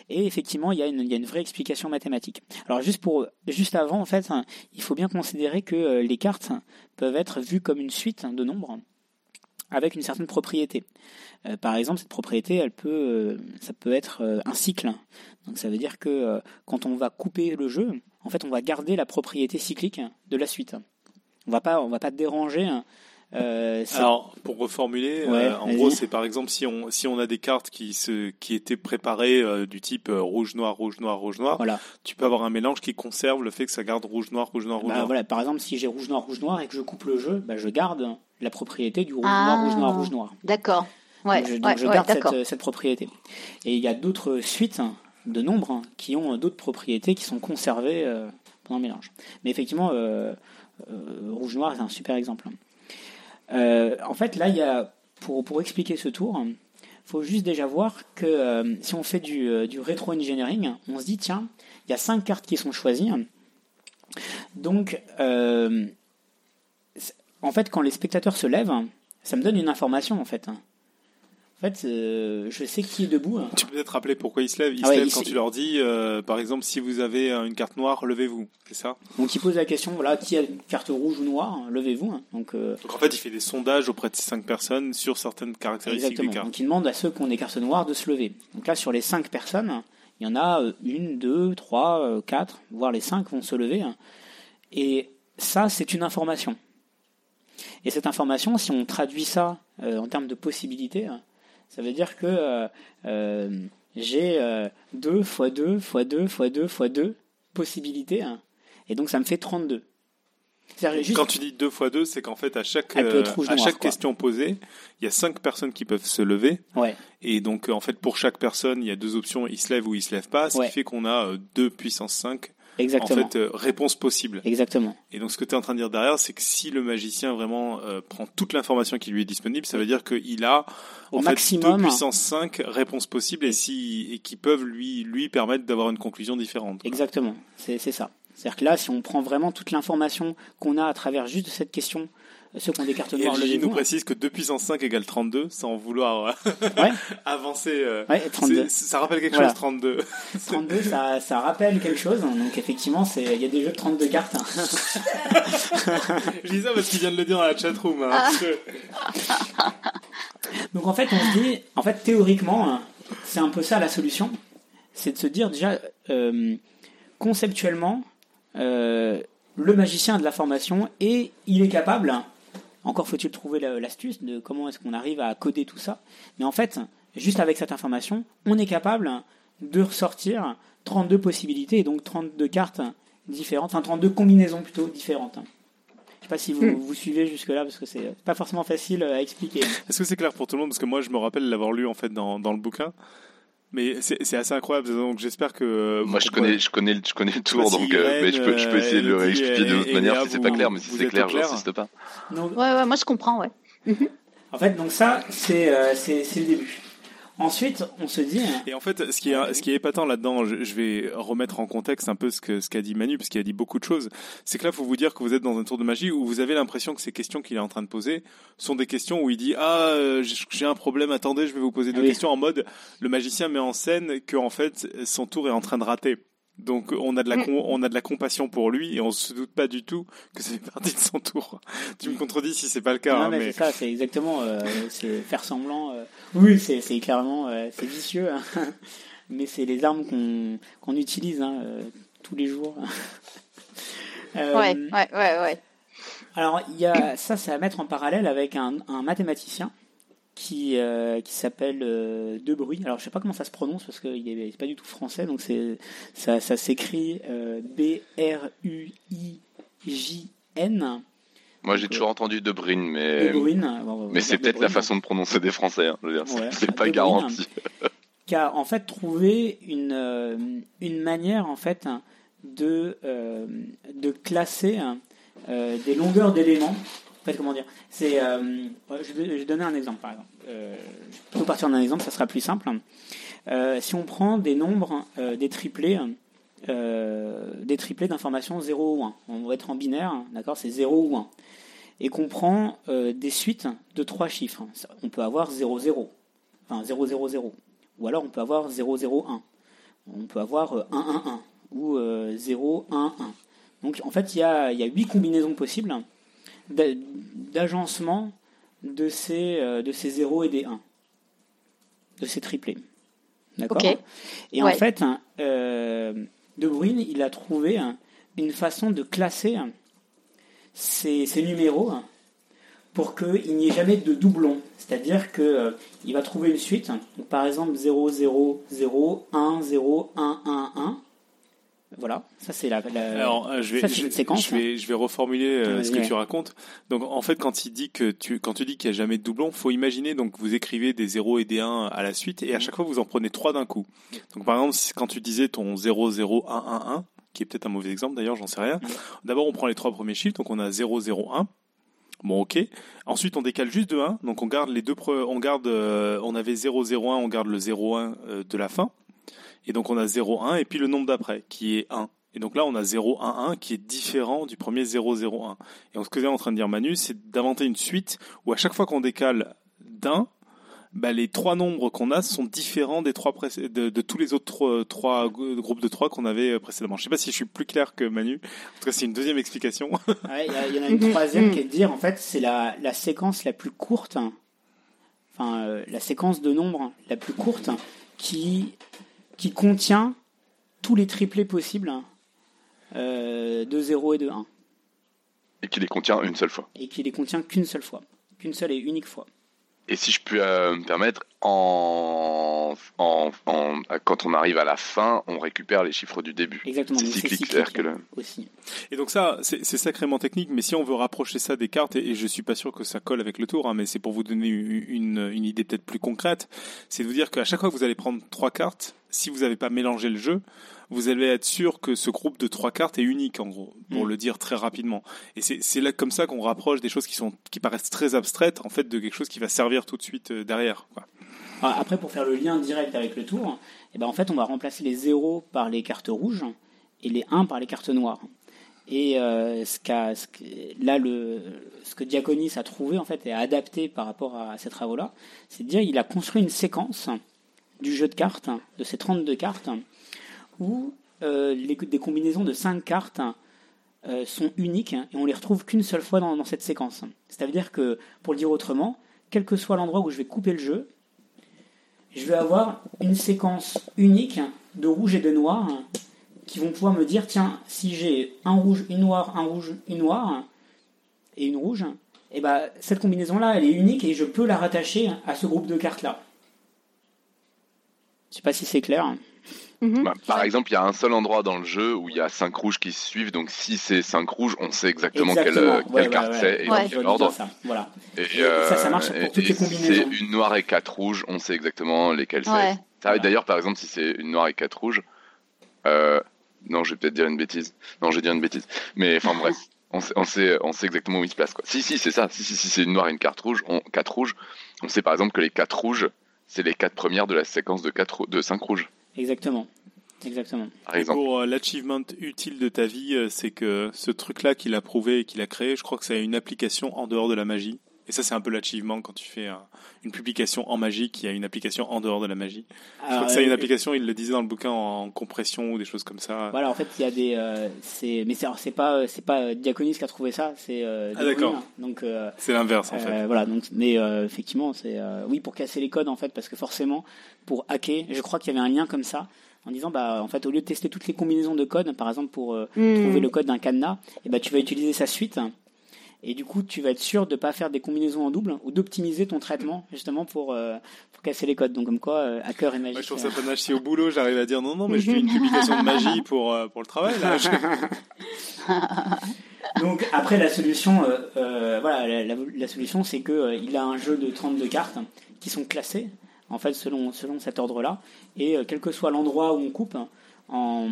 Et effectivement, il y, a une, vraie explication mathématique. Alors juste avant, en fait, hein, il faut bien considérer que euh, les cartes peuvent être vues comme une suite de nombres avec une certaine propriété. Euh, par exemple, cette propriété, elle peut, euh, ça peut être un cycle. Donc ça veut dire que quand on va couper le jeu, en fait, on va garder la propriété cyclique de la suite. On va pas, on va pas déranger euh, Alors, pour reformuler, euh, en gros, c'est par exemple si on si on a des cartes qui se qui étaient préparées euh, du type rouge noir rouge noir rouge noir, voilà. tu peux avoir un mélange qui conserve le fait que ça garde rouge noir rouge noir rouge bah, noir. Voilà, par exemple, si j'ai rouge noir rouge noir et que je coupe le jeu, bah, je garde la propriété du rouge noir rouge noir rouge noir. D'accord. Ouais, donc je, donc je garde cette, cette, propriété. Et il y a d'autres suites de nombres qui ont d'autres propriétés qui sont conservées pendant le mélange. Mais effectivement, rouge noir c'est un super exemple. Euh, en fait, là, il y a, pour, pour expliquer ce tour, il faut juste déjà voir que euh, si on fait du, euh, du rétro-engineering, on se dit, tiens, il y a cinq cartes qui sont choisies. Donc, en fait, quand les spectateurs se lèvent, ça me donne une information, en fait. En fait, euh, je sais qui est debout. hein. Tu peux peut-être rappeler pourquoi ils se lèvent. Ils Ah se lèvent quand tu leur dis, euh, par exemple, si vous avez euh, une carte noire, levez-vous. C'est ça? Donc il pose la question, voilà, qui a une carte rouge ou noire, hein, levez-vous. hein. Donc euh, Donc en fait, il fait des sondages auprès de ces cinq personnes sur certaines caractéristiques exactement. des cartes. Donc il demande à ceux qui ont des cartes noires de se lever. Donc là, sur les cinq personnes, il y en a une, deux, trois, quatre, voire les cinq vont se lever. Et ça, c'est une information. Et cette information, si on traduit ça en termes de possibilités, ça veut dire que euh, euh, j'ai euh, 2 fois 2 fois 2 fois 2 fois 2 possibilités. hein. et donc ça me fait 32. C'est-à-dire juste- Quand tu dis deux fois deux, c'est qu'en fait, à chaque, euh, à quoi. question posée, il y a cinq personnes qui peuvent se lever. Ouais, Et donc, euh, en fait, pour chaque personne, il y a deux options, il se lève ou il se lève pas, ce Ouais. qui fait qu'on a euh, deux puissance 5, exactement. en fait, euh, réponses possibles. Exactement. Et donc, ce que tu es en train de dire derrière, c'est que si le magicien vraiment euh, prend toute l'information qui lui est disponible, ça veut dire qu'il a Au en maximum. fait, deux puissance 5 réponses possibles et, si, et qui peuvent lui, lui permettre d'avoir une conclusion différente. quoi. Exactement, c'est ça. C'est-à-dire que là, si on prend vraiment toute l'information qu'on a à travers juste cette question, ceux qui ont des cartes noires, levez-vous. nous précise que 2 puissance 5 égale 32, sans vouloir euh, Ouais. avancer. euh, Ouais, 32. c'est- ça rappelle quelque Voilà. chose, 32. 32, ça, ça rappelle quelque chose. Donc effectivement, il y a des jeux de 32 cartes. hein. Je dis ça parce qu'il vient de le dire dans la chatroom. Hein, Ah. que- Donc en fait, on se dit, en fait, théoriquement, hein, c'est un peu ça la solution. C'est de se dire déjà, euh, conceptuellement, euh, le magicien a de la formation et il est capable, encore faut-il trouver la- l'astuce de comment est-ce qu'on arrive à coder tout ça, mais en fait, juste avec cette information, on est capable de ressortir 32 possibilités et donc 32 cartes différentes, enfin 32 combinaisons plutôt différentes. Je sais pas si vous, Hmm. vous suivez jusque-là parce que c'est pas forcément facile à expliquer. Est-ce que c'est clair pour tout le monde? Parce que moi, je me rappelle l'avoir lu en fait dans, dans le bouquin. Mais c'est assez incroyable. Donc j'espère que. euh, Moi, je connais, je connais, le- je connais le tour, donc, euh, mais je peux, je peux essayer de le réexpliquer l'autre et manière si c'est pas clair, mais si c'est clair, j'insiste pas. Ouais, ouais, moi je comprends, ouais. En fait, donc ça, c'est euh, c'est c'est le début. Ensuite, on se dit, Et en fait, ce qui est, ce qui est épatant là-dedans, je, je vais remettre en contexte un peu ce que ce qu'a dit Manu, parce qu'il a dit beaucoup de choses. C'est que là, faut vous dire que vous êtes dans un tour de magie où vous avez l'impression que ces questions qu'il est en train de poser sont des questions où il dit ah euh, j'ai- j'ai un problème, attendez, je vais vous poser deux Oui. questions en mode le magicien met en scène que en fait son tour est en train de rater. Donc on a de la Mm. on a de la compassion pour lui et on se doute pas du tout que c'est partie de son tour. tu me contredis si c'est pas le cas, non, hein, mais, mais c'est ça, c'est exactement, euh, c'est faire semblant. euh, oui, c'est c'est clairement, euh, c'est vicieux, hein. mais c'est les armes qu'on qu'on utilise hein, euh, tous les jours. Euh, Ouais, ouais, ouais, ouais. Alors, il y a ça, c'est à mettre en parallèle avec un, un mathématicien qui, euh, qui s'appelle euh, De Bruy. Alors, je sais pas comment ça se prononce parce qu'il est, c'est pas du tout français, donc c'est ça, ça s'écrit euh, B-R-U-I-J-N. Moi, j'ai toujours entendu De Bruyne, mais, De. Bon, mais c'est peut-être la façon de prononcer des Français. Hein. Ouais, c'est pas garanti. qui a en fait trouvé une, euh, une manière en fait de, euh, de classer des longueurs d'éléments. En fait, comment dire euh, je, vais, vais donner un exemple par exemple. Euh, je peux partir d'un exemple, ça sera plus simple. Euh, si on prend des nombres, des triplés, d'informations 0 ou 1, on va être en binaire, d'accord C'est 0 ou 1. Et qu'on prend des suites de trois chiffres. On peut avoir 0, 0, enfin 0, 0, 0. Ou alors on peut avoir 001. On peut avoir euh, 111 ou euh, 011. Donc en fait, il y a, il y a 8 combinaisons possibles d'agencement de ces, euh, de ces 0 et des 1. De ces triplés. D'accord? Et en fait, euh, De Bruyne, il a trouvé une façon de classer ces, ces numéros pour qu'il n'y ait jamais de doublons. C'est-à-dire que euh, va trouver une suite, donc par exemple 0, 0, 0, 1, 0, 1, 1, 1. Voilà, ça c'est la, la- Alors, euh, je vais, ça, je, une séquence, je vais, je vais reformuler euh, ce que ouais. tu racontes. Donc, en fait, quand il dit que tu, quand tu dis qu'il n'y a jamais de doublon, faut imaginer donc vous écrivez des 0 et des 1 à la suite et à chaque fois vous en prenez trois d'un coup. Donc, par exemple, quand tu disais ton 0 0 1 1 1, qui est peut-être un mauvais exemple d'ailleurs, j'en sais rien. D'abord, on prend les trois premiers chiffres, donc on a 0 0 1. Bon, ok. Ensuite, on décale juste de 1, donc on garde les deux, on garde, euh, on avait 0 0 1, on garde le 0 1 euh, de la fin. Et donc on a 0 1 et puis le nombre d'après qui est 1. Et donc là, on a 0, 1, 1 qui est différent du premier 0, 0, 1. Et donc, ce que est en train de dire Manu, c'est d'inventer une suite où à chaque fois qu'on décale d'un, bah, les trois nombres qu'on a sont différents des trois de, de tous les autres trois, groupes de trois qu'on avait euh, précédemment. Je sais pas si je suis plus clair que Manu. En tout cas, c'est une deuxième explication. Ouais, Il y, en a une Mhm, troisième qui est de dire, en fait, c'est la, la séquence la plus courte, enfin, euh, la séquence de nombres la plus courte qui, qui contient tous les triplés possibles euh, de 0 et de 1 Et qui les contient une seule fois. et qui les contient qu'une seule fois, qu'une seule et unique fois. Et si je peux euh, me permettre, en, en, en- quand on arrive à la fin, on récupère les chiffres du début. Exactement. C'est cyclique, c'est-à-dire que le- aussi. Et donc ça, c'est c'est sacrément technique, mais si on veut rapprocher ça des cartes, et, et je suis pas sûr que ça colle avec le tour, hein, mais c'est pour vous donner une, une, une idée peut-être plus concrète, c'est de vous dire qu'à chaque fois que vous allez prendre trois cartes, si vous n'avez pas mélangé le jeu, vous allez être sûr que ce groupe de trois cartes est unique, en gros, pour Mm. le dire très rapidement. Et c'est là comme ça qu'on rapproche des choses qui sont qui paraissent très abstraites, en fait, de quelque chose qui va servir tout de suite euh, derrière. Quoi. Alors, Après, pour faire le lien direct avec le tour, eh ben, en fait, on va remplacer les 0 par les cartes rouges et les 1 par les cartes noires. Et euh, ce que- là, le, ce que Diaconis a trouvé en fait et a adapté par rapport à ces travaux-là, c'est de dire il a construit une séquence du jeu de cartes, de ces 32 cartes, où euh, des combinaisons de 5 cartes euh, sont uniques et on les retrouve qu'une seule fois dans, cette séquence. C'est-à-dire que, pour le dire autrement, quel que soit l'endroit où je vais couper le jeu, je vais avoir une séquence unique de rouge et de noir qui vont pouvoir me dire tiens, si j'ai un rouge, une noire, un rouge, une noire et une rouge, et ben cette combinaison là, elle est unique et je peux la rattacher à ce groupe de cartes là. Je sais pas si c'est clair. Mhm. Bah, par exemple, il y a un seul endroit dans le jeu où il y a cinq rouges qui se suivent, donc si c'est cinq rouges, on sait exactement, quelle, Exactement. euh, Ouais, quelle ouais, carte ouais. c'est et Ouais. dans quel ordre. ça. Voilà. Et, Et ça, ça marche pour et- toutes les et si combinaisons. c'est une noire et quatre rouges, on sait exactement lesquelles Ouais. c'est. D'ailleurs, par exemple, si c'est une noire et quatre rouges, euh, non, je vais peut-être dire une bêtise. Non, je vais dire une bêtise. Mais enfin bref, on sait, on sait, on sait exactement où il se place. Quoi. Si, si, c'est ça. Si, si, si c'est une noire et une carte rouge, on, quatre rouges, on sait par exemple que les quatre rouges, c'est les quatre premières de la séquence de quatre, de cinq rouges, Exactement. Exactement. par Et exemple. pour euh, l'achievement utile de ta vie, euh, c'est que ce truc-là qu'il a prouvé et qu'il a créé, je crois que ça a une application en dehors de la magie. Et ça, c'est un peu l'achievement quand tu fais un- une publication en magie qui a une application en dehors de la magie. Je crois que ça a une euh, application, il le disait dans le bouquin, en compression ou des choses comme ça. Voilà, en fait, il y a des, euh, c'est, mais c'est, alors, c'est pas, c'est pas euh, Diaconis qui a trouvé ça, c'est euh, Ah, d'accord. Donc, euh, C'est l'inverse, en euh, fait. voilà, donc, mais euh, effectivement, c'est, euh, oui, pour casser les codes, en fait, parce que forcément, pour hacker, je crois qu'il y avait un lien comme ça, en disant, bah, en fait, au lieu de tester toutes les combinaisons de codes, par exemple, pour euh, Hmm. trouver le code d'un cadenas, et ben, tu vas utiliser sa suite. Et du coup, tu vas être sûr de pas faire des combinaisons en double ou d'optimiser ton traitement justement pour, euh, pour casser les codes. Donc comme quoi, euh, hacker et magie. Ouais, je trouve ça panache. Si au boulot, j'arrive à dire non, non, mais je fais une publication de magie pour, euh, pour le travail, là. Donc après la solution, euh, euh, voilà, la, la- la solution c'est que euh, il a un jeu de 32 cartes qui sont classées en fait selon selon cet ordre-là et euh, quel que soit l'endroit où on coupe, en,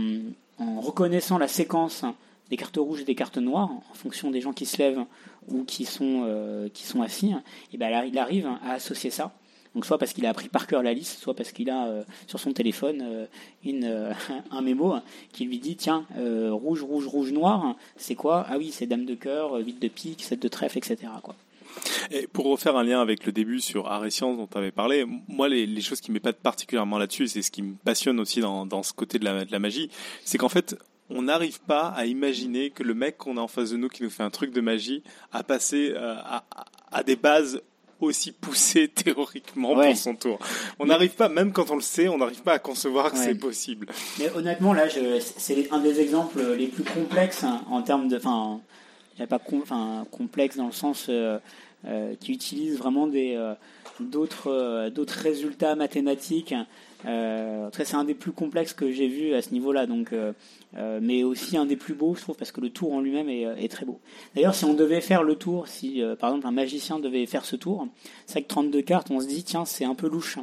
en reconnaissant la séquence des cartes rouges et des cartes noires en fonction des gens qui se lèvent ou qui sont euh, qui sont assis, et ben il arrive à associer ça. Donc soit parce qu'il a appris par cœur la liste, soit parce qu'il a euh, sur son téléphone euh, une, un mémo qui lui dit tiens rouge rouge rouge noir c'est quoi? Ah oui c'est dame de cœur, 8 de pique, 7 de trèfle etc quoi. Et pour refaire un lien avec le début sur art et sciences dont tu avais parlé, moi, les, choses qui m'épatent particulièrement là-dessus, c'est ce qui me passionne aussi dans, dans ce côté de la, de la magie, c'est qu'en fait, on n'arrive pas à imaginer que le mec qu'on a en face de nous qui nous fait un truc de magie a passé euh, à, des bases aussi poussées théoriquement Ouais. pour son tour. On n'arrive pas, même quand on le sait, on n'arrive pas à concevoir que Ouais. c'est possible. Mais honnêtement, là, c'est un des exemples les plus complexes hein, en termes de. Enfin, pas com- complexe dans le sens euh, euh, qui utilise vraiment des d'autres d'autres résultats mathématiques. Euh, c'est un des plus complexes que j'ai vu à ce niveau-là. Donc, euh, euh, mais aussi un des plus beaux, je trouve, parce que le tour en lui-même est, très beau. D'ailleurs, si on devait faire le tour, si par exemple un magicien devait faire ce tour, c'est avec 32 cartes, on se dit tiens, c'est un peu louche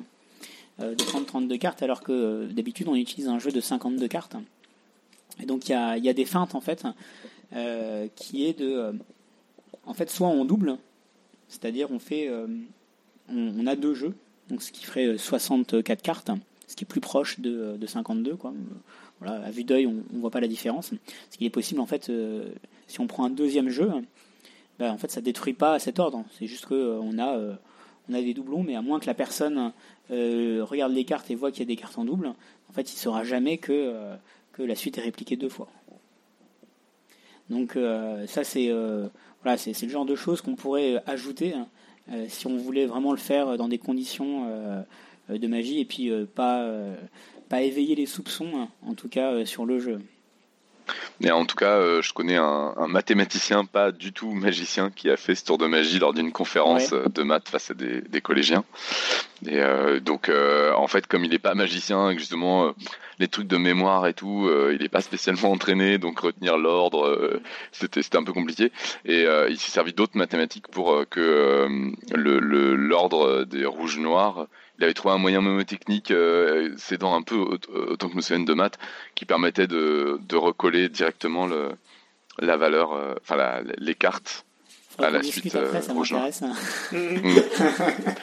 euh, de prendre 32 cartes, alors que d'habitude on utilise un jeu de 52 cartes. Et donc il y a, y a des feintes en fait, qui est de, en fait, soit on double, c'est-à-dire on fait, on, on a deux jeux, donc ce qui ferait euh, 64 cartes, ce qui est plus proche de, de 52 quoi. Voilà, à vue d'œil on, on voit pas la différence. Ce qui est possible en fait, euh, si on prend un deuxième jeu, ben, en fait ça détruit pas cet ordre. C'est juste que euh, a euh, on a des doublons, mais à moins que la personne regarde les cartes et voit qu'il y a des cartes en double, en fait, il ne saura jamais que, la suite est répliquée deux fois. Donc ça, c'est le genre de choses qu'on pourrait ajouter hein, si on voulait vraiment le faire dans des conditions de magie et puis pas, pas éveiller les soupçons, hein, en tout cas sur le jeu. Mais en tout cas, euh, je connais un, mathématicien, pas du tout magicien, qui a fait ce tour de magie lors d'une conférence euh, de maths face à des, collégiens. Et euh, donc, en fait, comme il n'est pas magicien, justement, les trucs de mémoire et tout, il n'est pas spécialement entraîné, donc retenir l'ordre, c'était un peu compliqué. Et il s'est servi d'autres mathématiques pour que l'ordre des rouges-noirs il avait trouvé un moyen mémotechnique, euh, dans un peu autant que nous de maths, qui permettait de, de recoller directement le, la valeur, euh, enfin les cartes à la suite après, ça m'intéresse. Hein.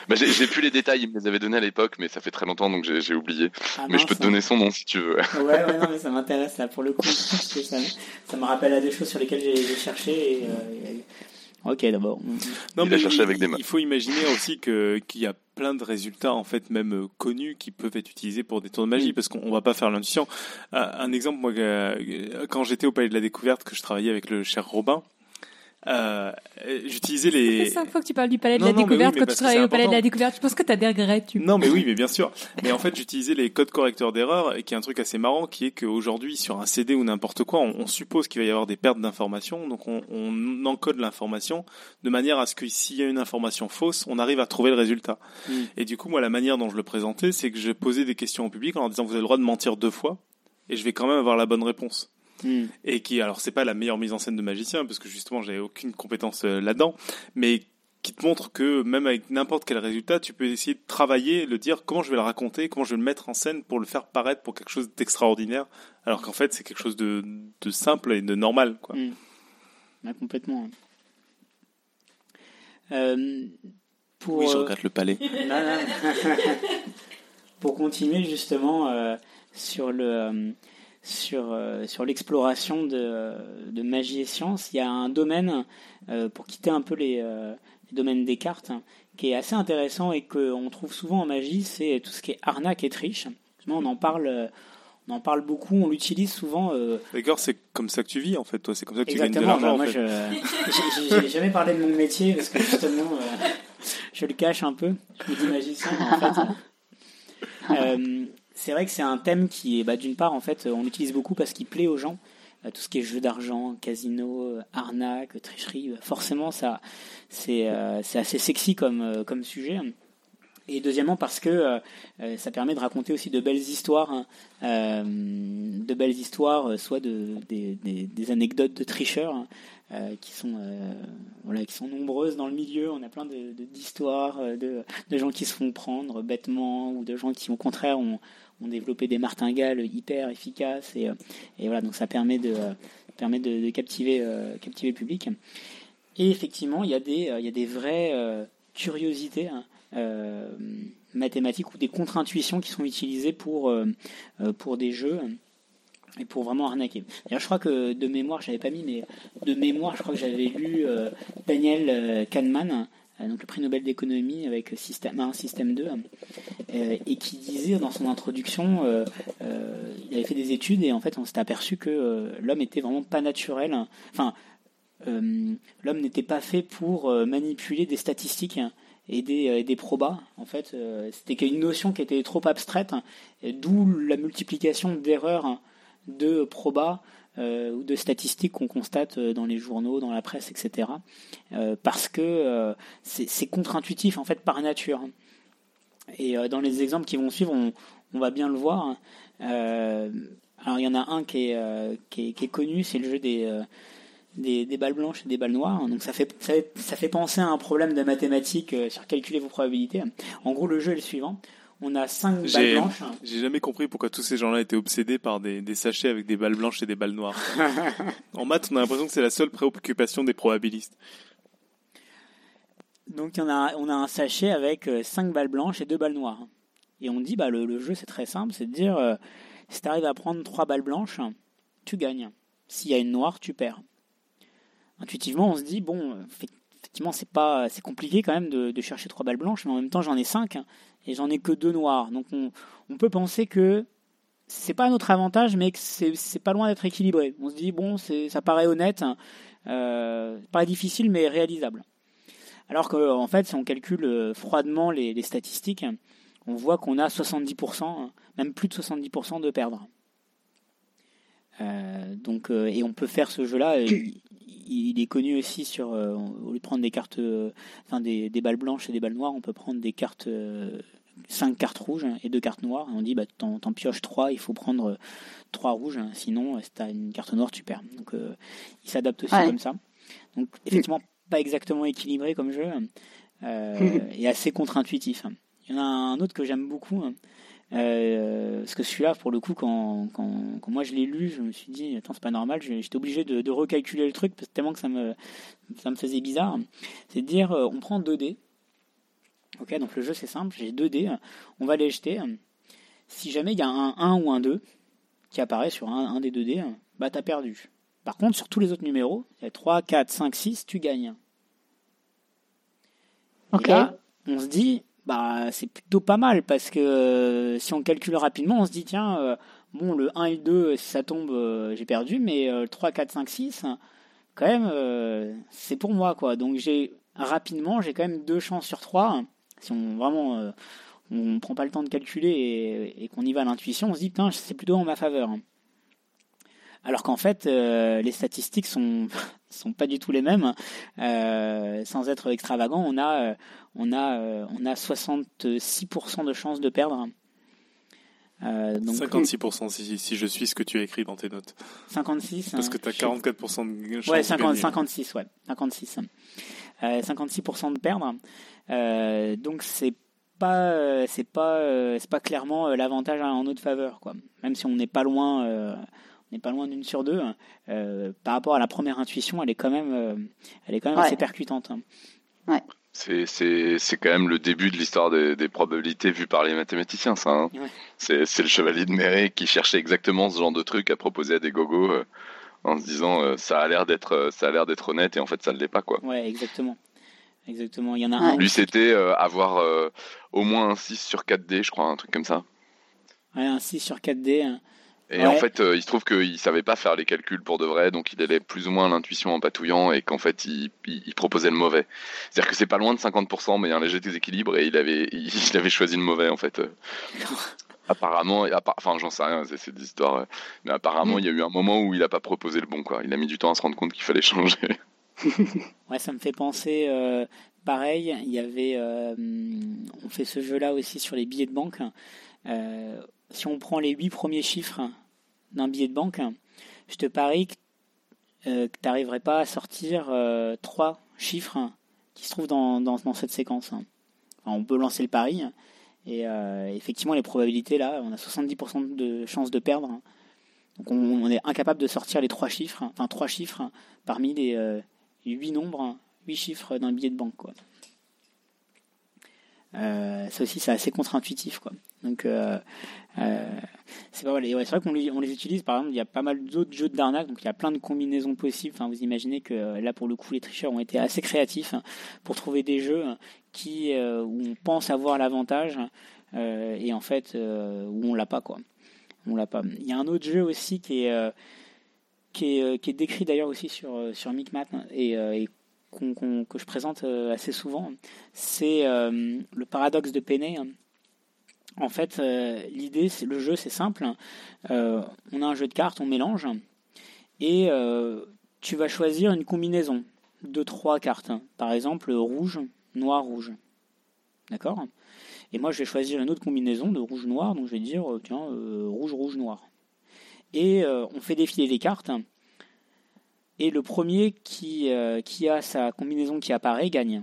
bah, j'ai plus les détails, il me les avait donnés à l'époque, mais ça fait très longtemps donc j'ai oublié. Ah, mais je peux te donner son nom si tu veux. ouais, ouais, non, mais ça m'intéresse là pour le coup. ça, ça, me rappelle à des choses sur lesquelles j'ai cherché et, euh, Ok, d'abord. Non, il mais cherché avec des mains. Il faut imaginer aussi que qu'il y a plein de résultats en fait même euh, connus qui peuvent être utilisés pour des tours de magie parce qu'on va pas faire l'intuition. Euh, un exemple, moi, euh, quand j'étais au Palais de la Découverte, que je travaillais avec le cher Robin, euh, j'utilisais les. C'est cinq fois que tu parles du palais de la découverte quand tu travailles au palais de la découverte. Je pense que tu as des regrets. Tu... Non, mais oui, mais bien sûr. Mais en fait, j'utilisais les codes correcteurs d'erreur, et qui est un truc assez marrant, qui est qu'aujourd'hui, sur un CD ou n'importe quoi, on, suppose qu'il va y avoir des pertes d'informations, donc on, on encode l'information de manière à ce que s'il y a une information fausse, on arrive à trouver le résultat. Mm. Et du coup, moi, la manière dont je le présentais, c'est que je posais des questions au public en leur disant vous avez le droit de mentir deux fois, et je vais quand même avoir la bonne réponse. Hmm. Et qui, alors, c'est pas la meilleure mise en scène de magicien, parce que justement, j'avais aucune compétence euh, là-dedans, mais qui te montre que même avec n'importe quel résultat, tu peux essayer de travailler, le dire, comment je vais le raconter, comment je vais le mettre en scène pour le faire paraître pour quelque chose d'extraordinaire, alors qu'en fait, c'est quelque chose de, de, simple et de normal, quoi. Hmm. complètement. Euh, pour, oui, je euh, regrette le palais. pour continuer justement sur le sur, euh, sur l'exploration de, de, magie et science. Il y a un domaine, euh, pour quitter un peu les, euh, les, domaines des cartes, qui est assez intéressant et qu'on trouve souvent en magie, c'est tout ce qui est arnaque et triche. On en parle. On en parle beaucoup, on l'utilise souvent. D'accord, c'est comme ça que tu vis en fait, toi. C'est comme ça que tu gagnes de l'argent. Moi, je n'ai jamais parlé de mon métier parce que justement, je le cache un peu. Je me dis magicien, en fait c'est vrai que c'est un thème qui est, bah, d'une part, en fait, on l'utilise beaucoup parce qu'il plaît aux gens. Euh, tout ce qui est jeu d'argent, casino, euh, arnaque, tricherie, euh, forcément, ça, c'est, c'est assez sexy comme, comme sujet. Et deuxièmement parce que ça permet de raconter aussi de belles histoires, hein. de belles histoires, soit de, des, anecdotes de tricheurs hein, qui sont voilà qui sont nombreuses dans le milieu. On a plein d'histoires de, de, gens qui se font prendre bêtement ou de gens qui au contraire ont, ont développé des martingales hyper efficaces et, euh, et voilà donc ça permet de permet de, captiver euh, captiver le public et effectivement il y a des il y a des vraies euh, curiosités hein, mathématiques ou des contre-intuitions qui sont utilisées pour pour des jeux et pour vraiment arnaquer. D'ailleurs, je crois que de mémoire, j'avais pas mis, mais de mémoire, je crois que j'avais lu Daniel Kahneman, euh, donc le prix Nobel d'économie avec système 1, système 2, euh, et qui disait dans son introduction, euh, il avait fait des études et en fait on s'était aperçu que l'homme était vraiment pas naturel. Enfin, l'homme n'était pas fait pour manipuler des statistiques et des, probas. En fait, c'était une notion qui était trop abstraite, d'où la multiplication d'erreurs de probas euh, ou de statistiques qu'on constate euh, dans les journaux, dans la presse, etc. Euh, parce que c'est contre-intuitif en fait par nature. Et dans les exemples qui vont suivre, on, on va bien le voir. alors il y en a un qui est, qui est, qui est connu, c'est le jeu des, des, des, balles blanches et des balles noires. Donc ça fait, ça, ça fait penser à un problème de mathématiques sur calculer vos probabilités. En gros, le jeu est le suivant. On a cinq balles blanches. J'ai jamais compris pourquoi tous ces gens-là étaient obsédés par des, des, sachets avec des balles blanches et des balles noires. en maths, on a l'impression que c'est la seule préoccupation des probabilistes. Donc on a, on a un sachet avec euh, cinq balles blanches et deux balles noires. Et on dit, bah, le, jeu c'est très simple, c'est de dire, euh, si tu arrives à prendre trois balles blanches, tu gagnes. S'il y a une noire, tu perds. Intuitivement, on se dit, bon, effectivement, c'est pas, c'est compliqué quand même de, chercher trois balles blanches, mais en même temps, j'en ai cinq et j'en ai que deux noires. Donc, on, peut penser que c'est pas notre avantage, mais que c'est pas loin d'être équilibré. On se dit bon, ça paraît honnête, euh, paraît difficile, mais réalisable. Alors qu'en en fait, si on calcule euh, froidement les, les statistiques, on voit qu'on a 70%, même plus de 70% de perdre. Euh, donc, euh, et on peut faire ce jeu-là. Il, est connu aussi sur, euh, au lieu de prendre des cartes, enfin des, des, balles blanches et des balles noires, on peut prendre des cartes, 5 cartes rouges et 2 cartes noires. Et on dit, bah, t'en, pioches 3, il faut prendre 3 rouges, sinon, si t'as une carte noire, tu perds. Donc, il s'adapte aussi comme ça. Donc, effectivement, pas exactement équilibré comme jeu, et assez contre-intuitif. Il y en a un autre que j'aime beaucoup. Euh, parce que celui-là, pour le coup, quand, quand, quand moi je l'ai lu, je me suis dit, attends, c'est pas normal, j'étais obligé de, de, recalculer le truc, parce que tellement que ça me, ça me faisait bizarre. C'est de dire, euh, on prend 2 dés. Ok, donc le jeu c'est simple, j'ai 2 dés, on va les jeter. Si jamais il y a un 1 ou un 2 qui apparaît sur un, un des 2 dés, bah t'as perdu. Par contre, sur tous les autres numéros, il y a 3, 4, 5, 6, tu gagnes. Ok. Et là, on se dit, bah c'est plutôt pas mal parce que euh, si on calcule rapidement, on se dit tiens, euh, bon le 1 et le 2, si ça tombe, euh, j'ai perdu, mais le 3, 4, 5, 6, quand même, c'est pour moi quoi. Donc j'ai rapidement, j'ai quand même deux chances sur trois. Si on vraiment on prend pas le temps de calculer et, et qu'on y va à l'intuition, on se dit putain, c'est plutôt en ma faveur. Alors qu'en fait, les statistiques sont sont pas du tout les mêmes. Euh, sans être extravagant, on a, euh, on a, euh, on a 66% de chances de perdre. Euh, donc, 56% si, si, je suis ce que tu as écrit dans tes notes. 56 Parce que tu as 44% de chances ouais, 50, de gagner. 56, ouais. 56. 56% de perdre. donc c'est pas c'est pas c'est pas clairement l'avantage en notre faveur quoi. Même si on n'est pas loin n'est pas loin d'une sur deux. Euh, par rapport à la première intuition, elle est quand même, euh, elle est quand même assez percutante. Hein. Ouais. C'est, c'est, c'est quand même le début de l'histoire des, des probabilités vues par les mathématiciens, ça. Hein. C'est, c'est le chevalier de Méré qui cherchait exactement ce genre de truc à proposer à des gogos euh, en se disant ça a l'air d'être, ça a l'air d'être honnête et en fait ça ne l'est pas quoi. Ouais, exactement. Exactement. Il y en a un. Lui, c'était avoir au moins un 6 sur 4D, je crois, un truc comme ça. Ouais, un 6 sur 4D. Et en fait, euh, il se trouve qu'il savait pas faire les calculs pour de vrai, donc il allait plus ou moins l'intuition en patouillant et qu'en fait, il, il, proposait le mauvais. C'est-à-dire que c'est pas loin de 50%, mais il y a un léger déséquilibre et il avait, il, avait choisi le mauvais en fait. apparemment, enfin j'en sais rien, c'est des histoires, mais apparemment mm. il y a eu un moment où il a pas proposé le bon quoi. Il a mis du temps à se rendre compte qu'il fallait changer. ouais, ça me fait penser. Euh, pareil, il y avait, euh, on fait ce jeu-là aussi sur les billets de banque. Euh, si on prend les huit premiers chiffres d'un billet de banque, je te parie que, euh, tu n'arriverais pas à sortir euh, trois chiffres qui se trouvent dans, dans, cette séquence. on peut lancer le pari. Et euh, effectivement, les probabilités, là, on a 70% de chances de perdre. Donc on, est incapable de sortir les trois chiffres, enfin trois chiffres parmi les huit nombres, huit chiffres d'un billet de banque. Ça aussi, c'est assez contre-intuitif. Quoi. Donc, euh, euh, c'est vrai qu'on les, utilise. Par exemple, il y a pas mal d'autres jeux d'arnaque, donc il y a plein de combinaisons possibles. Enfin, vous imaginez que euh, là, pour le coup, les tricheurs ont été assez créatifs hein, pour trouver des jeux qui, où on pense avoir l'avantage et en fait où on l'a pas quoi. On l'a pas. Il y a un autre jeu aussi qui est qui est, décrit d'ailleurs aussi sur sur et, et que je présente assez souvent. C'est le paradoxe de Penney en fait, euh, l'idée, c'est le jeu, c'est simple. Euh, on a un jeu de cartes, on mélange, et euh, tu vas choisir une combinaison de trois cartes. Par exemple, rouge, noir, rouge. D'accord? Et moi, je vais choisir une autre combinaison de rouge, noir, donc je vais dire, tiens, rouge, rouge, noir. Et on fait défiler les cartes. Et le premier qui, qui a sa combinaison qui apparaît gagne.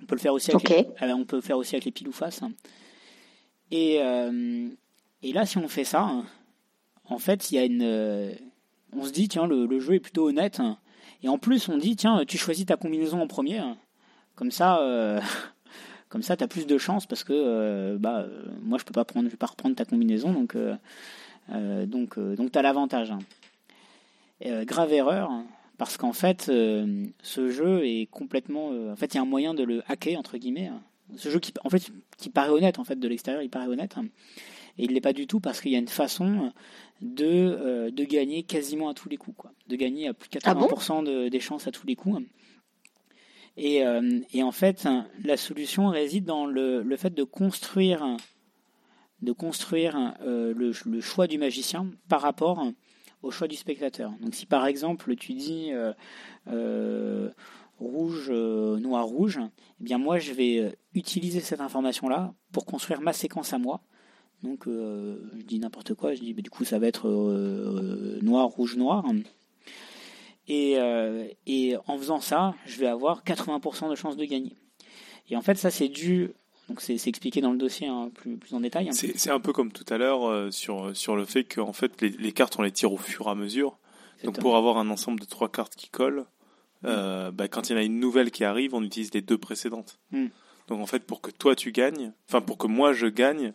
On peut le faire aussi avec, les, on peut le faire aussi avec les piles ou face. Et, euh, et là, si on fait ça, en fait, il y a une. Euh, on se dit, tiens, le, jeu est plutôt honnête. Et en plus, on dit, tiens, tu choisis ta combinaison en premier. Comme ça, euh, comme ça, t'as plus de chance parce que, bah, moi, je peux pas reprendre ta combinaison, donc, donc, donc, t'as l'avantage. grave erreur. parce qu'en fait, euh, ce jeu est complètement. euh, en fait, il y a un moyen de le hacker entre guillemets. Ce jeu qui, en fait, qui paraît honnête en fait de l'extérieur, il paraît honnête, et il l'est pas du tout parce qu'il y a une façon de euh, de gagner quasiment à tous les coups, quoi. De gagner à plus de Ah bon 80% de- des chances à tous les coups. Et, euh, et en fait, la solution réside dans le, le fait de construire, de construire euh, le, le choix du magicien par rapport au choix du spectateur. Donc si par exemple tu dis rouge, euh, noir, rouge, eh bien moi je vais euh, utiliser cette information-là pour construire ma séquence à moi. Donc euh, je dis n'importe quoi, je dis bah, du coup ça va être euh, noir, rouge, noir. Et, et en faisant ça, je vais avoir 80% de chances de gagner. Et en fait, ça c'est dû, donc c'est expliqué dans le dossier hein, plus, plus en détail. C'est c'est un peu comme tout à l'heure sur, sur le fait qu'en fait les, les cartes on les tire au fur et à mesure. Donc pour avoir un ensemble de trois cartes qui collent, euh, bah, quand il y en a une nouvelle qui arrive, on utilise les deux précédentes. Mm. Donc en fait pour que toi tu gagnes, enfin pour que moi je gagne,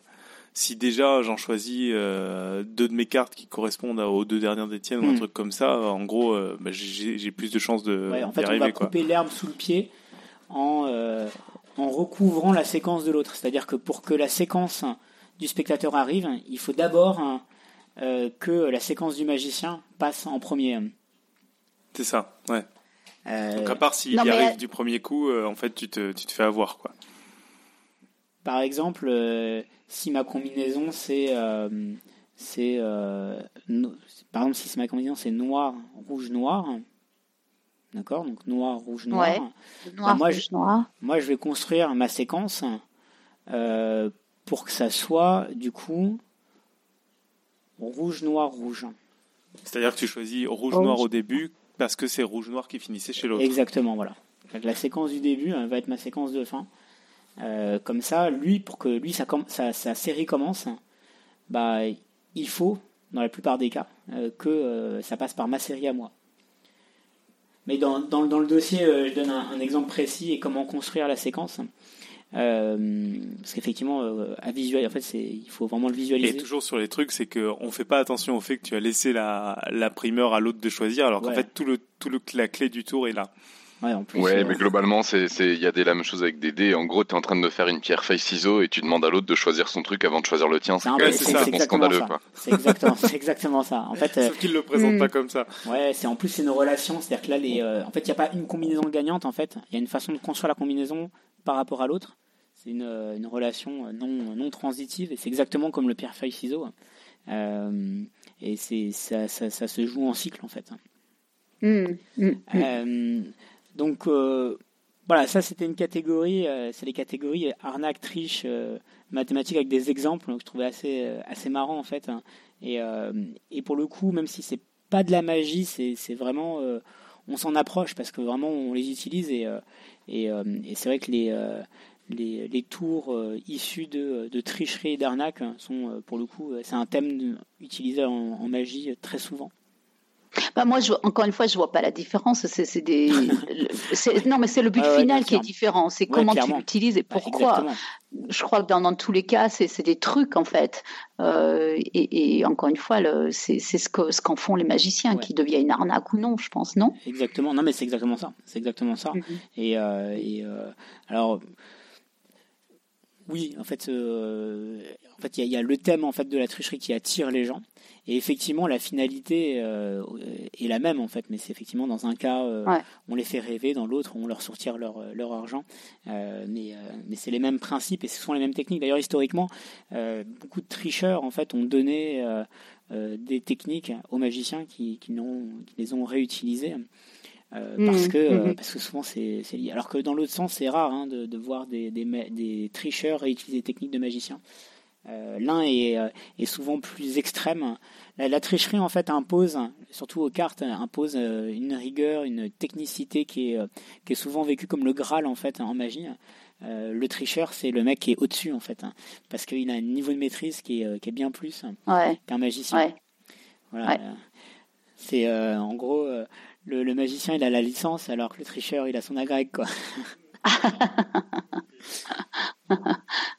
si déjà j'en choisis euh, deux de mes cartes qui correspondent aux deux dernières des tiennes ou un Mm. truc comme ça, en gros euh, bah, j'ai plus de chances de Ouais, en fait, on va quoi. couper l'herbe sous le pied en, euh, en recouvrant la séquence de l'autre. C'est-à-dire que pour que la séquence du spectateur arrive, il faut d'abord euh, que la séquence du magicien passe en premier. C'est ça, ouais. Euh, Donc à part s'il y mais- arrive du premier coup, euh, en fait tu te, tu te fais avoir quoi. Par exemple, euh, si ma combinaison c'est euh, c'est euh, no- par exemple si c'est ma combinaison c'est noir rouge noir, d'accord donc noir rouge noir. Ouais. Noir, moi, rouge, noir. Moi, je vais construire ma séquence euh, pour que ça soit, du coup, rouge, noir, rouge. C'est-à-dire que tu choisis rouge Rouge. noir au début parce que c'est rouge noir qui finissait chez l'autre. Exactement, voilà. La séquence du début euh, va être ma séquence de fin. Euh, comme ça, lui, pour que lui, sa, sa, série commence, bah, il faut, dans la plupart des cas, euh, que euh, ça passe par ma série à moi. Mais dans, dans, le dossier, je donne un exemple précis et comment construire la séquence. Euh, parce qu'effectivement, euh, à visuel, en fait, c'est, il faut vraiment le Et visualiser. toujours sur les trucs, c'est qu'on fait pas attention au fait que tu as laissé la, la primeur à l'autre de choisir, alors qu'en Ouais. fait tout le tout le la clé du tour est là. Ouais, en plus. Ouais, euh, mais globalement, c'est, c'est, il y a des, la même chose avec des dés. En gros, t'es en train de me faire une pierre feuille ciseaux et tu demandes à l'autre de choisir son truc avant de choisir le tien. c'est un Ouais, exactement scandaleux. C'est exactement, exactement ça. En fait, euh, Sauf qu'ils le présentent Hmm. pas comme ça. Ouais, c'est en plus c'est une relation, c'est-à-dire que là les, euh, en fait il n'y a pas une combinaison gagnante en fait, il y a une façon de construire la combinaison par rapport à l'autre. C'est une, euh, une relation euh, non non transitive et c'est exactement comme le pierre feuille ciseaux. Euh, et c'est ça, ça, ça se joue en cycle en fait. Hmm, hmm, hmm. Euh, donc euh, voilà, ça c'était une catégorie, c'est les catégories arnaque, triche, mathématiques avec des exemples que je trouvais assez assez marrant en fait. hein. Et, et pour le coup, même si c'est pas de la magie, c'est c'est vraiment on s'en approche parce que vraiment on les utilise et et, et c'est vrai que les les, les tours euh, issus de, de tricherie et d'arnaque sont euh, pour le coup euh, c'est un thème utilisé en, en magie très souvent. Bah, moi, je, encore une fois, je vois pas la différence. C'est, des, non, mais c'est le but ouais, final qui est différent. C'est Ouais, comment tu l'utilises et Bah, pourquoi. je crois que dans, dans tous les cas, c'est, des trucs en fait. Euh, et, et encore une fois, c'est, ce, que, ce qu'en font les magiciens, Ouais. qui devient une arnaque ou non, je pense, non? Exactement. Non, mais c'est exactement ça. C'est exactement ça. Mhm. Et, euh, et euh, alors, oui, en fait, euh, en fait, il y, a- il y a le thème en fait de la tricherie qui attire les gens. Et effectivement, la finalité euh, est la même en fait, mais c'est effectivement dans un cas, euh, Ouais. on les fait rêver, dans l'autre, on leur sortir leur, leur argent. Mais mais c'est les mêmes principes et ce sont les mêmes techniques. D'ailleurs, historiquement, beaucoup de tricheurs en fait ont donné des techniques aux magiciens qui, qui les ont réutilisées. Euh, Mhm, parce que euh, mhm. parce que souvent c'est lié. Alors que dans l'autre sens, c'est rare hein, de, de voir des, des, des tricheurs réutiliser des techniques de magiciens. Euh, L'un est, est souvent plus extrême. La, la tricherie en fait impose, surtout aux cartes, impose une rigueur, une technicité qui est, qui est souvent vécue comme le Graal en fait en magie. Euh, le tricheur, c'est le mec qui est au-dessus en fait, hein, parce qu'il a un niveau de maîtrise qui est, qui est bien plus Ouais, qu'un magicien. ouais. Voilà. Ouais. C'est euh, en gros le, le magicien il a la licence alors que le tricheur il a son agrég quoi.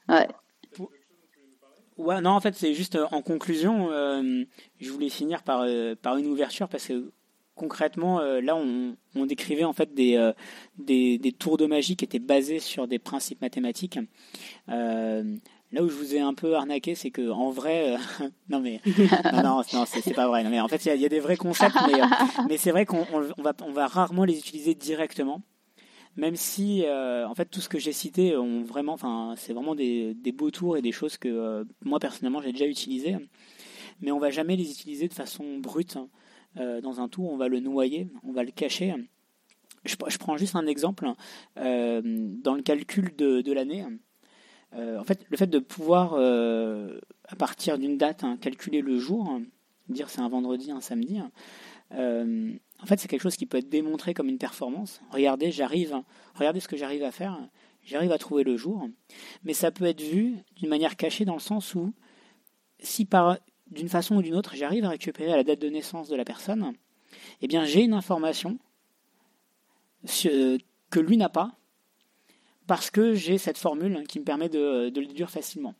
Ouais. Ouais, non, en fait, c'est juste euh, en conclusion, euh, je voulais finir par, euh, par une ouverture parce que concrètement, euh, là, on, on décrivait en fait des, des, des tours de magie qui étaient basés sur des principes mathématiques. Là où je vous ai un peu arnaqué, c'est que en vrai, euh, non mais non, non, non, c'est pas vrai. Non, mais en fait, il y a- il y, a des vrais concepts, mais, euh, mais c'est vrai qu'on on, on va, on va rarement les utiliser directement. Même si, euh, en fait, tout ce que j'ai cité ont vraiment, enfin, c'est vraiment des, des beaux tours et des choses que moi personnellement j'ai déjà utilisées, mais on va jamais les utiliser de façon brute euh, dans un tour. On va le noyer, on va le cacher. Je, je prends juste un exemple dans le calcul de, de l'année. Euh, en fait, le fait de pouvoir, euh, à partir d'une date, hein, calculer le jour, dire c'est un vendredi, un samedi, euh, en fait, c'est quelque chose qui peut être démontré comme une performance. Regardez, j'arrive, regardez ce que j'arrive à faire, j'arrive à trouver le jour. Mais ça peut être vu d'une manière cachée dans le sens où, si par d'une façon ou d'une autre, j'arrive à récupérer la date de naissance de la personne, eh bien, j'ai une information que lui n'a pas, parce que j'ai cette formule qui me permet de, de le déduire facilement.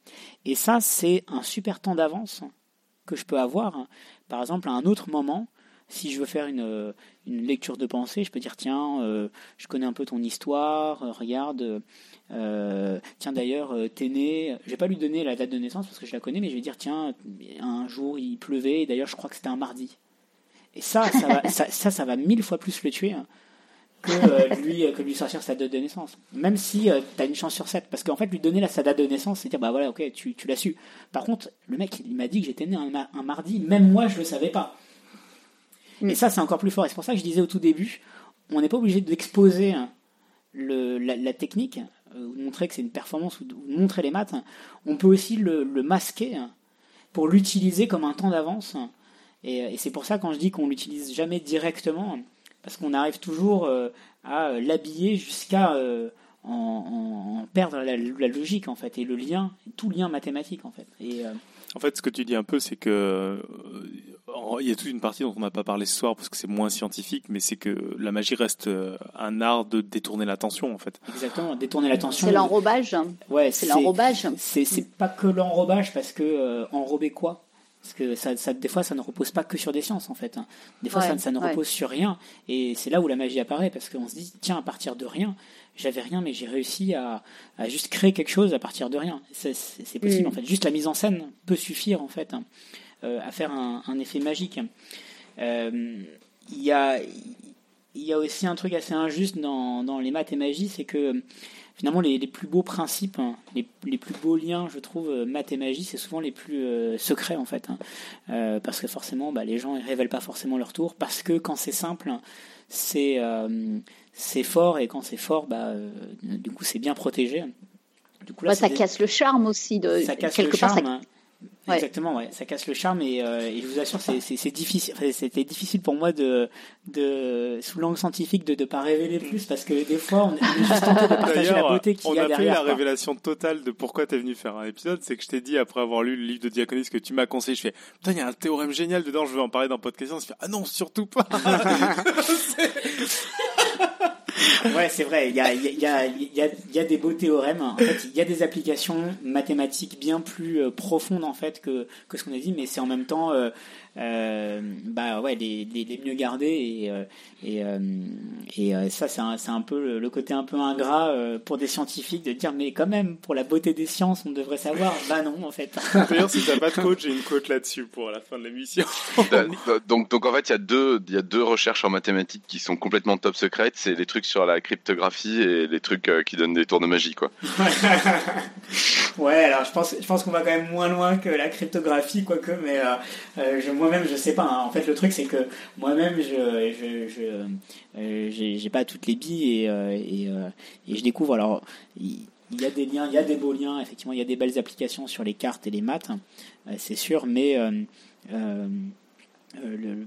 Et ça, c'est un super temps d'avance que je peux avoir. Par exemple, à un autre moment, si je veux faire une, une lecture de pensée, je peux dire tiens, euh, je connais un peu ton histoire, euh, regarde, euh, tiens d'ailleurs, t'es né, je vais pas lui donner la date de naissance parce que je la connais, mais je vais dire tiens, un jour il pleuvait, et d'ailleurs je crois que c'était un mardi. Et ça, ça va, ça, ça, ça va mille fois plus le tuer hein, que euh, lui que lui sortir sa date de naissance. Même si tu as une chance sur 7. Parce qu'en fait, lui donner la, sa date de naissance, c'est dire, bah voilà, ok, tu, tu l'as su. Par contre, le mec, il m'a dit que j'étais né un, ma- un mardi, même moi, je le savais pas. Et ça, c'est encore plus fort. Et c'est pour ça que je disais au tout début, on n'est pas obligé d'exposer hein, le, la, la technique, euh, ou de montrer que c'est une performance, ou de, ou de montrer les maths. On peut aussi le, le masquer hein, pour l'utiliser comme un temps d'avance. Et, et c'est pour ça quand je dis qu'on l'utilise jamais directement, parce qu'on arrive toujours euh, à euh, l'habiller jusqu'à euh, en, en- en perdre la, la logique en fait et le lien, tout lien mathématique en fait. Et euh, En fait, ce que tu dis un peu, c'est que il y a toute une partie dont on n'a pas parlé ce soir parce que c'est moins scientifique, mais c'est que la magie reste un art de détourner l'attention, en fait. exactement, détourner l'attention. C'est l'enrobage. Ouais, C'est l'enrobage. C'est c'est pas que l'enrobage parce que euh, enrober quoi? Parce que ça, ça, des fois, ça ne repose pas que sur des sciences en fait. hein. Des fois, Ouais, ça, ça ne ouais. repose sur rien. Et c'est là où la magie apparaît parce qu'on se dit tiens, à partir de rien, j'avais rien, mais j'ai réussi à, à juste créer quelque chose à partir de rien. C'est possible Mm. en fait. Juste la mise en scène peut suffire en fait hein, euh, à faire un, un effet magique. Euh, Il y a y a aussi un truc assez injuste dans, dans les maths et magie, c'est que finalement les, les plus beaux principes, hein, les, les plus beaux liens, je trouve, euh, maths et magie, c'est souvent les plus euh, secrets en fait, hein. Euh, parce que forcément, bah, les gens ils révèlent pas forcément leur tour, parce que quand c'est simple, c'est euh, c'est fort, et quand c'est fort, bah, du coup, c'est bien protégé. Du coup, là, Ouais, ça des- casse le charme aussi de ça casse quelque le part. charme. ça- hein. Ouais. Exactement, ouais, ça casse le charme et, euh, et je vous assure, c'est- c'est c'est difficile. enfin, C'était difficile pour moi de, de sous langue scientifique de ne pas révéler plus parce que des fois, on est juste tenté de partager la beauté qu'il y a a fait derrière. la quoi. révélation totale de pourquoi t'es venu faire un épisode, c'est que je t'ai dit après avoir lu le livre de Diaconis que tu m'as conseillé, je fais putain il y a un théorème génial dedans, je veux en parler dans podcast. On se fait ah non surtout pas. Ouais, c'est vrai. Il y a, il y, a, il y, a, il y a des beaux théorèmes. En fait, il y a des applications mathématiques bien plus euh, profondes en fait que, que ce qu'on a dit, mais c'est en même temps, euh, euh, bah ouais, les, les, les mieux gardés et et, et ça c'est un, c'est un peu le, le côté un peu ingrat pour des scientifiques de dire mais quand même pour la beauté des sciences on devrait savoir. Bah non en fait. D'ailleurs si t'as pas de coach, j'ai une coach là-dessus pour la fin de l'émission. Da- donc, donc en fait, il y a deux, il y a deux recherches en mathématiques qui sont complètement top secrètes. C'est les trucs sur la cryptographie et les trucs euh, qui donnent des tours de magie, quoi. Ouais, alors je pense, je pense qu'on va quand même moins loin que la cryptographie, quoique, mais euh, euh, je, moi-même, je sais pas. hein. En fait, le truc, c'est que moi-même, je, je, j'ai, pas toutes les billes et, et, je découvre. Alors, il y a des liens, il y a des beaux liens, effectivement, il y a des belles applications sur les cartes et les maths, euh, c'est sûr, mais le- le-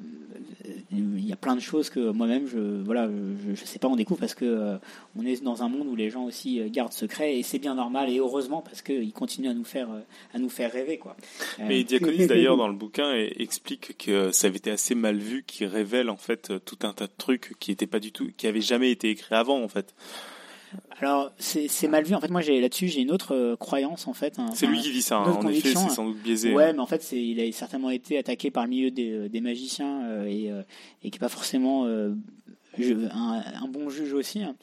il y a plein de choses que moi-même je voilà je, je sais pas on découvre parce que euh, on est dans un monde où les gens aussi euh, gardent secret et c'est bien normal et heureusement parce qu'ils continuent à nous faire euh, à nous faire rêver quoi. Euh, Mais Diaconis d'ailleurs dans le bouquin explique que ça avait été assez mal vu, qui révèle en fait tout un tas de trucs qui étaient pas du tout, qui avaient jamais été écrits avant en fait. Alors c'est mal vu. En fait, moi j'ai là-dessus j'ai une autre euh, croyance en fait. hein. C'est lui qui dit ça. hein. En effet, c'est sans doute biaisé. Ouais, mais en fait, il a certainement été attaqué par le milieu des, euh, des magiciens euh, et, euh, et qui n'est pas forcément je- un, un bon juge aussi. hein.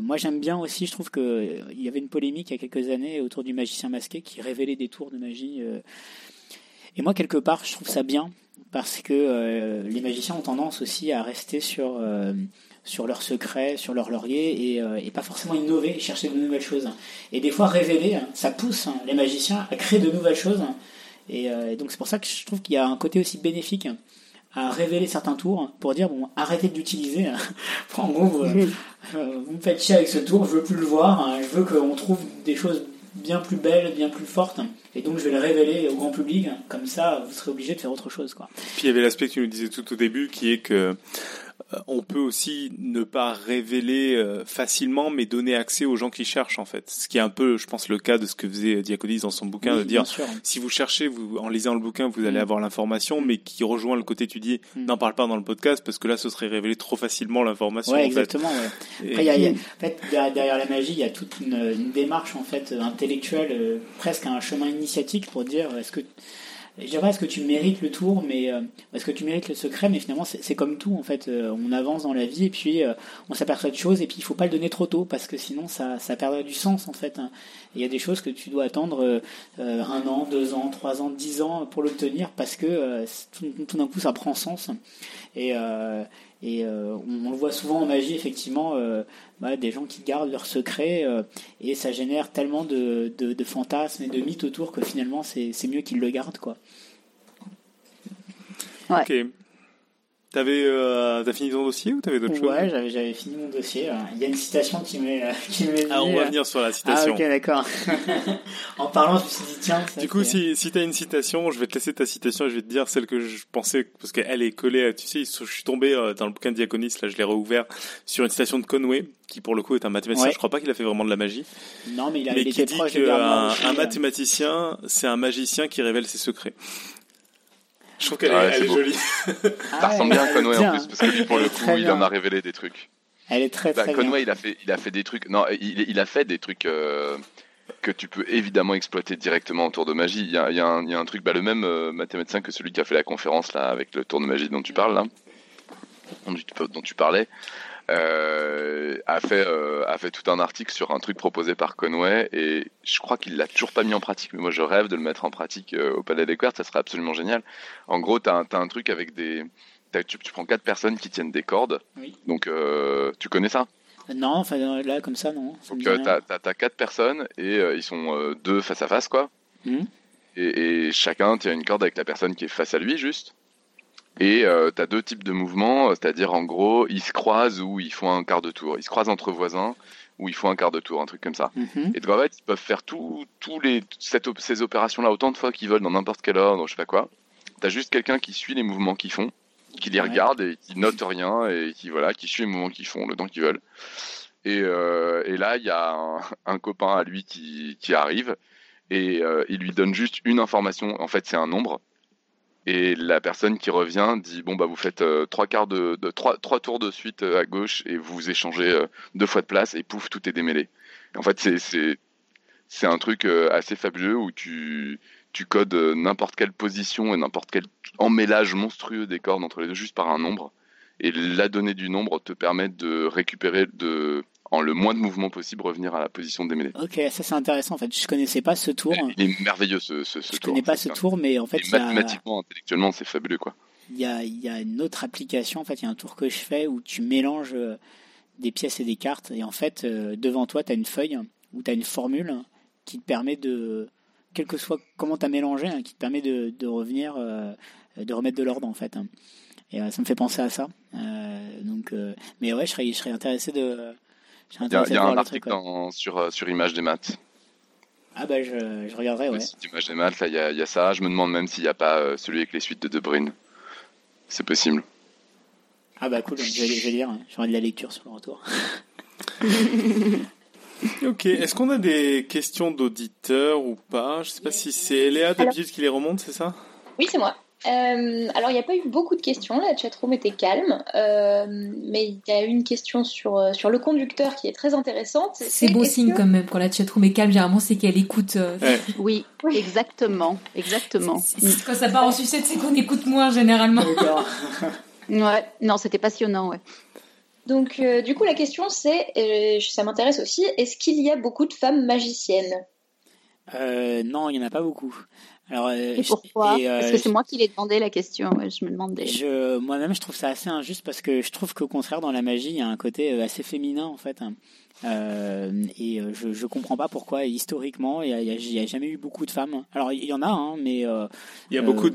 Moi, j'aime bien aussi. Je trouve que il y avait une polémique il y a quelques années autour du magicien masqué qui révélait des tours de magie. et moi, quelque part, je trouve ça bien parce que les magiciens ont tendance aussi à rester sur sur leurs secrets, sur leur laurier et, euh, et pas forcément innover chercher de nouvelles choses. Et des fois, révéler, hein, ça pousse hein, les magiciens à créer de nouvelles choses. Et, euh, et donc, c'est pour ça que je trouve qu'il y a un côté aussi bénéfique à révéler certains tours pour dire bon, arrêtez de l'utiliser. en gros, vous, euh, vous me faites chier avec ce tour, je veux plus le voir. hein, je veux qu'on trouve des choses bien plus belles, bien plus fortes. Et donc, je vais le révéler au grand public. Comme ça, vous serez obligé de faire autre chose. Quoi. Puis il y avait l'aspect que tu nous disais tout au début, qui est que euh, on peut aussi ne pas révéler euh, facilement, mais donner accès aux gens qui cherchent en fait. Ce qui est un peu, je pense, le cas de ce que faisait Diaconis dans son bouquin, Oui, de dire si vous cherchez, vous, en lisant le bouquin, vous allez Mm. avoir l'information, mais qui rejoint le côté tu dis Mm. n'en parle pas dans le podcast parce que là ce serait révéler trop facilement l'information. Ouais, en fait. exactement. ouais. Après, il y a- il y a- en fait, derrière, derrière la magie, il y a toute une, une démarche en fait intellectuelle, euh, presque un chemin initiatique pour dire est-ce que je dirais pas est-ce que tu mérites le tour, mais euh, est-ce que tu mérites le secret, mais finalement c'est comme tout en fait. euh, on avance dans la vie et puis euh, on s'aperçoit de choses et puis il faut pas le donner trop tôt parce que sinon ça, ça perdrait du sens en fait. hein. Il y a des choses que tu dois attendre un an, deux ans, trois ans, dix ans pour l'obtenir parce que tout, d'un coup ça prend sens. Et, et on, le voit souvent en magie, effectivement, bah, des gens qui gardent leurs secrets euh, et ça génère tellement de, de, de fantasmes et de mythes autour que finalement c'est c'est mieux qu'ils le gardent. Quoi. Ok. T'avais, euh, t'as fini ton dossier ou t'avais d'autres choses Ouais, j'avais j'avais fini mon dossier. là. Il y a une citation qui m'est euh, qui m'est Ah, on venue, va euh. venir sur la Ah, citation. ok, d'accord. en parlant, je me suis dit, tiens. ça, Du coup, si, si tu as une citation, je vais te laisser ta citation et je vais te dire celle que je pensais, parce qu'elle est collée, à- tu sais, je suis tombé euh, dans le bouquin de Diaconis, là je l'ai réouvert, sur une citation de Conway, qui pour le coup est un mathématicien, Ouais. je crois pas qu'il a fait vraiment de la magie, Non, mais il, a, mais il qui était dit proche de qu'un un euh. mathématicien, c'est un magicien qui révèle ses secrets. Je trouve qu'elle Ouais, est, jolie. Ah Ça ressemble bien à est Conway en plus, parce que lui, pour le coup, il en a révélé des trucs. Elle est très Bah, très Conway, bien. il a fait, il a fait des trucs. Non, il, il a fait des trucs euh, que tu peux évidemment exploiter directement autour de magie. Il y a, il y a un, il y a un truc, bah, le même euh, mathématicien que celui qui a fait la conférence là avec le tour de magie dont tu parles là, dont tu, dont tu parlais, euh, a fait euh, a fait tout un article sur un truc proposé par Conway et je crois qu'il l'a toujours pas mis en pratique. Mais moi, je rêve de le mettre en pratique euh, au Palais des. Ça serait absolument génial. En gros, t'as un, t'as un truc avec des tu, tu prends quatre personnes qui tiennent des cordes. Oui. Donc, tu connais ça? Non, enfin là comme ça non. ça donc t'as, t'as quatre personnes et ils sont deux face à face quoi. Et, et chacun tient une corde avec la personne qui est face à lui juste. Et euh, t'as deux types de mouvements, euh, c'est-à-dire en gros ils se croisent ou ils font un quart de tour. Ils se croisent entre voisins ou ils font un quart de tour, un truc comme ça. Mhm. Et donc en fait ils peuvent faire tout, tous les, cette op- ces opérations-là autant de fois qu'ils veulent dans n'importe quel ordre, je sais pas quoi. T'as juste quelqu'un qui suit les mouvements qu'ils font, qui les Ouais. regarde et qui note rien et qui voilà, qui suit les mouvements qu'ils font le temps qu'ils veulent. Et, euh, et là, il y a un, un copain à lui qui, qui arrive et euh, il lui donne juste une information. En fait, c'est un nombre. Et la personne qui revient dit bon bah vous faites euh, trois tours de suite euh, à gauche et vous échangez euh, deux fois de place et pouf tout est démêlé. En fait c'est un truc assez fabuleux où tu tu codes n'importe quelle position et n'importe quel emmêlage monstrueux des cordes entre les deux juste par un nombre. Et la donnée du nombre te permet de récupérer de en le moins de mouvements possible revenir à la position démêlée. Ok, ça c'est intéressant en fait. Je connaissais pas ce tour. Il est merveilleux ce, ce, ce Je tour. connais pas ce tour, mais en fait et a- mathématiquement, intellectuellement, c'est fabuleux quoi. il y a, il y a une autre application, en fait, il y a un tour que je fais où tu mélanges euh, des pièces et des cartes, et en fait, euh, devant toi, tu as une feuille où tu as une formule qui te permet de, quel que soit comment tu as mélangé, hein, qui te permet de, de revenir, euh, de remettre de l'ordre, en fait. Et euh, ça me fait penser à ça. Donc, mais ouais, je serais, je serais intéressé de. Il y a, y un le article truc, ouais. dans- sur, euh, sur Image des maths. Ah bah, je, je regarderai, ouais. Image des maths, là, il y a, il y a ça. Je me demande même s'il n'y a pas euh, celui avec les suites de De Bruyne. C'est possible. Ah bah cool, je vais, je vais lire. hein. J'aurai de la lecture sur le retour. Ok, est-ce qu'on a des questions d'auditeurs ou pas? Je sais pas si c'est Léa d'habitude qui les remonte, c'est ça? Oui, c'est moi. Euh, alors, il n'y a pas eu beaucoup de questions, la chatroom était calme, euh, mais il y a eu une question sur, euh, sur le conducteur qui est très intéressante. C'est beau signe que- quand même quand la chatroom est calme. Généralement, c'est qu'elle écoute. euh, Ouais. Oui, exactement, exactement. c'est- Quand ça part en sucette, c'est qu'on écoute moins généralement. D'accord. Ouais, non, c'était passionnant, ouais. Donc, euh, du coup, la question c'est, euh, ça m'intéresse aussi, est-ce qu'il y a beaucoup de femmes magiciennes? Euh, non, il y en a pas beaucoup. Alors, euh, Et pourquoi et, euh, Parce que c'est moi qui l'ai demandé la question, ouais, je me demandais. Je, moi-même, je trouve ça assez injuste parce que je trouve qu'au contraire, dans la magie, il y a un côté euh, assez féminin en fait. hein. Euh, et je, je comprends pas pourquoi historiquement il y a, y jamais eu beaucoup de femmes. Alors il y en a, hein, mais euh, Il y a Euh, beaucoup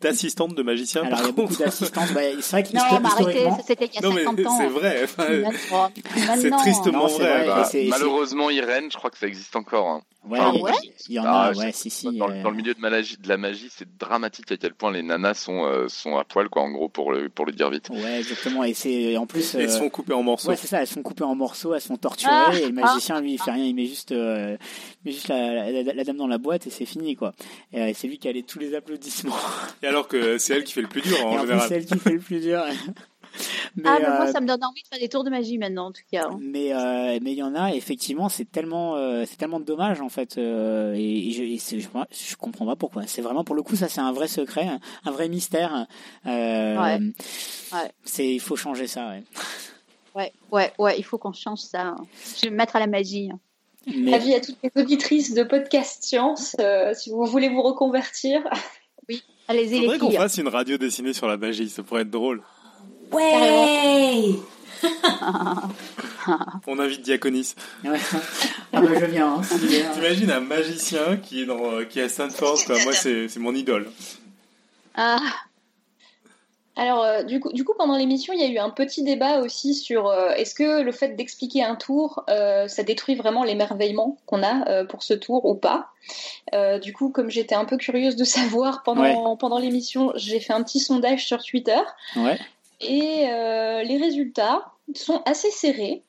d'assistantes de magiciens. alors il y a par beaucoup d'assistantes. Bah, c'est vrai Non, mais arrêtez, c'était il y a Non, mais 50 ans. c'est vrai. enfin, C'est tristement Non, c'est vrai. vrai. bah. C'est- c'est- malheureusement, Irène, je crois que ça existe encore. hein. Ouais, Ah il ouais y en Ah, a, je ouais, si si. Dans, euh, dans le milieu de, magie- de la magie, c'est dramatique à quel point les nanas sont, euh, sont à poil, quoi, en gros, pour le, pour le dire vite. Ouais, exactement. Et c'est en plus. Ils euh, se font couper en morceaux. Ouais, c'est ça, elles sont coupées en morceaux, elles sont torturées, Ah, et le magicien, lui, il fait rien, il met juste, euh, il met juste la, la- la dame dans la boîte et c'est fini, quoi. Et euh, c'est lui qui a les, tous les applaudissements. Et alors que c'est elle qui fait le plus dur en en général. c'est elle qui fait le plus dur. mais, Ah, mais moi, euh, ça me donne envie de faire des tours de magie maintenant, en tout cas. hein. mais euh, mais il y en a effectivement c'est tellement euh, c'est tellement dommage en fait euh, et, et je, et je je comprends pas pourquoi c'est vraiment pour le coup ça c'est un vrai secret un, vrai mystère euh, Ouais. Ouais. c'est il faut changer ça ouais. Ouais, ouais, ouais, il faut qu'on change ça. hein. Je vais me mettre à la magie. hein. mais Avis à toutes les auditrices de podcast science, euh, si vous voulez vous reconvertir. Allez-y, les Faudrait qu'on filles. fasse une radio dessinée sur la magie, ça pourrait être drôle. Ouais On invite Diaconis. ouais. Ah bah je viens. hein, T'imagines un magicien qui est dans, qui est à Stanford, quoi. Moi c'est c'est mon idole. Ah, Alors, euh, du, coup, du coup, pendant l'émission, il y a eu un petit débat aussi sur euh, est-ce que le fait d'expliquer un tour, euh, ça détruit vraiment l'émerveillement qu'on a euh, pour ce tour ou pas? Euh, du coup, comme j'étais un peu curieuse de savoir pendant, pendant l'émission, j'ai fait un petit sondage sur Twitter ouais et euh, les résultats sont assez serrés.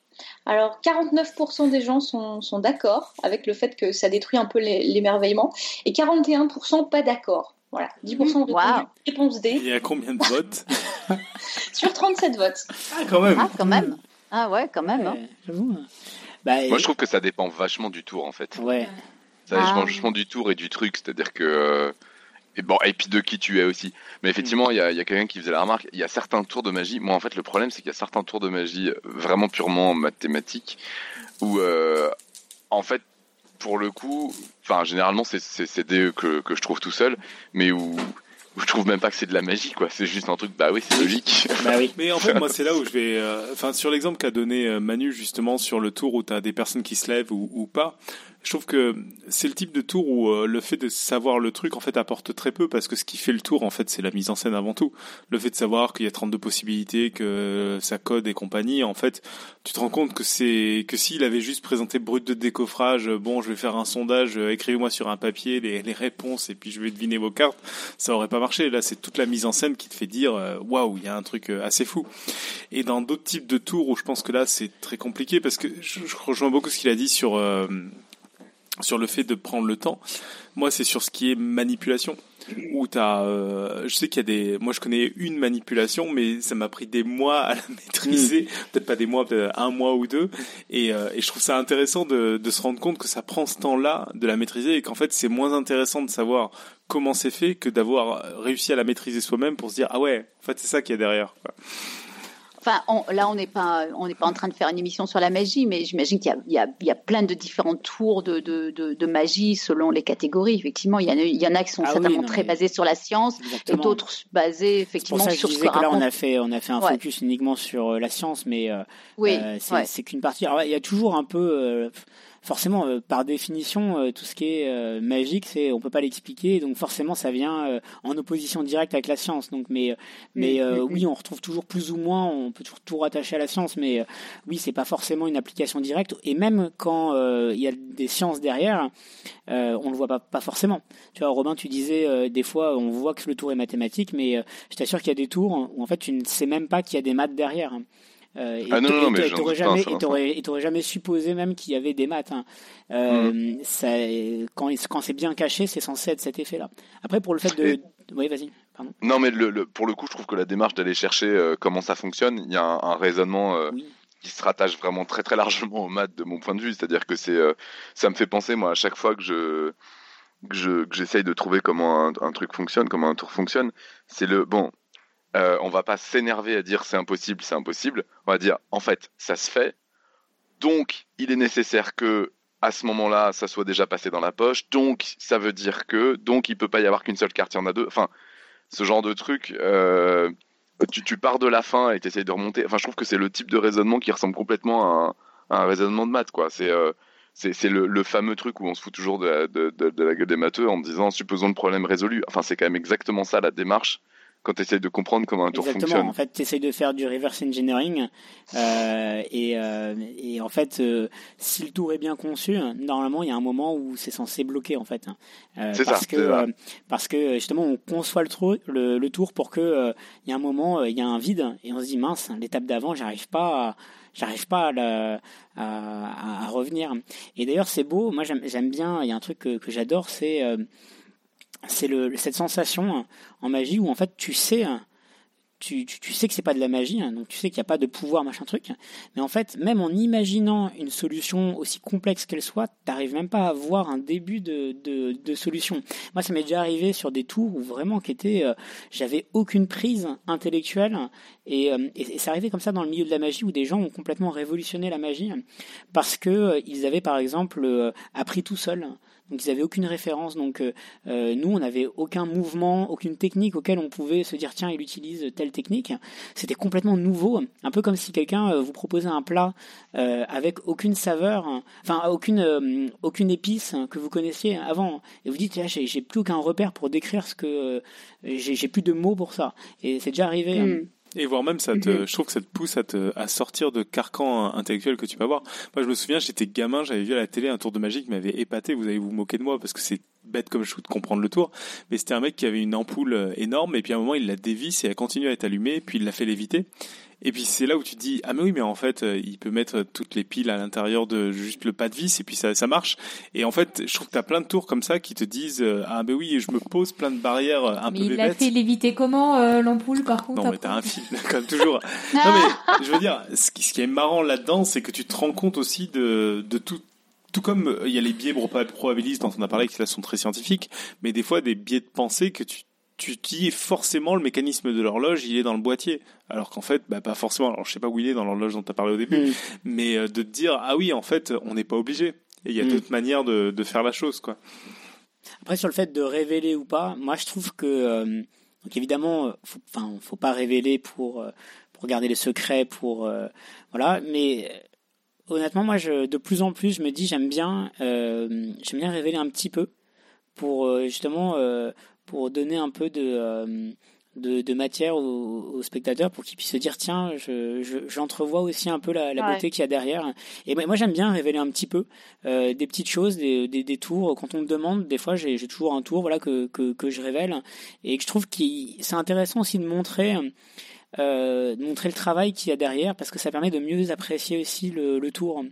Alors, 49% des gens sont, sont d'accord avec le fait que ça détruit un peu l'é- l'émerveillement et 41% pas d'accord. Voilà, 10% ont répondu Wow. réponse D Il y a combien de votes? Sur 37 votes. Ah quand même. ah, quand même. Ah ouais, quand même. hein. Ouais, hein. Bah, Moi, je trouve que ça dépend vachement du tour, en fait. ouais Ça dépend Ah. vachement du tour et du truc, c'est-à-dire que. Et bon, et puis de qui tu es aussi. Mais effectivement, il y a, il y a quelqu'un qui faisait la remarque, il y a certains tours de magie. Moi, en fait, le problème, c'est qu'il y a certains tours de magie euh, vraiment purement mathématiques où, euh, en fait, pour le coup, enfin, généralement, c'est c'est que, que je trouve tout seul, mais où, où je trouve même pas que c'est de la magie, quoi. C'est juste un truc, bah oui, c'est logique. bah oui Mais en fait, moi, c'est là où je vais. euh, Enfin, sur l'exemple qu'a donné Manu, justement, sur le tour où tu as des personnes qui se lèvent ou, ou pas, je trouve que c'est le type de tour où euh, le fait de savoir le truc, en fait, apporte très peu parce que ce qui fait le tour, en fait, c'est la mise en scène avant tout. Le fait de savoir qu'il y a 32 possibilités, que ça code et compagnie, en fait, tu te rends compte que c'est que s'il avait juste présenté brut de décoffrage, euh, bon, je vais faire un sondage, euh, écrivez-moi sur un papier les, les réponses et puis je vais deviner vos cartes, ça aurait pas marché. Là, c'est toute la mise en scène qui te fait dire, waouh, il y a un truc assez fou. Et dans d'autres types de tours où je pense que là c'est très compliqué parce que je, rejoins beaucoup ce qu'il a dit sur sur le fait de prendre le temps. Moi, c'est sur ce qui est manipulation. Où t'as, euh, je sais qu'il y a des, moi je connais une manipulation, mais ça m'a pris des mois à la maîtriser, peut-être pas des mois, peut-être un mois ou deux, et, euh, et je trouve ça intéressant de, de se rendre compte que ça prend ce temps-là de la maîtriser et qu'en fait c'est moins intéressant de savoir comment c'est fait que d'avoir réussi à la maîtriser soi-même pour se dire ah ouais, en fait c'est ça qu'il y a derrière. quoi. Enfin, on- là, on n'est pas, on n'est pas en train de faire une émission sur la magie, mais j'imagine qu'il y y, y a plein de différents tours de, de, de, de magie selon les catégories. Effectivement, il y en a, il y en a qui sont Ah oui, certainement non, très basés sur la science et d'autres basés c'est pour effectivement ça que je sur ce disais que que là on a fait on a fait un Ouais. focus uniquement sur euh, la science mais euh, Oui, Euh, c'est ouais. qu'une partie. Alors, il y a toujours un peu, euh, forcément, euh, par définition, euh, tout ce qui est euh, magique, c'est on peut pas l'expliquer, donc forcément, ça vient euh, en opposition directe avec la science. Donc, mais, mais oui, on retrouve toujours plus ou moins, on peut toujours tout rattacher à la science, mais euh, oui, c'est pas forcément une application directe. Et même quand euh, il y a des sciences derrière, euh, on le voit pas, pas forcément. Tu vois, Robin, tu disais euh, des fois, on voit que le tour est mathématique, mais euh, je t'assure qu'il y a des tours où en fait, tu ne sais même pas qu'il y a des maths derrière. Euh, et Ah non, non, mais t'aurais un jamais, et t'aurais, jamais supposé même qu'il y avait des maths. hein. Euh, ça, quand, quand c'est bien caché, c'est censé être cet effet-là. Après, pour le fait de, Et- oui, vas-y. Non, mais le, pour le coup, je trouve que la démarche d'aller chercher euh, comment ça fonctionne, il y a un, raisonnement euh, qui se rattache vraiment très très largement au maths de mon point de vue. C'est-à-dire que c'est, euh, ça me fait penser moi à chaque fois que je que j'essaye de trouver comment un, truc fonctionne, comment un tour fonctionne. C'est le bon. On va pas s'énerver à dire c'est impossible, c'est impossible. On va dire en fait ça se fait. Donc il est nécessaire que à ce moment-là, ça soit déjà passé dans la poche. Donc, ça veut dire que, donc, il peut pas y avoir qu'une seule carte, il y en a deux. Enfin, ce genre de truc, euh, tu, pars de la fin et tu essayes de remonter. Enfin, je trouve que c'est le type de raisonnement qui ressemble complètement à un, raisonnement de maths, quoi. C'est euh, c'est le, fameux truc où on se fout toujours de la, de la gueule des matheux en disant supposons le problème résolu. Enfin, c'est quand même exactement ça la démarche quand tu essayes de comprendre comment un tour Exactement. fonctionne. En fait, tu essayes de faire du reverse engineering euh, et, euh, et, en fait, euh, si le tour est bien conçu, normalement, il y a un moment où c'est censé bloquer en fait. Euh, c'est parce ça, que parce que justement, on conçoit le, tour, le, le tour pour que il y a un moment, il y a un vide et on se dit mince, l'étape d'avant, j'arrive pas. À, j'arrive pas à, à, à, revenir. Et d'ailleurs, c'est beau. Moi, j'aime bien. Il y a un truc que, que j'adore, c'est c'est cette sensation en magie où en fait tu sais tu, tu, sais que c'est pas de la magie, hein, donc tu sais qu'il n'y a pas de pouvoir, machin truc. Mais en fait, même en imaginant une solution aussi complexe qu'elle soit, t'arrives même pas à voir un début de, de, solution. Moi, ça m'est déjà arrivé sur des tours où vraiment qui euh, j'avais aucune prise intellectuelle, et, euh, et, c'est arrivé comme ça dans le milieu de la magie où des gens ont complètement révolutionné la magie parce que euh, ils avaient par exemple appris tout seul donc ils n'avaient aucune référence. Donc euh, euh, nous, on n'avait aucun mouvement, aucune technique auquel on pouvait se dire tiens, il utilise telle technique. C'était complètement nouveau, un peu comme si quelqu'un euh, vous proposait un plat avec aucune saveur, enfin aucune aucune épice que vous connaissiez avant, et vous dites j'ai plus aucun repère pour décrire ce que j'ai plus de mots pour ça. Et c'est déjà arrivé. Hein. Et voire même, ça te, mhm. je trouve que ça te pousse à, te, à sortir de carcan intellectuel que tu peux avoir. Moi, je me souviens, j'étais gamin, j'avais vu à la télé un tour de magie qui m'avait épaté. Vous allez vous moquer de moi parce que c'est bête comme je de comprendre le tour. Mais c'était un mec qui avait une ampoule euh, énorme et puis à un moment, il la dévisse et elle continue à être allumée puis il l'a fait léviter. Et puis c'est là où tu te dis ah mais oui mais en fait euh, il peut mettre toutes les piles à l'intérieur de juste le pas de vis et puis ça ça marche. Et en fait je trouve que tu as plein de tours comme ça qui te disent euh, ah ben oui je me pose plein de barrières un mais peu il l'a fait léviter comment l'ampoule par contre Non mais t'as un fil comme toujours. non mais je veux dire ce qui, ce qui est marrant là-dedans c'est que tu te rends compte aussi de de tout tout comme il y a les biais probabilistes dont on a parlé qui là sont très scientifiques, mais des fois des biais de pensée que tu tu dis forcément le mécanisme de l'horloge, il est dans le boîtier. Alors qu'en fait, bah, pas forcément. Alors je sais pas où il est dans l'horloge dont tu as parlé au début, mm. mais euh, de te dire, ah oui, en fait, on n'est pas obligé. Et il y a mm. d'autres manières de, de, faire la chose, quoi. Après, sur le fait de révéler ou pas, moi je trouve que, euh, donc évidemment, enfin, faut pas révéler pour, euh, pour garder les secrets, pour, voilà, mais honnêtement, moi, je, de plus en plus, je me dis, j'aime bien, j'aime bien révéler un petit peu pour justement pour donner un peu de, euh, de, de, matière aux, spectateurs pour qu'ils puissent se dire tiens, j'entrevois je, aussi un peu la, la beauté qu'il y a derrière. Et moi j'aime bien révéler un petit peu euh, des petites choses, des, des, des, tours. Quand on me demande, des fois j'ai toujours un tour voilà que, que, que je révèle et que je trouve que c'est intéressant aussi de montrer. Euh, montrer le travail qu'il y a derrière parce que ça permet de mieux apprécier aussi le, le tour.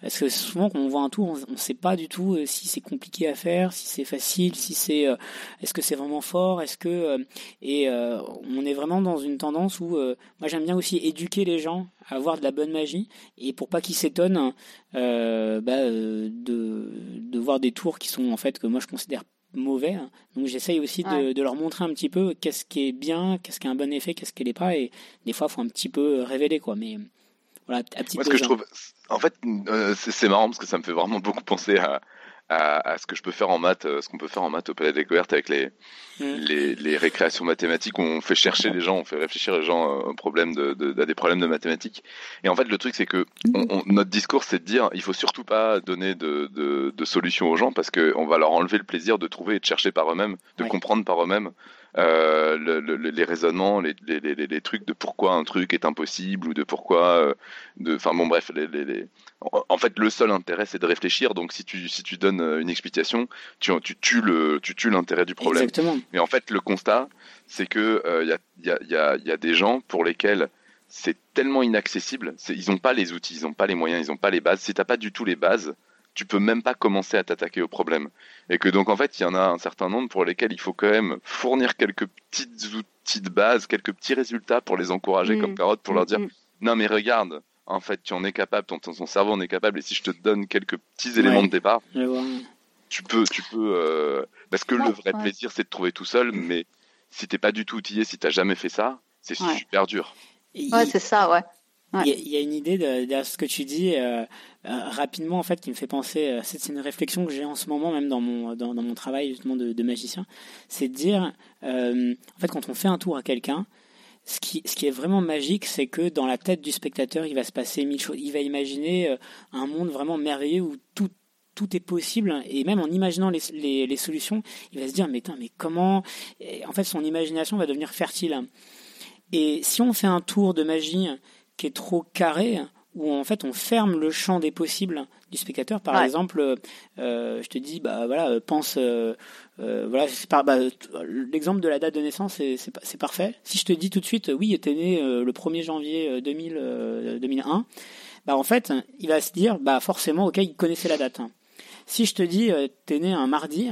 Parce que souvent quand on voit un tour, on ne sait pas du tout euh, si c'est compliqué à faire, si c'est facile, si c'est euh, est-ce que c'est vraiment fort, est-ce que euh, et on est vraiment dans une tendance où moi j'aime bien aussi éduquer les gens à avoir de la bonne magie et pour pas qu'ils s'étonnent bah, de de voir des tours qui sont en fait que moi je considère mauvais. Donc j'essaye aussi de, de, leur montrer un petit peu qu'est-ce qui est bien, qu'est-ce qui a un bon effet, qu'est-ce qui n'est pas. Et des fois, il faut un petit peu révéler. quoi. Mais voilà, à petite Moi, ce que je trouve, en fait, euh, c'est marrant parce que ça me fait vraiment beaucoup penser à, à, ce que je peux faire en maths, euh, ce qu'on peut faire en maths au Palais des Découverte avec les, mm. les, les, récréations mathématiques où on fait chercher les gens, on fait réfléchir les gens euh, aux problèmes de, de, à des problèmes de mathématiques. Et en fait, le truc, c'est que on, notre discours, c'est de dire, il faut surtout pas donner de, de, de solutions aux gens parce qu'on va leur enlever le plaisir de trouver et de chercher par eux-mêmes, de comprendre par eux-mêmes. Euh, le, les raisonnements, les, les, les, trucs de pourquoi un truc est impossible ou de pourquoi, euh, enfin bon bref, les, en fait le seul intérêt c'est de réfléchir. Donc si tu si tu donnes euh, une explication, tu tu tues le tu tues l'intérêt du problème. Exactement. Mais en fait le constat c'est que il y a y a, y a des gens pour lesquels c'est tellement inaccessible, ils n'ont pas les outils, ils n'ont pas les moyens, ils n'ont pas les bases. Si t'as pas du tout les bases, tu peux même pas commencer à t'attaquer au problème. Et que donc en fait, il y en a un certain nombre pour lesquels il faut quand même fournir quelques petits outils de base, quelques petits résultats pour les encourager Mm. comme carotte, pour leur dire Mm. non mais regarde, en fait tu en es capable, ton, ton cerveau en est capable, et si je te donne quelques petits éléments Ouais. de départ, tu peux, tu peux, euh, parce que le vrai ouais. plaisir c'est de trouver tout seul, mais si t'es pas du tout outillé, si t'as jamais fait ça, c'est Ouais. super dur. Ouais, c'est ça, ouais. Il y, a, une idée de- ce que tu dis euh, euh, rapidement en fait qui me fait penser. euh, c'est une réflexion que j'ai en ce moment même dans mon dans, mon travail justement de, magicien. C'est de dire euh, en fait quand on fait un tour à quelqu'un, ce qui ce qui est vraiment magique, c'est que dans la tête du spectateur, il va se passer mille choses. Il va imaginer un monde vraiment merveilleux où tout tout est possible et même en imaginant les, les, solutions, il va se dire mais, mais comment En fait, son imagination va devenir fertile. Et si on fait un tour de magie qui est trop carré, où en fait on ferme le champ des possibles du spectateur. Par Ouais. exemple, euh, je te dis, bah voilà, pense, euh, euh, voilà, c'est par, bah, l'exemple de la date de naissance, c'est, parfait. Si je te dis tout de suite, oui, t'es né euh, le 1er janvier euh, 2000, euh, 2001, bah en fait, il va se dire, bah forcément, ok, il connaissait la date. Si je te dis, t'es né un mardi,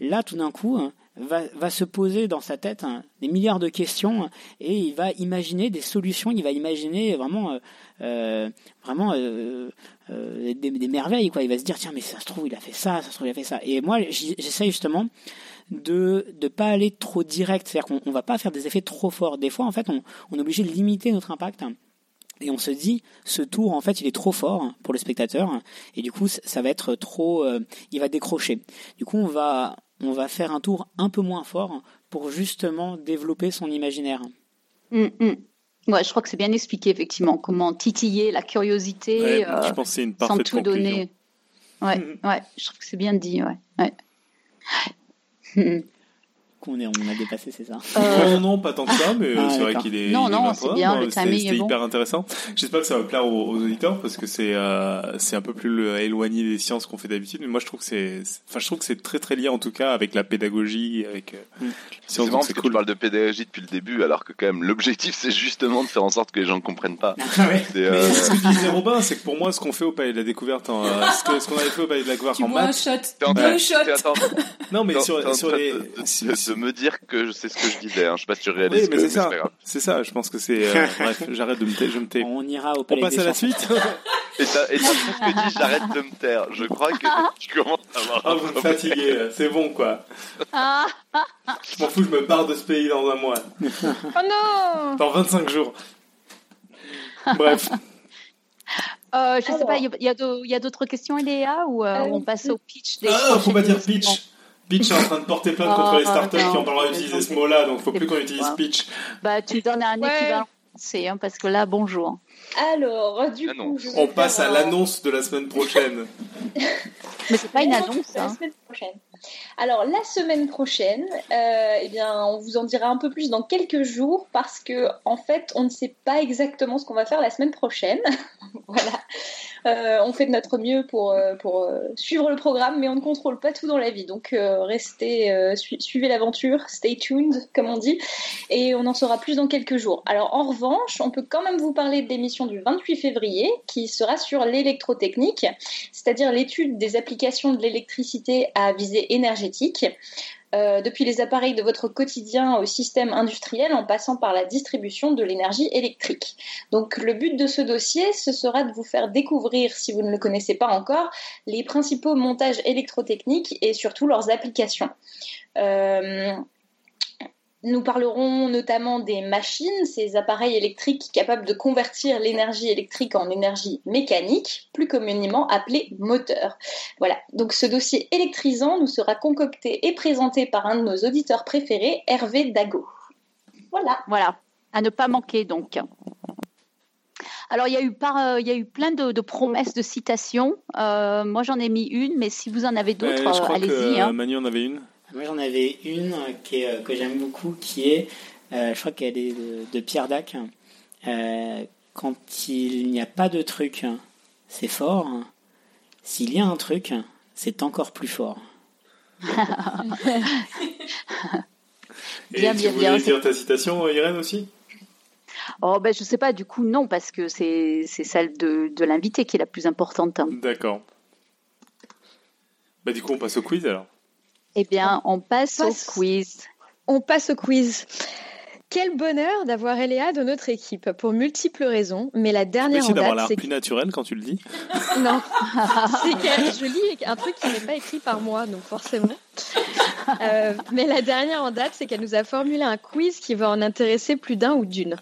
là, tout d'un coup, va, va se poser dans sa tête hein, des milliards de questions et il va imaginer des solutions, il va imaginer vraiment, euh, euh, vraiment euh, des, merveilles. Quoi. Il va se dire, tiens, mais ça se trouve, il a fait ça, ça se trouve, il a fait ça. Et moi, j'essaye justement de ne pas aller trop direct, c'est-à-dire qu'on on va pas faire des effets trop forts. Des fois, en fait, on, on est obligé de limiter notre impact. Et on se dit, ce tour, en fait, il est trop fort pour le spectateur, et du coup, ça- va être trop, il va décrocher. Du coup, on va, on va faire un tour un peu moins fort pour justement développer son imaginaire. Mm, mm. Ouais, je crois que c'est bien expliqué, effectivement, comment titiller la curiosité Ouais, euh, je pense que c'est une sans tout conclusion. donner. Ouais, ouais, je trouve que c'est bien dit, ouais. ouais. Qu'on est, on a dépassé, c'est ça? Euh, Non, non, pas tant que ça, mais Ah, c'est vrai qu'il est. Non, il non, 23, c'est bien, le c'était- timing C'était bon. hyper intéressant. J'espère que ça va plaire aux, aux auditeurs parce que c'est euh, c'est un peu plus le- éloigné des sciences qu'on fait d'habitude. Mais moi, je trouve que c'est, enfin, je trouve que c'est très très lié en tout cas avec la pédagogie, avec euh, Mm. C'est marrant parce C'est que cool. tu parles de pédagogie depuis le début, alors que quand même l'objectif c'est justement de faire en sorte que les gens ne comprennent pas. C'est, Mais euh, ce que disait Robin, c'est que pour moi, ce qu'on fait au Palais de la Découverte, en, euh, ce qu'on avait fait au Palais de la Découverte Tu en bois un maths, shot, t'es en deux shots. non, mais sur, les, me dire que je sais ce que je disais. Hein. Je sais pas si tu réalises. Oui, mais que- c'est ça. C'est ça. Je pense que c'est. euh, bref, j'arrête de me taire. Je me tais. On ira au On palais passe des à la suite. Et t'as, et t'as presque dit j'arrête de me taire. Je crois que tu commences à avoir Ah, un vous me fatiguez. C'est bon, quoi. Ah, Je m'en fous. Je me barre de ce pays dans un mois. Oh non Dans 25 jours. Bref. euh, je sais Alors. pas, il y a- y d'autres questions, Léa, ou euh, Euh, on passe au pitch des Ah, faut pas dire pitch. Pitch est en train de porter plainte Ah, contre les startups non. qui ont pas le droit d'utiliser ce mot-là, donc faut C'est plus qu'on utilise pitch. Bah, tu donnes un Ouais. équivalent français, hein, parce que là, bonjour. Alors, du Ah coup, On faire passe à un- l'annonce de la semaine prochaine. Mais c'est pas une annonce, de La hein. semaine prochaine. Alors, la semaine prochaine, euh, eh bien, on vous en dira un peu plus dans quelques jours parce que, en fait, on ne sait pas exactement ce qu'on va faire la semaine prochaine. voilà. Euh, on fait de notre mieux pour, euh, suivre le programme, mais on ne contrôle pas tout dans la vie. Donc, restez, su- suivez l'aventure, stay tuned, comme on dit, et on en saura plus dans quelques jours. Alors, en revanche, on peut quand même vous parler de l'émission du 28 février qui sera sur l'électrotechnique c'est-à-dire l'étude des applications de l'électricité à visée énergétique, euh, depuis les appareils de votre quotidien au système industriel en passant par la distribution de l'énergie électrique. Donc le but de ce dossier, ce sera de vous faire découvrir, si vous ne le connaissez pas encore, les principaux montages électrotechniques et surtout leurs applications. Euh, nous parlerons notamment des machines, ces appareils électriques capables de convertir l'énergie électrique en énergie mécanique, plus communément appelée moteur. Voilà, donc ce dossier électrisant nous sera concocté et présenté par un de nos auditeurs préférés, Hervé Dago. Voilà. Voilà, à ne pas manquer donc. Alors, il y a eu, par, euh, il y a eu plein de, de promesses de citations. Euh, moi, j'en ai mis une, mais si vous en avez d'autres, euh, allez-y. hein. Manu en avait une. Moi, j'en avais une qui est, euh, que j'aime beaucoup, qui est, euh, je crois qu'elle est de, de Pierre Dac. Euh, quand il n'y a pas de truc, c'est fort. S'il y a un truc, c'est encore plus fort. Et Bien, tu bien, voulais bien. dire ta citation, euh, Irène aussi? Oh, ben, je sais pas, du coup, non, parce que c'est c'est celle de, de l'invité qui est la plus importante. hein. D'accord. Bah du coup, on passe au quiz alors. Eh bien, on passe, passe- au quiz. On passe au quiz. Quel bonheur d'avoir Eléa dans notre équipe pour multiples raisons, mais la dernière en d'avoir date, l'air c'est plus naturel quand tu le dis. Non, c'est que je lis un truc qui n'est pas écrit par moi, donc forcément. Euh, mais la dernière en date, c'est qu'elle nous a formulé un quiz qui va en intéresser plus d'un ou d'une.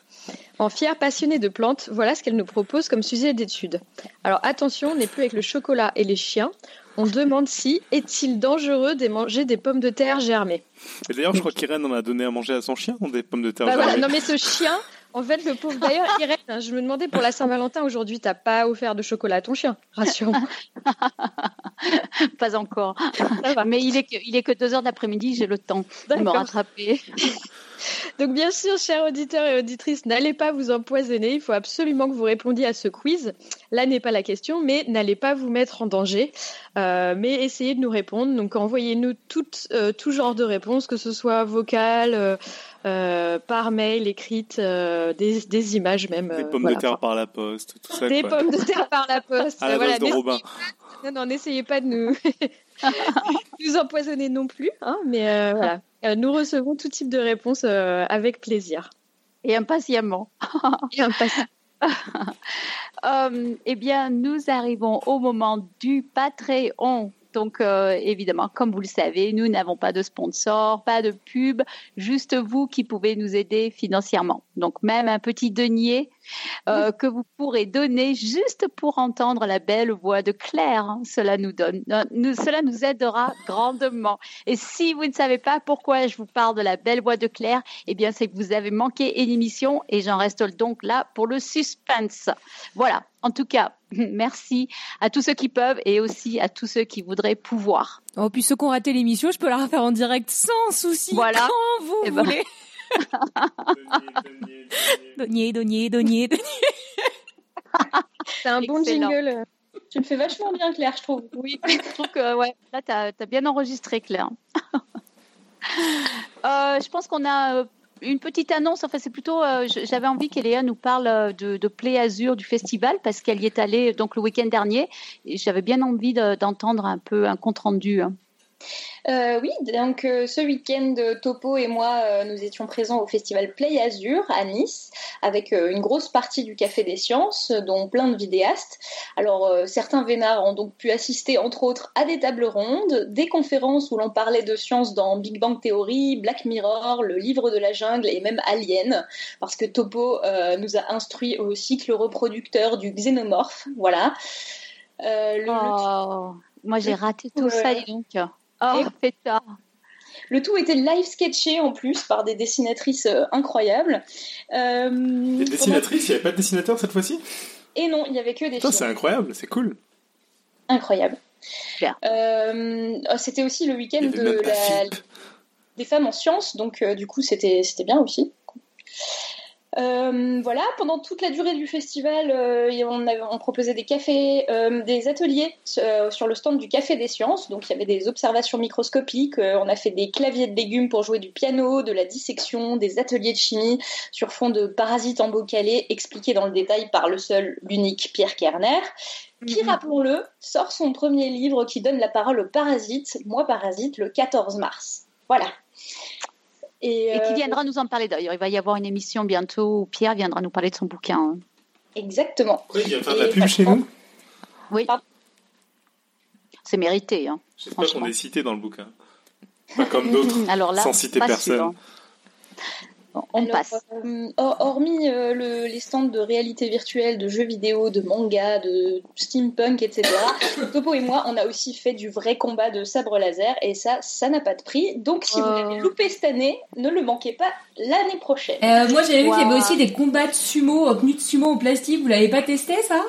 En fière passionnée de plantes, voilà ce qu'elle nous propose comme sujet d'étude. Alors attention, on n'est plus avec le chocolat et les chiens. On demande si est-il dangereux de manger des pommes de terre germées. Et d'ailleurs, je crois qu'Irène en a donné à manger à son chien, des pommes de terre. Bah voilà, germées. non mais ce chien, en fait, le pauvre. D'ailleurs, Irène, je me demandais pour la Saint-Valentin aujourd'hui, t'as pas offert de chocolat à ton chien, rassure-moi. Pas encore. Mais il est que, il est que deux heures d'après-midi, j'ai le temps de me rattraper. Donc bien sûr, chers auditeurs et auditrices, n'allez pas vous empoisonner. Il faut absolument que vous répondiez à ce quiz. Là n'est pas la question, mais n'allez pas vous mettre en danger. Euh, mais essayez de nous répondre. Donc envoyez-nous toutes, euh, tout genre de réponses, que ce soit vocale, euh, par mail, écrite, des, des images même. Des pommes voilà. de terre par la poste, tout ça. Des quoi. pommes de terre par la poste. À la Voilà, de non, non, n'essayez pas de nous, nous empoisonner non plus, hein, mais voilà. Euh, nous recevons tout type de réponses euh, avec plaisir. Et impatiemment. Et impatiemment. Euh, eh bien, nous arrivons au moment du Patreon. Donc, euh, évidemment, comme vous le savez, nous n'avons pas de sponsor, pas de pub, juste vous qui pouvez nous aider financièrement. Donc, même un petit denier euh, que vous pourrez donner juste pour entendre la belle voix de Claire. hein. Cela nous donne, euh, nous, cela nous aidera grandement. Et si vous ne savez pas pourquoi je vous parle de la belle voix de Claire, eh bien, c'est que vous avez manqué une émission et j'en reste donc là pour le suspense. Voilà. En tout cas, merci à tous ceux qui peuvent et aussi à tous ceux qui voudraient pouvoir. Oh, puis ceux qui ont raté l'émission, je peux la refaire en direct sans souci. Voilà. Quand vous Eh ben. Donier, donier, donier, donier. C'est un bon Excellent. jingle. Tu le fais vachement bien, Claire, je trouve. Oui, je trouve que ouais, là, tu as, bien enregistré, Claire. Euh, je pense qu'on a euh, une petite annonce. Enfin, c'est plutôt. euh, J'avais envie qu'Eléa nous parle de, de Play Azur du festival parce qu'elle y est allée donc le week-end dernier. Et j'avais bien envie de- d'entendre un peu un compte rendu. hein. Euh, oui, donc euh, ce week-end, euh, Topo et moi, euh, nous étions présents au festival Play Azur à Nice, avec une grosse partie du Café des Sciences, dont plein de vidéastes. Alors, certains vénards ont donc pu assister, entre autres, à des tables rondes, des conférences où l'on parlait de science dans Big Bang Theory, Black Mirror, le livre de la jungle et même Alien, parce que Topo nous a instruit au cycle reproducteur du xénomorphe. Voilà. Le Oh, moi, j'ai raté tout Ouais. ça, donc. Oh, ça. Le tout était live sketché en plus par des dessinatrices euh, incroyables. Euh, Les dessinatrices, il n'y avait pas de dessinateur cette fois-ci? Et non, il n'y avait que des c'est incroyable, c'est cool. Incroyable. Euh, oh, c'était aussi le week-end de la- des femmes en sciences, donc euh, du coup c'était c'était bien aussi. Euh, voilà, pendant toute la durée du festival, euh, on, avait, on proposait des cafés, euh, des ateliers sur le stand du Café des Sciences. Donc il y avait des observations microscopiques, on a fait des claviers de légumes pour jouer du piano, de la dissection, des ateliers de chimie sur fond de parasites embocalés expliqués dans le détail par le seul, l'unique Pierre Kerner, qui, Mhm. rappelons-le, sort son premier livre qui donne la parole aux parasites, Moi Parasite, le 14 mars. Voilà. Et, Et qui euh, viendra nous en parler d'ailleurs. Il va y avoir une émission bientôt où Pierre viendra nous parler de son bouquin. hein. Exactement. Oui, il vient faire de la pub chez nous. Oui. C'est mérité. Hein. J'espère qu'on est cité dans le bouquin. Pas comme d'autres, sans citer personne. sûr. On Alors, passe. euh, hor- hormis euh, le- les stands de réalité virtuelle, de jeux vidéo, de manga, de steampunk, etc., Topo et moi, on a aussi fait du vrai combat de sabre laser, et ça, ça n'a pas de prix. Donc, si vous l'avez loupé cette année, ne le manquez pas l'année prochaine. Euh, moi, j'avais vu qu'il y avait aussi des combats de sumo, euh, tenue de sumo en plastique. Vous l'avez pas testé, ça?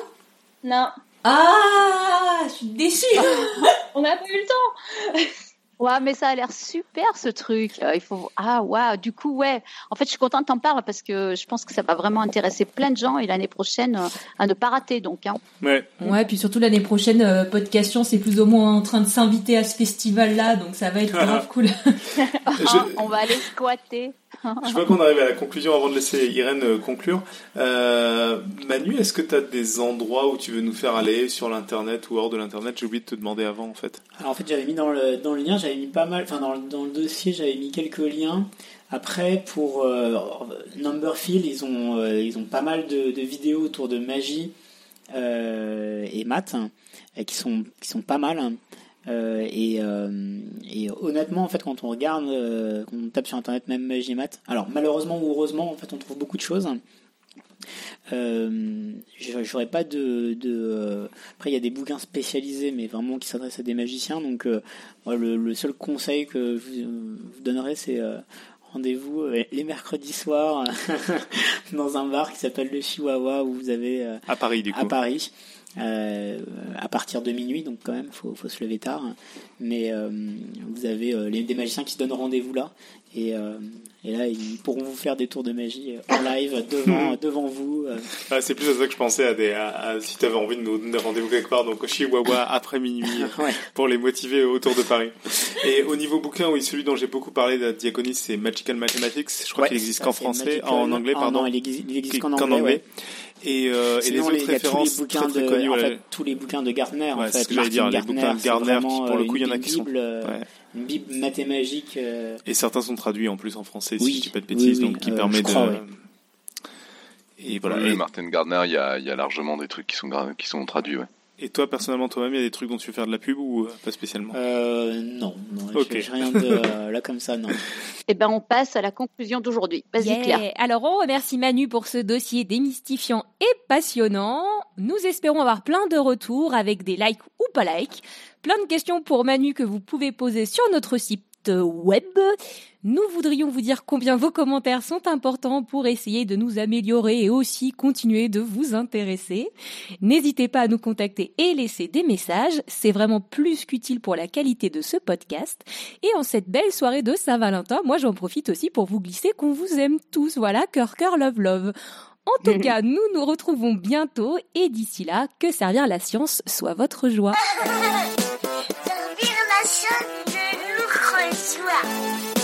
Non, Ah, je suis déçue. on n'a pas eu le temps. Ouais, mais ça a l'air super ce truc. Euh, il faut ah waouh. Du coup ouais. En fait, je suis contente que t'en parles parce que je pense que ça va vraiment intéresser plein de gens et l'année prochaine euh, à ne pas rater donc. Hein. Ouais. Ouais, puis surtout l'année prochaine, euh, Podcast Science est plus ou moins en train de s'inviter à ce festival-là, donc ça va être grave cool. Je- on va aller squatter. Je vois qu'on arrive à la conclusion avant de laisser Irène euh, conclure. Euh, Manu, est-ce que tu as des endroits où tu veux nous faire aller sur l'internet ou hors de l'internet? J'ai oublié de te demander avant en fait. Alors en fait j'avais mis dans le, dans le lien, j'avais mis pas mal, enfin dans, le- dossier j'avais mis quelques liens. Après pour euh, Numberfield ils ont, euh, ils ont pas mal de, de vidéos autour de magie et maths hein, qui, sont, qui sont pas mal. Euh, et, euh, et honnêtement, en fait, quand on regarde, euh, quand on tape sur internet même magie maths, alors malheureusement ou heureusement, en fait, on trouve beaucoup de choses. Euh, j'aurais pas de, de après il y a des bouquins spécialisés mais vraiment qui s'adressent à des magiciens donc le, le seul conseil que je vous, euh, vous donnerai c'est rendez-vous les mercredis soirs dans un bar qui s'appelle le Chihuahua où vous avez À Paris du coup. à Paris euh, à partir de minuit donc quand même faut, faut se lever tard mais euh, vous avez euh, les, des magiciens qui se donnent rendez-vous là et, et là ils pourront vous faire des tours de magie en live devant devant vous. Ah, c'est plus à ça que je pensais, à des, à- à- si tu avais envie de nous donner rendez-vous quelque part, donc au Chihuahua après minuit, Ouais. pour les motiver autour de Paris. Et au niveau bouquin, oui, celui dont j'ai beaucoup parlé de Diaconis, c'est Magical Mathematics. Je crois Ouais, qu'il existe qu'en français, Magical- en anglais, ah, pardon. non, il existe, il existe qu'en anglais, ouais. Et, euh, et les autres il y a tous les références bouquins très très de, connues. en fait, tous les bouquins de Gardner, en Ouais, c'est fait. ce que j'allais dire, Martin les bouquins de Gardner, qui, pour le euh, coup, il y en a une qui sont- Bible, euh, Ouais. Une bible mathémagique. euh, Et certains sont traduits en plus en français, si Oui, je dis pas de bêtises, oui, donc qui euh, permet je de. Et voilà. Oui, Et, Martin Gardner, il y a, il y a largement des trucs qui sont, qui sont traduits. Ouais. Et toi, personnellement, toi-même, il y a des trucs dont tu veux faire de la pub ou euh, pas spécialement? Euh, non, non, Ok. j'ai j'ai rien de euh, là comme ça, non. Eh ben, on passe à la conclusion d'aujourd'hui. Vas-y, Yeah. Claire. Alors, on remercie Manu pour ce dossier démystifiant et passionnant. Nous espérons avoir plein de retours avec des likes ou pas likes. Plein de questions pour Manu que vous pouvez poser sur notre site web. Nous voudrions vous dire combien vos commentaires sont importants pour essayer de nous améliorer et aussi continuer de vous intéresser. N'hésitez pas à nous contacter et laisser des messages. C'est vraiment plus qu'utile pour la qualité de ce podcast. Et en cette belle soirée de Saint-Valentin, moi j'en profite aussi pour vous glisser qu'on vous aime tous. Voilà, cœur, cœur, love, love. En tout cas, nous nous retrouvons bientôt et d'ici là, que servir la science soit votre joie. Servir la chaîne de nous reçoit.